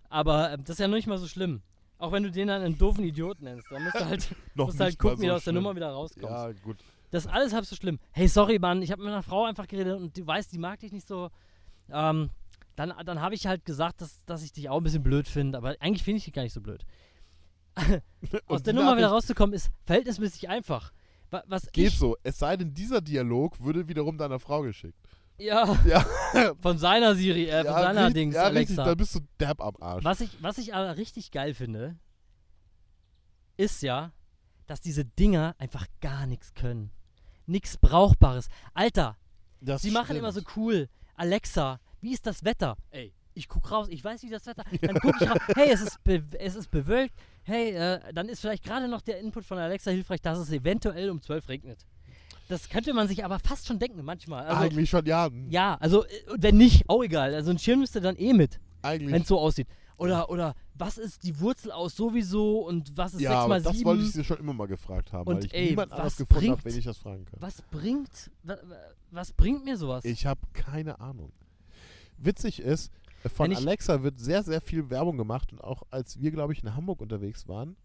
Aber ähm, das ist ja noch nicht mal so schlimm. Auch wenn du den dann einen doofen Idioten nennst, dann musst du halt, musst halt gucken, wie so du aus der. Nummer wieder rauskommst. Ja, gut. Das ist alles halb so schlimm. Hey, sorry, Mann, ich habe mit einer Frau einfach geredet und du weißt, die mag dich nicht so. Ähm, dann dann habe ich halt gesagt, dass, dass ich dich auch ein bisschen blöd finde, aber eigentlich finde ich dich gar nicht so blöd. Aus der Nummer wieder rauszukommen ist verhältnismäßig einfach. Wa- Was Geht ich, so. Es sei denn, dieser Dialog würde wiederum deiner Frau geschickt. Ja, Ja, von seiner Siri, äh, von ja, seiner richtig, Dings, ja richtig, Alexa. da bist du derb am Arsch. Was ich, was ich aber richtig geil finde, ist ja, dass diese Dinger einfach gar nichts können. Nichts Brauchbares. Alter, Das sie machen immer so stimmt. cool. Alexa, wie ist das Wetter? Ey, ich guck raus, ich weiß, wie das Wetter. Dann guck ich raus. Hey, es ist, es ist bewölkt. Hey, äh, dann ist vielleicht gerade noch der Input von Alexa hilfreich, dass es eventuell um 12 regnet. Das könnte man sich aber fast schon denken, manchmal. Also, Eigentlich schon, ja. ja, also, äh, wenn nicht, auch egal. Also ein Schirm müsste dann eh mit, wenn Eigentlich. es so aussieht. Oder, oder was ist die Wurzel aus sowieso und was ist Ja, 6 aber mal das 7? wollte ich dir schon immer mal gefragt haben, Und weil ich ey, niemand anders was gefunden habe, wenn ich das fragen kann. Was bringt, wa, wa, was bringt mir sowas? Ich habe keine Ahnung. Witzig ist, von ich- Alexa wird sehr, sehr viel Werbung gemacht und auch als wir, glaube ich, in Hamburg unterwegs waren,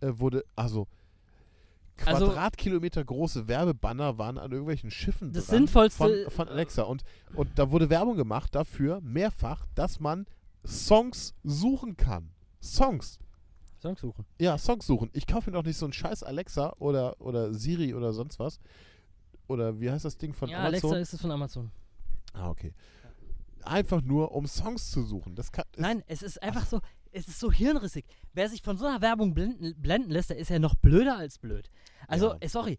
äh, wurde, also Also- Quadratkilometer große Werbebanner waren an irgendwelchen Schiffen Das dran Sinnvollste- von, von Alexa und, und da wurde Werbung gemacht dafür, mehrfach, dass man Songs suchen kann. Songs. Songs suchen. Ja, Songs suchen. Ich kaufe mir doch nicht so einen scheiß Alexa oder, oder Siri oder sonst was. Oder wie heißt das Ding von ja, Amazon? Alexa ist es von Amazon. Ah, okay. Einfach nur, um Songs zu suchen. Das kann, Nein, es ist einfach so, es ist so hirnrissig. Wer sich von so einer Werbung blenden, blenden lässt, der ist ja noch blöder als blöd. Also, Ja. äh, sorry,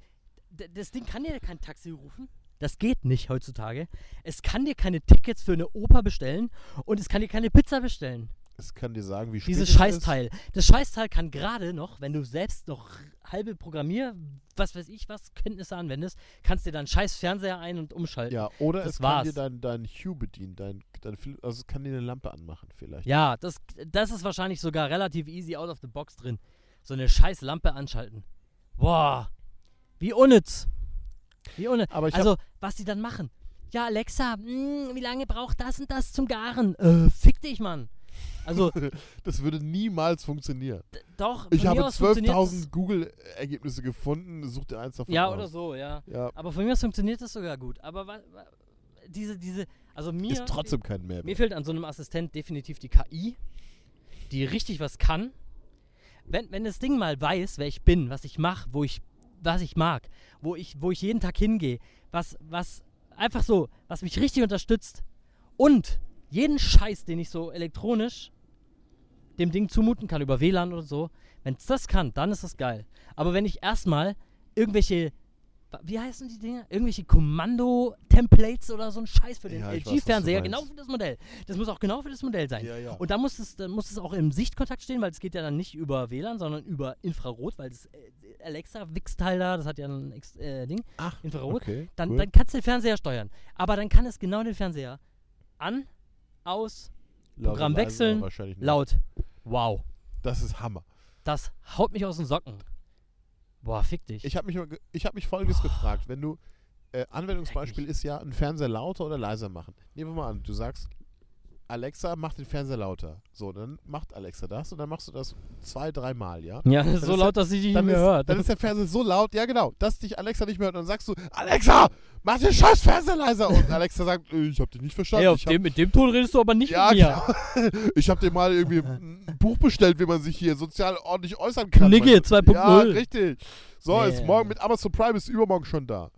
das Ding kann dir kein Taxi rufen. Das geht nicht heutzutage. Es kann dir keine Tickets für eine Oper bestellen und es kann dir keine Pizza bestellen. Es kann dir sagen, wie Dieses es ist. Scheißteil. Das Scheißteil kann gerade noch, wenn du selbst noch halbe Programmier, was weiß ich was, Kenntnisse anwendest, kannst dir dann scheiß Fernseher ein- und umschalten. Ja, oder Das es war's. kann dir dein, dein Hue bedienen. Dein, dein, also es kann dir eine Lampe anmachen vielleicht. Ja, das, das ist wahrscheinlich sogar relativ easy out of the box drin. So eine scheiß Lampe anschalten. Boah, wie unnütz. Wie unnütz. Aber also, was die dann machen. Ja, Alexa, mh, wie lange braucht das und das zum Garen? Äh, fick dich, Mann. Also, Das würde niemals funktionieren. doch, Ich mir habe aus funktioniert 12.000 Google-Ergebnisse gefunden. Such dir eins davon Ja, aus. oder so, ja. Ja, Aber von mir aus funktioniert das sogar gut. Aber wa, wa, diese, diese, also mir, ist trotzdem kein mir Mehrwert. fehlt an so einem Assistent definitiv die KI, die richtig was kann. Wenn, wenn das Ding mal weiß, wer ich bin, was ich mache, wo ich, was ich mag, wo ich, wo ich jeden Tag hingehe, was, was einfach so, was mich richtig unterstützt und jeden Scheiß, den ich so elektronisch dem Ding zumuten kann über WLAN oder so, wenn es das kann, dann ist das geil. Aber wenn ich erstmal irgendwelche, wie heißen die Dinge? Irgendwelche Kommando-Templates oder so ein Scheiß für den Ja, LG-Fernseher, genau für das Modell. Das muss auch genau für das Modell sein. Ja, ja. Und da muss es, dann muss es auch im Sichtkontakt stehen, weil es geht ja dann nicht über WLAN, sondern über Infrarot, weil das äh, Alexa-Wix-Teil da, das hat ja ein äh, Ding, Ach, Infrarot. okay. Dann, cool. dann kannst du den Fernseher steuern. Aber dann kann es genau den Fernseher an, aus, Programm wechseln, wahrscheinlich nicht. laut. Wow. Das ist Hammer. Das haut mich aus den Socken. Boah, fick dich. Ich habe mich, ich hab mich folgendes gefragt. Wenn du, äh, Anwendungsbeispiel ist ja, einen Fernseher lauter oder leiser machen. Nehmen wir mal an, du sagst, Alexa macht den Fernseher lauter. So, dann macht Alexa das und dann machst du das zwei, dreimal, ja? ja, so ist laut, dass sie dich nicht mehr ist, hört. dann ist der Fernseher so laut, ja genau, dass dich Alexa nicht mehr hört. Und dann sagst du, Alexa, mach den scheiß Fernseher leiser. Und Alexa sagt, äh, ich hab dich nicht verstanden. Ey, ich hab, dem, mit dem Ton redest du aber nicht ja, mit mir. genau. ich hab dir mal irgendwie ein Buch bestellt, wie man sich hier sozial ordentlich äußern kann. Du? 2.0. Ja, richtig. So, ist Yeah. morgen mit Amazon Prime ist übermorgen schon da.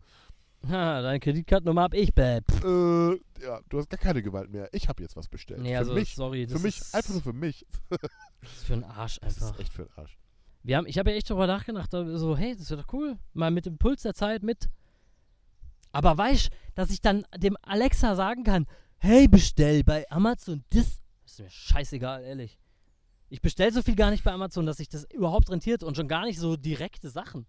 Ha, deine Kreditkartennummer hab ich. Pff. Äh, ja, du hast gar keine Gewalt mehr. Ich habe jetzt was bestellt. Nee, für also, mich, sorry. Das für mich, ist, einfach nur für mich. Das ist für einen Arsch Das einfach. ist echt für den Arsch. Wir haben, ich habe ja echt darüber nachgedacht, da so, hey, das wäre doch cool, mal mit dem Puls der Zeit mit. Aber weißt, dass ich dann dem Alexa sagen kann, hey, bestell bei Amazon das. Ist mir scheißegal, ehrlich. Ich bestell so viel gar nicht bei Amazon, dass sich das überhaupt rentiert und schon gar nicht so direkte Sachen.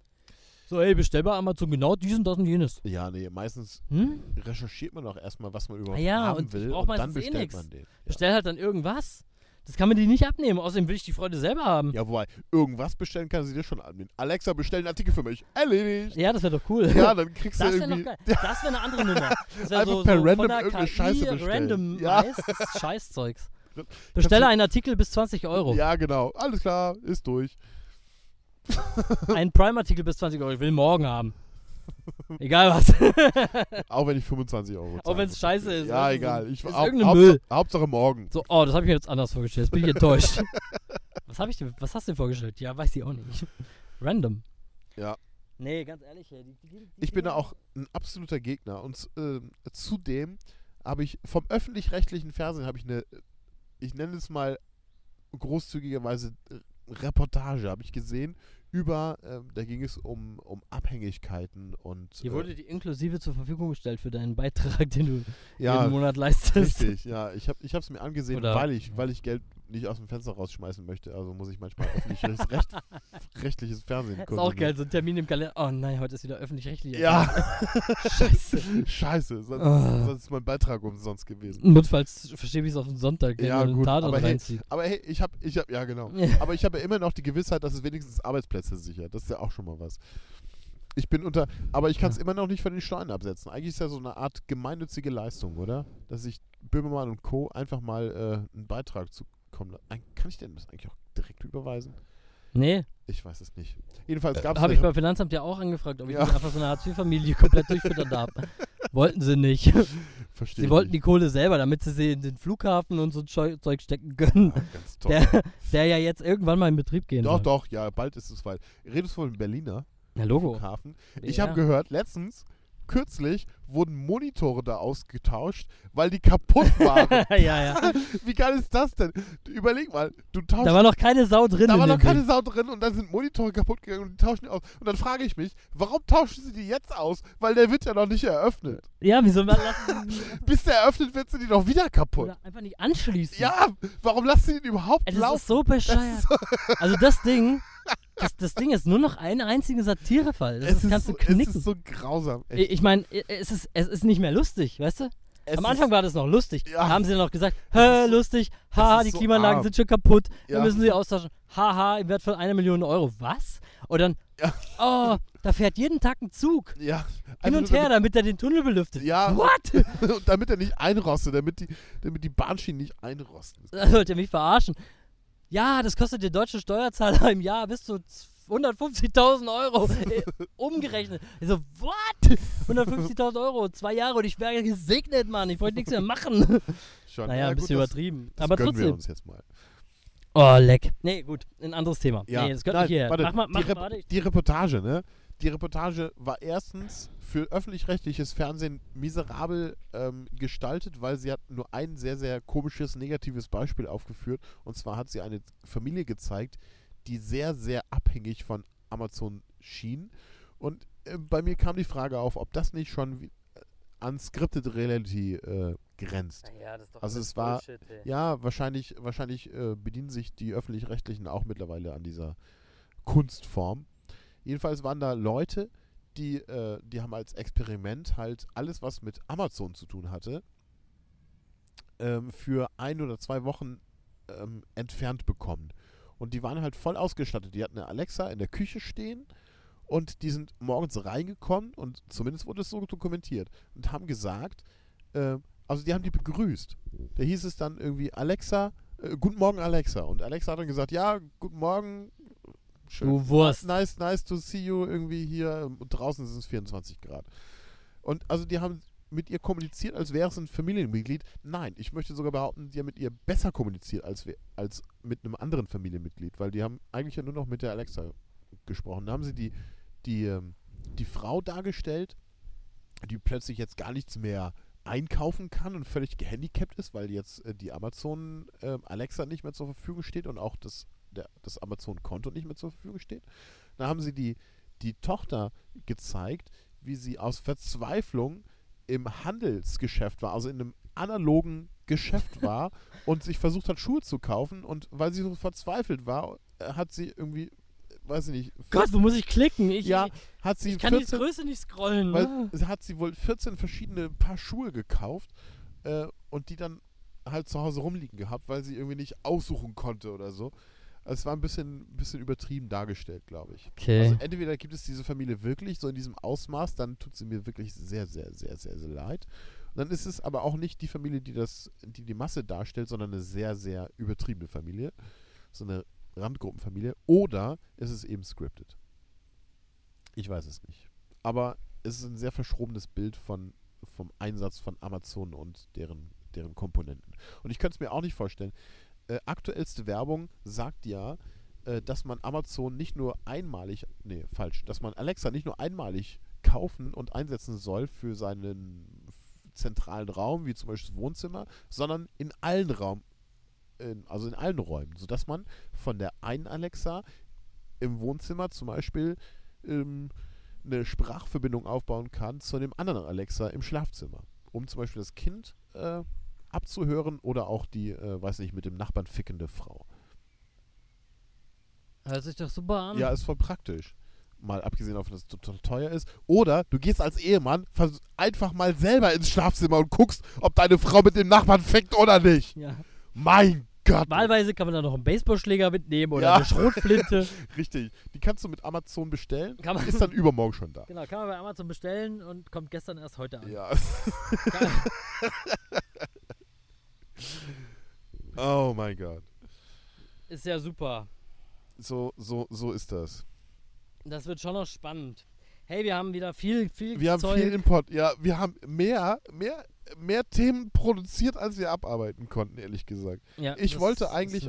So, hey, bestell bei Amazon genau dies und das und jenes. Ja, nee, meistens Hm? recherchiert man auch erstmal, was man überhaupt Ah ja, haben will und dann eh bestellt nix. man den. Ja. Bestell halt dann irgendwas. Das kann man dir nicht abnehmen. Außerdem will ich die Freude selber haben. ja, wobei, irgendwas bestellen kann sie dir schon annehmen. Alexa, bestell einen Artikel für mich. Erledigt. Ja, das wäre doch cool. Ja, dann kriegst du Das wäre noch irgendwie... geil. Das wäre eine andere Nummer. Das wär Einfach so, per so random von der irgendeine KI Scheiße bestellen. random Ja. Scheißzeugs. Bestelle einen Artikel bis 20 Euro. Ja, genau. Alles klar, ist durch. Einen Prime-Artikel bis 20 Euro. Ich will morgen haben. Egal was. Auch wenn ich 25 Euro zahle. Auch wenn's scheiße ist, Ja, egal. Ich, ist Haupt, irgendein Hauptsache, Müll. Hauptsache morgen. so, oh, das habe ich mir jetzt anders vorgestellt. Jetzt bin ich enttäuscht. was, hab ich dir, was hast du dir vorgestellt? Ja, weiß ich auch nicht. Random. Ja. Nee, ganz ehrlich. Die, die, die Ich bin da auch ein absoluter Gegner. Und äh, zudem habe ich vom öffentlich-rechtlichen Fernsehen habe ich eine, ich nenne es mal großzügigerweise äh, Reportage, habe ich gesehen über, ähm, da ging es um, um Abhängigkeiten und Hier äh, wurde die inklusive zur Verfügung gestellt für deinen Beitrag, den du ja, jeden Monat leistest. richtig, ja, ich habe ich es mir angesehen, Oder- weil ich, weil ich Geld nicht aus dem Fenster rausschmeißen möchte, also muss ich manchmal öffentliches Recht, rechtliches Fernsehen Ist auch geil, so ein Termin im Kalender. Oh nein, heute ist wieder öffentlich-rechtlich. Ja, Scheiße. scheiße, sonst, Ah. sonst ist mein Beitrag umsonst gewesen. Notfalls verschiebe ich es auf den Sonntag, wenn Ja, man gut, Tatort aber hey. Aber hey, ich habe, ich habe, ja genau. Ja. Aber ich habe ja immer noch die Gewissheit, dass es wenigstens Arbeitsplätze sichert. Das ist ja auch schon mal was. Ich bin unter, aber ich kann es immer noch nicht von den Steuern absetzen. Eigentlich ist ja so eine Art gemeinnützige Leistung, oder? Dass ich Böhmermann und Co. einfach mal äh, einen Beitrag zukommen Eig- Kann ich denn das eigentlich auch direkt überweisen? Nee, Ich weiß es nicht. Jedenfalls gab es habe ich beim Finanzamt ja auch angefragt, ob ich Ja. nicht einfach so eine Hartz-IV-Familie komplett durchfüttern darf. Wollten sie nicht. Verstehe Sie wollten die Kohle selber, damit sie sie in den Flughafen und so Zeug stecken können, Ja, ganz toll. der, der ja jetzt irgendwann mal in Betrieb gehen doch, soll. doch, ja, bald ist es weit. Redest du von Berliner Na, Logo. Flughafen? Ich Ja. habe gehört, letztens, kürzlich, wurden Monitore da ausgetauscht, weil die kaputt waren. ja, ja. Wie geil ist das denn? Überleg mal, du tauschst. Da war noch keine Sau drin. da war noch keine Ding. Sau drin und dann sind Monitore kaputt gegangen und die tauschen die aus. Und dann frage ich mich, warum tauschen sie die jetzt aus? Weil der wird ja noch nicht eröffnet. Ja, wieso lassen Bis der eröffnet wird, sind die doch wieder kaputt. oder einfach nicht anschließen? Ja, warum lassen sie den überhaupt Ey, das laufen? ist so bescheuert. Also das Ding, das, das Ding ist nur noch ein einziger Satirefall. Das es, ist, kannst so, du es knicken. ist so grausam. Echt. ich meine, es ist, es ist nicht mehr lustig, weißt du? Es Am Anfang war das noch lustig. Ja. Da haben sie noch gesagt, hä, lustig, haha, die so Klimaanlagen arm. sind schon kaputt, wir Ja. müssen sie austauschen. Haha, im Wert von einer Million Euro. Was? Und dann, Ja. oh, da fährt jeden Tag ein Zug. Ja. Hin Einfach und her, damit er den Tunnel belüftet. Ja. What? Damit, und damit er nicht einrostet, damit die, damit die Bahnschienen nicht einrosten. Da wollt ihr mich verarschen. Ja, das kostet der deutsche Steuerzahler im Jahr bis zu 150.000 Euro äh, umgerechnet. Ich so, what? 150.000 Euro, zwei Jahre und ich wäre gesegnet, Mann. Ich wollte nichts mehr machen. Schon. naja, Ja, ein gut, bisschen das, übertrieben. das Aber gönnen wir trotzdem. uns jetzt mal. Oh, leck. Nee, gut, ein anderes Thema. Ja. Nee, das gehört Nein, nicht hier. warte, mach mal, mach die, Rep warte, die Reportage, ne? Die Reportage war erstens für öffentlich-rechtliches Fernsehen miserabel ähm, gestaltet, weil sie hat nur ein sehr, sehr komisches, negatives Beispiel aufgeführt. Und zwar hat sie eine Familie gezeigt, die sehr, sehr abhängig von Amazon schien. Und äh, bei mir kam die Frage auf, ob das nicht schon wie, äh, an Scripted Reality äh, grenzt. Ja, das ist doch Also es war- Bullshit. Ja, wahrscheinlich, wahrscheinlich äh, bedienen sich die öffentlich-rechtlichen auch mittlerweile an dieser Kunstform. Jedenfalls waren da Leute, die, äh, die haben als Experiment halt alles, was mit Amazon zu tun hatte, ähm, für ein oder zwei Wochen ähm, entfernt bekommen. Und die waren halt voll ausgestattet. Die hatten eine Alexa in der Küche stehen und die sind morgens reingekommen und zumindest wurde es so dokumentiert und haben gesagt, äh, also die haben die begrüßt. Da hieß es dann irgendwie Alexa, äh, guten Morgen Alexa. Und Alexa hat dann gesagt, ja, guten Morgen. Schön. Du Wurst. Nice, nice to see you irgendwie hier. Und draußen sind es 24 Grad. Und also die haben mit ihr kommuniziert, als wäre es ein Familienmitglied. Nein, ich möchte sogar behaupten, die haben mit ihr besser kommuniziert als, als mit einem anderen Familienmitglied, weil die haben eigentlich ja nur noch mit der Alexa gesprochen. Da haben sie die, die, ähm, die Frau dargestellt, die plötzlich jetzt gar nichts mehr einkaufen kann und völlig gehandicapt ist, weil jetzt äh, die Amazon äh, Alexa nicht mehr zur Verfügung steht und auch das, der, das Amazon-Konto nicht mehr zur Verfügung steht. Da haben sie die, die Tochter gezeigt, wie sie aus Verzweiflung im Handelsgeschäft war, also in einem analogen Geschäft war und sich versucht hat, Schuhe zu kaufen und weil sie so verzweifelt war, äh, hat sie irgendwie, weiß ich nicht, Gott, wo muss ich klicken? Ich, ja, hat sie ich kann die 14 Größe nicht scrollen. weil ne? es hat sie wohl 14 verschiedene Paar Schuhe gekauft äh, und die dann halt zu Hause rumliegen gehabt, weil sie irgendwie nicht aussuchen konnte oder so. Also es war ein bisschen, bisschen übertrieben dargestellt, glaube ich. Okay. Also entweder gibt es diese Familie wirklich so in diesem Ausmaß, dann tut sie mir wirklich sehr, sehr, sehr, sehr, sehr leid. Und dann ist es aber auch nicht die Familie, die das, die die Masse darstellt, sondern eine sehr, sehr übertriebene Familie. So eine Randgruppenfamilie. Oder ist es eben scripted. Ich weiß es nicht. Aber es ist ein sehr verschrobenes Bild von, vom Einsatz von Amazon und deren, deren Komponenten. Und ich könnte es mir auch nicht vorstellen. Äh, aktuellste Werbung sagt ja, äh, dass man Amazon nicht nur einmalig, nee, falsch, dass man Alexa nicht nur einmalig kaufen und einsetzen soll für seinen zentralen Raum, wie zum Beispiel das Wohnzimmer, sondern in allen Raum, in, also in allen Räumen, sodass man von der einen Alexa im Wohnzimmer zum Beispiel ähm, eine Sprachverbindung aufbauen kann zu dem anderen Alexa im Schlafzimmer. Um zum Beispiel das Kind äh, abzuhören oder auch die, äh, weiß nicht, mit dem Nachbarn fickende Frau. Hört sich doch super an. Ja, ist voll praktisch. Mal abgesehen davon, dass es total teuer ist. Oder du gehst als Ehemann einfach mal selber ins Schlafzimmer und guckst, ob deine Frau mit dem Nachbarn fickt oder nicht. Ja. Mein Gott. Wahlweise kann man da noch einen Baseballschläger mitnehmen oder Ja. eine Schrotflinte. Richtig. Die kannst du mit Amazon bestellen. Kann man- ist dann übermorgen schon da. genau, kann man bei Amazon bestellen und kommt gestern erst heute an. Ja. Kann- oh mein Gott. Ist ja super. So, so, so ist das. Das wird schon noch spannend. Hey, wir haben wieder viel, viel Wir haben Zeug. viel Import. Ja, wir haben mehr, mehr, mehr Themen produziert, als wir abarbeiten konnten, ehrlich gesagt. ja, ich wollte eigentlich-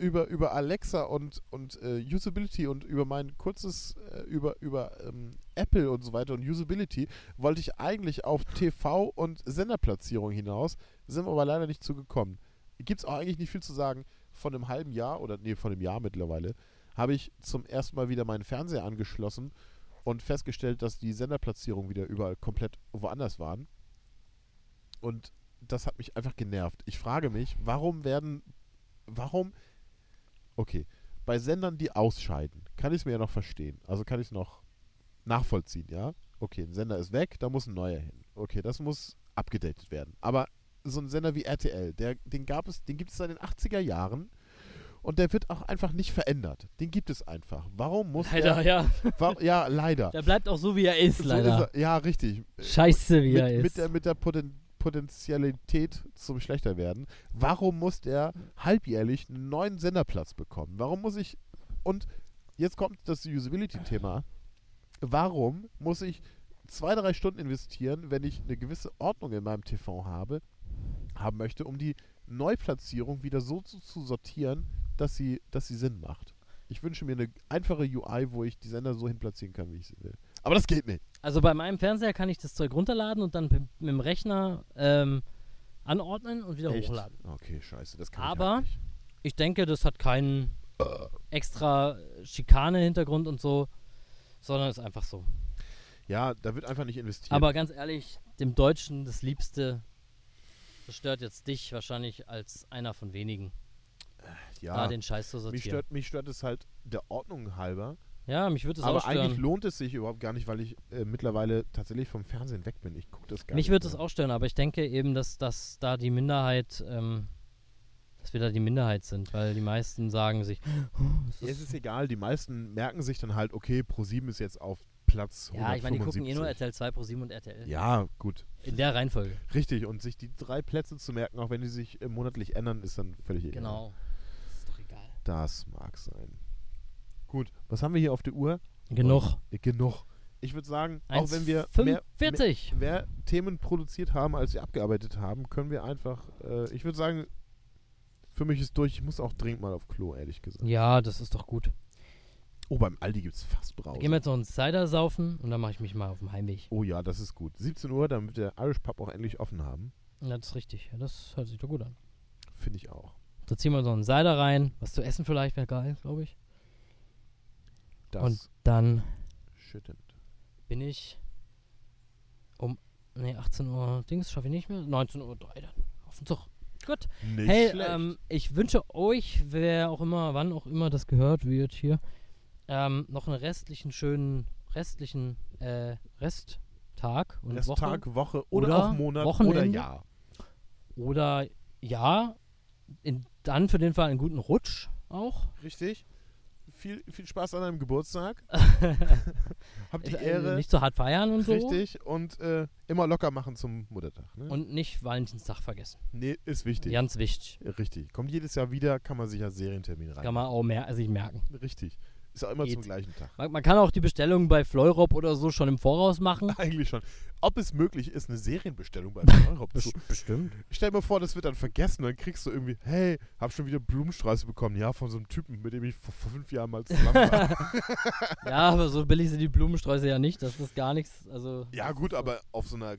über, über Alexa und, und äh, Usability und über mein kurzes, äh, über, über ähm, Apple und so weiter und Usability, wollte ich eigentlich auf TV und Senderplatzierung hinaus, sind wir aber leider nicht zugekommen. Gibt es auch eigentlich nicht viel zu sagen. Von einem halben Jahr oder nee, von einem Jahr mittlerweile habe ich zum ersten Mal wieder meinen Fernseher angeschlossen und festgestellt, dass die Senderplatzierungen wieder überall komplett woanders waren. Und das hat mich einfach genervt. Ich frage mich, warum werden, warum Okay. Bei Sendern, die ausscheiden, kann ich es mir ja noch verstehen. Also kann ich es noch nachvollziehen, ja? Okay, ein Sender ist weg, da muss ein neuer hin. Okay, das muss abgedatet werden. Aber so ein Sender wie RTL, der, den gab es, den gibt es seit den 80er Jahren und der wird auch einfach nicht verändert. Den gibt es einfach. Warum muss Leider, der, ja. wa ja, leider. Der bleibt auch so, wie er ist, So leider. ist er. Ja, richtig. Scheiße, wie mit, er ist. mit der, mit der Poten Potenzialität zum Schlechterwerden. Warum muss der halbjährlich einen neuen Senderplatz bekommen? Warum muss ich. Und jetzt kommt das Usability-Thema. Warum muss ich zwei, drei Stunden investieren, wenn ich eine gewisse Ordnung in meinem TV habe, haben möchte, um die Neuplatzierung wieder so zu, zu sortieren, dass sie, dass sie Sinn macht? Ich wünsche mir eine einfache UI, wo ich die Sender so hinplatzieren kann, wie ich sie will. Aber das geht nicht. Also bei meinem Fernseher kann ich das Zeug runterladen und dann mit, dem Rechner ähm, anordnen und wieder Echt? hochladen. Okay, scheiße, das kann Aber- ich halt nicht. Ich denke, das hat keinen extra Schikane-Hintergrund und so, sondern ist einfach so. Ja, da wird einfach nicht investiert. Aber ganz ehrlich, dem Deutschen das Liebste, das stört jetzt dich wahrscheinlich als einer von wenigen, ja, da den Scheiß zu mich, sortieren. stört, mich stört es halt der Ordnung halber. Ja, mich würde es aber auch stören. eigentlich lohnt es sich überhaupt gar nicht, weil ich äh, mittlerweile tatsächlich vom Fernsehen weg bin. Ich gucke das gar Mich nicht. würde es auch stören, aber ich denke eben, dass, dass da die Minderheit, ähm, dass wir da die Minderheit sind, weil die meisten sagen sich, oh, es Ja, es ist ist egal, die meisten merken sich dann halt, okay, Pro7 ist jetzt auf Platz ja, ich meine, die gucken eh nur 175. RTL 2, Pro 7 und RTL. Ja, gut. In der Reihenfolge. Richtig. Und sich die drei Plätze zu merken, auch wenn die sich äh, monatlich ändern, ist dann völlig egal. Genau. Ist doch egal. Das mag sein. Gut, was haben wir hier auf der Uhr? Genug. Äh, genug. Ich würde sagen, auch wenn wir mehr, 45. mehr Themen produziert haben, als wir abgearbeitet haben, können wir einfach, äh, ich würde sagen, für mich ist durch, ich muss auch dringend mal auf Klo, ehrlich gesagt. Ja, das ist doch gut. Oh, beim Aldi gibt es fast Da Brause. gehen wir jetzt noch einen Cider saufen und dann mache ich mich mal auf dem Heimweg. Oh ja, das ist gut. 17 Uhr, damit wir Irish Pub auch endlich offen haben. Ja, das ist richtig. Ja, das hört sich doch gut an. Finde ich auch. Da ziehen wir noch einen Cider rein. Was zu essen vielleicht wäre geil, glaube ich. Das Und dann schüttend. bin ich um, nee, 18 Uhr, Dings schaffe ich nicht mehr. 19 Uhr drei dann. Auf den Zug. Gut. Nicht hey, ähm, ich wünsche euch, wer auch immer, wann auch immer das gehört wird hier, ähm, noch einen restlichen schönen, restlichen äh, Resttag und Resttag, Woche. Woche, oder, oder auch Monat oder Wochenende. Jahr. Oder ja, in, dann für den Fall einen guten Rutsch auch. Richtig. Viel, viel Spaß an deinem Geburtstag. Hab die Äh, Ehre. Nicht zu hart feiern und so. Richtig. Und äh, immer locker machen zum Muttertag. Ne? Und nicht Valentinstag vergessen. nee, ist wichtig. Ganz wichtig. Richtig. Kommt jedes Jahr wieder, kann man sich als Serientermin rein. Kann man auch mehr, sich merken. Richtig. Ist auch immer Geht. zum gleichen Tag. Man, man kann auch die Bestellung bei Fleurop oder so schon im Voraus machen. Eigentlich schon. Ob es möglich ist, eine Serienbestellung bei Europ zu. Bestimmt. Stell dir mal vor, das wird dann vergessen. Dann kriegst du irgendwie, hey, hab schon wieder Blumensträuße bekommen. Ja, von so einem Typen, mit dem ich vor, vor fünf Jahren mal zusammen war. Ja, aber so billig sind die Blumensträuße ja nicht. Das ist gar nichts. Also, ja, gut, aber auf so einer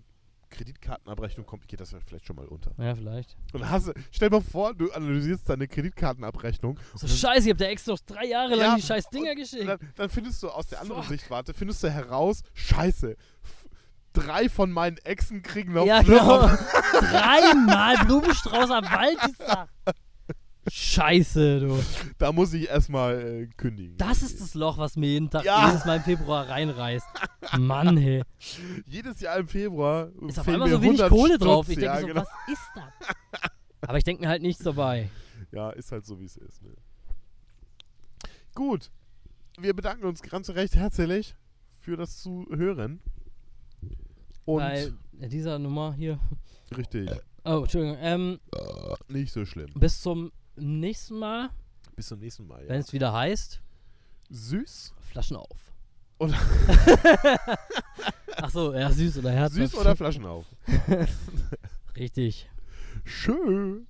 Kreditkartenabrechnung kommt, geht das ja vielleicht schon mal unter. Ja, vielleicht. Und hast, du- stell dir mal vor, du analysierst deine Kreditkartenabrechnung. So, scheiße, ich hab der Ex noch drei Jahre lang Ja, die scheiß Dinger geschickt. Dann, dann findest du aus der anderen Fuck. Sichtwarte, findest du heraus, scheiße, drei von meinen Exen kriegen noch Ja, genau. Dreimal Blumenstrauß am Valentinstag. Scheiße, du. Da muss ich erstmal äh, kündigen. Das ist das Loch, was mir jeden Tag, Ja. jedes Mal im Februar reinreißt. Mann, hey. Jedes Jahr im Februar Ist auf einmal mir so wenig 100 Kohle drauf. Stutz. Ich denke ja, so, genau. was ist das? Aber ich denke mir halt nichts dabei. Ja, ist halt so, wie es ist. Ne? Gut. Wir bedanken uns ganz recht herzlich für das Zuhören. Und Bei dieser Nummer hier. richtig, Oh, Entschuldigung. Ähm, nicht so schlimm. bis zum nächsten Mal, Bis zum nächsten Mal. wenn Ja. es wieder heißt, Süß Flaschen auf. oder, Ach so, ja, süß oder herzhaft. süß oder Flaschen auf? Richtig. Schön.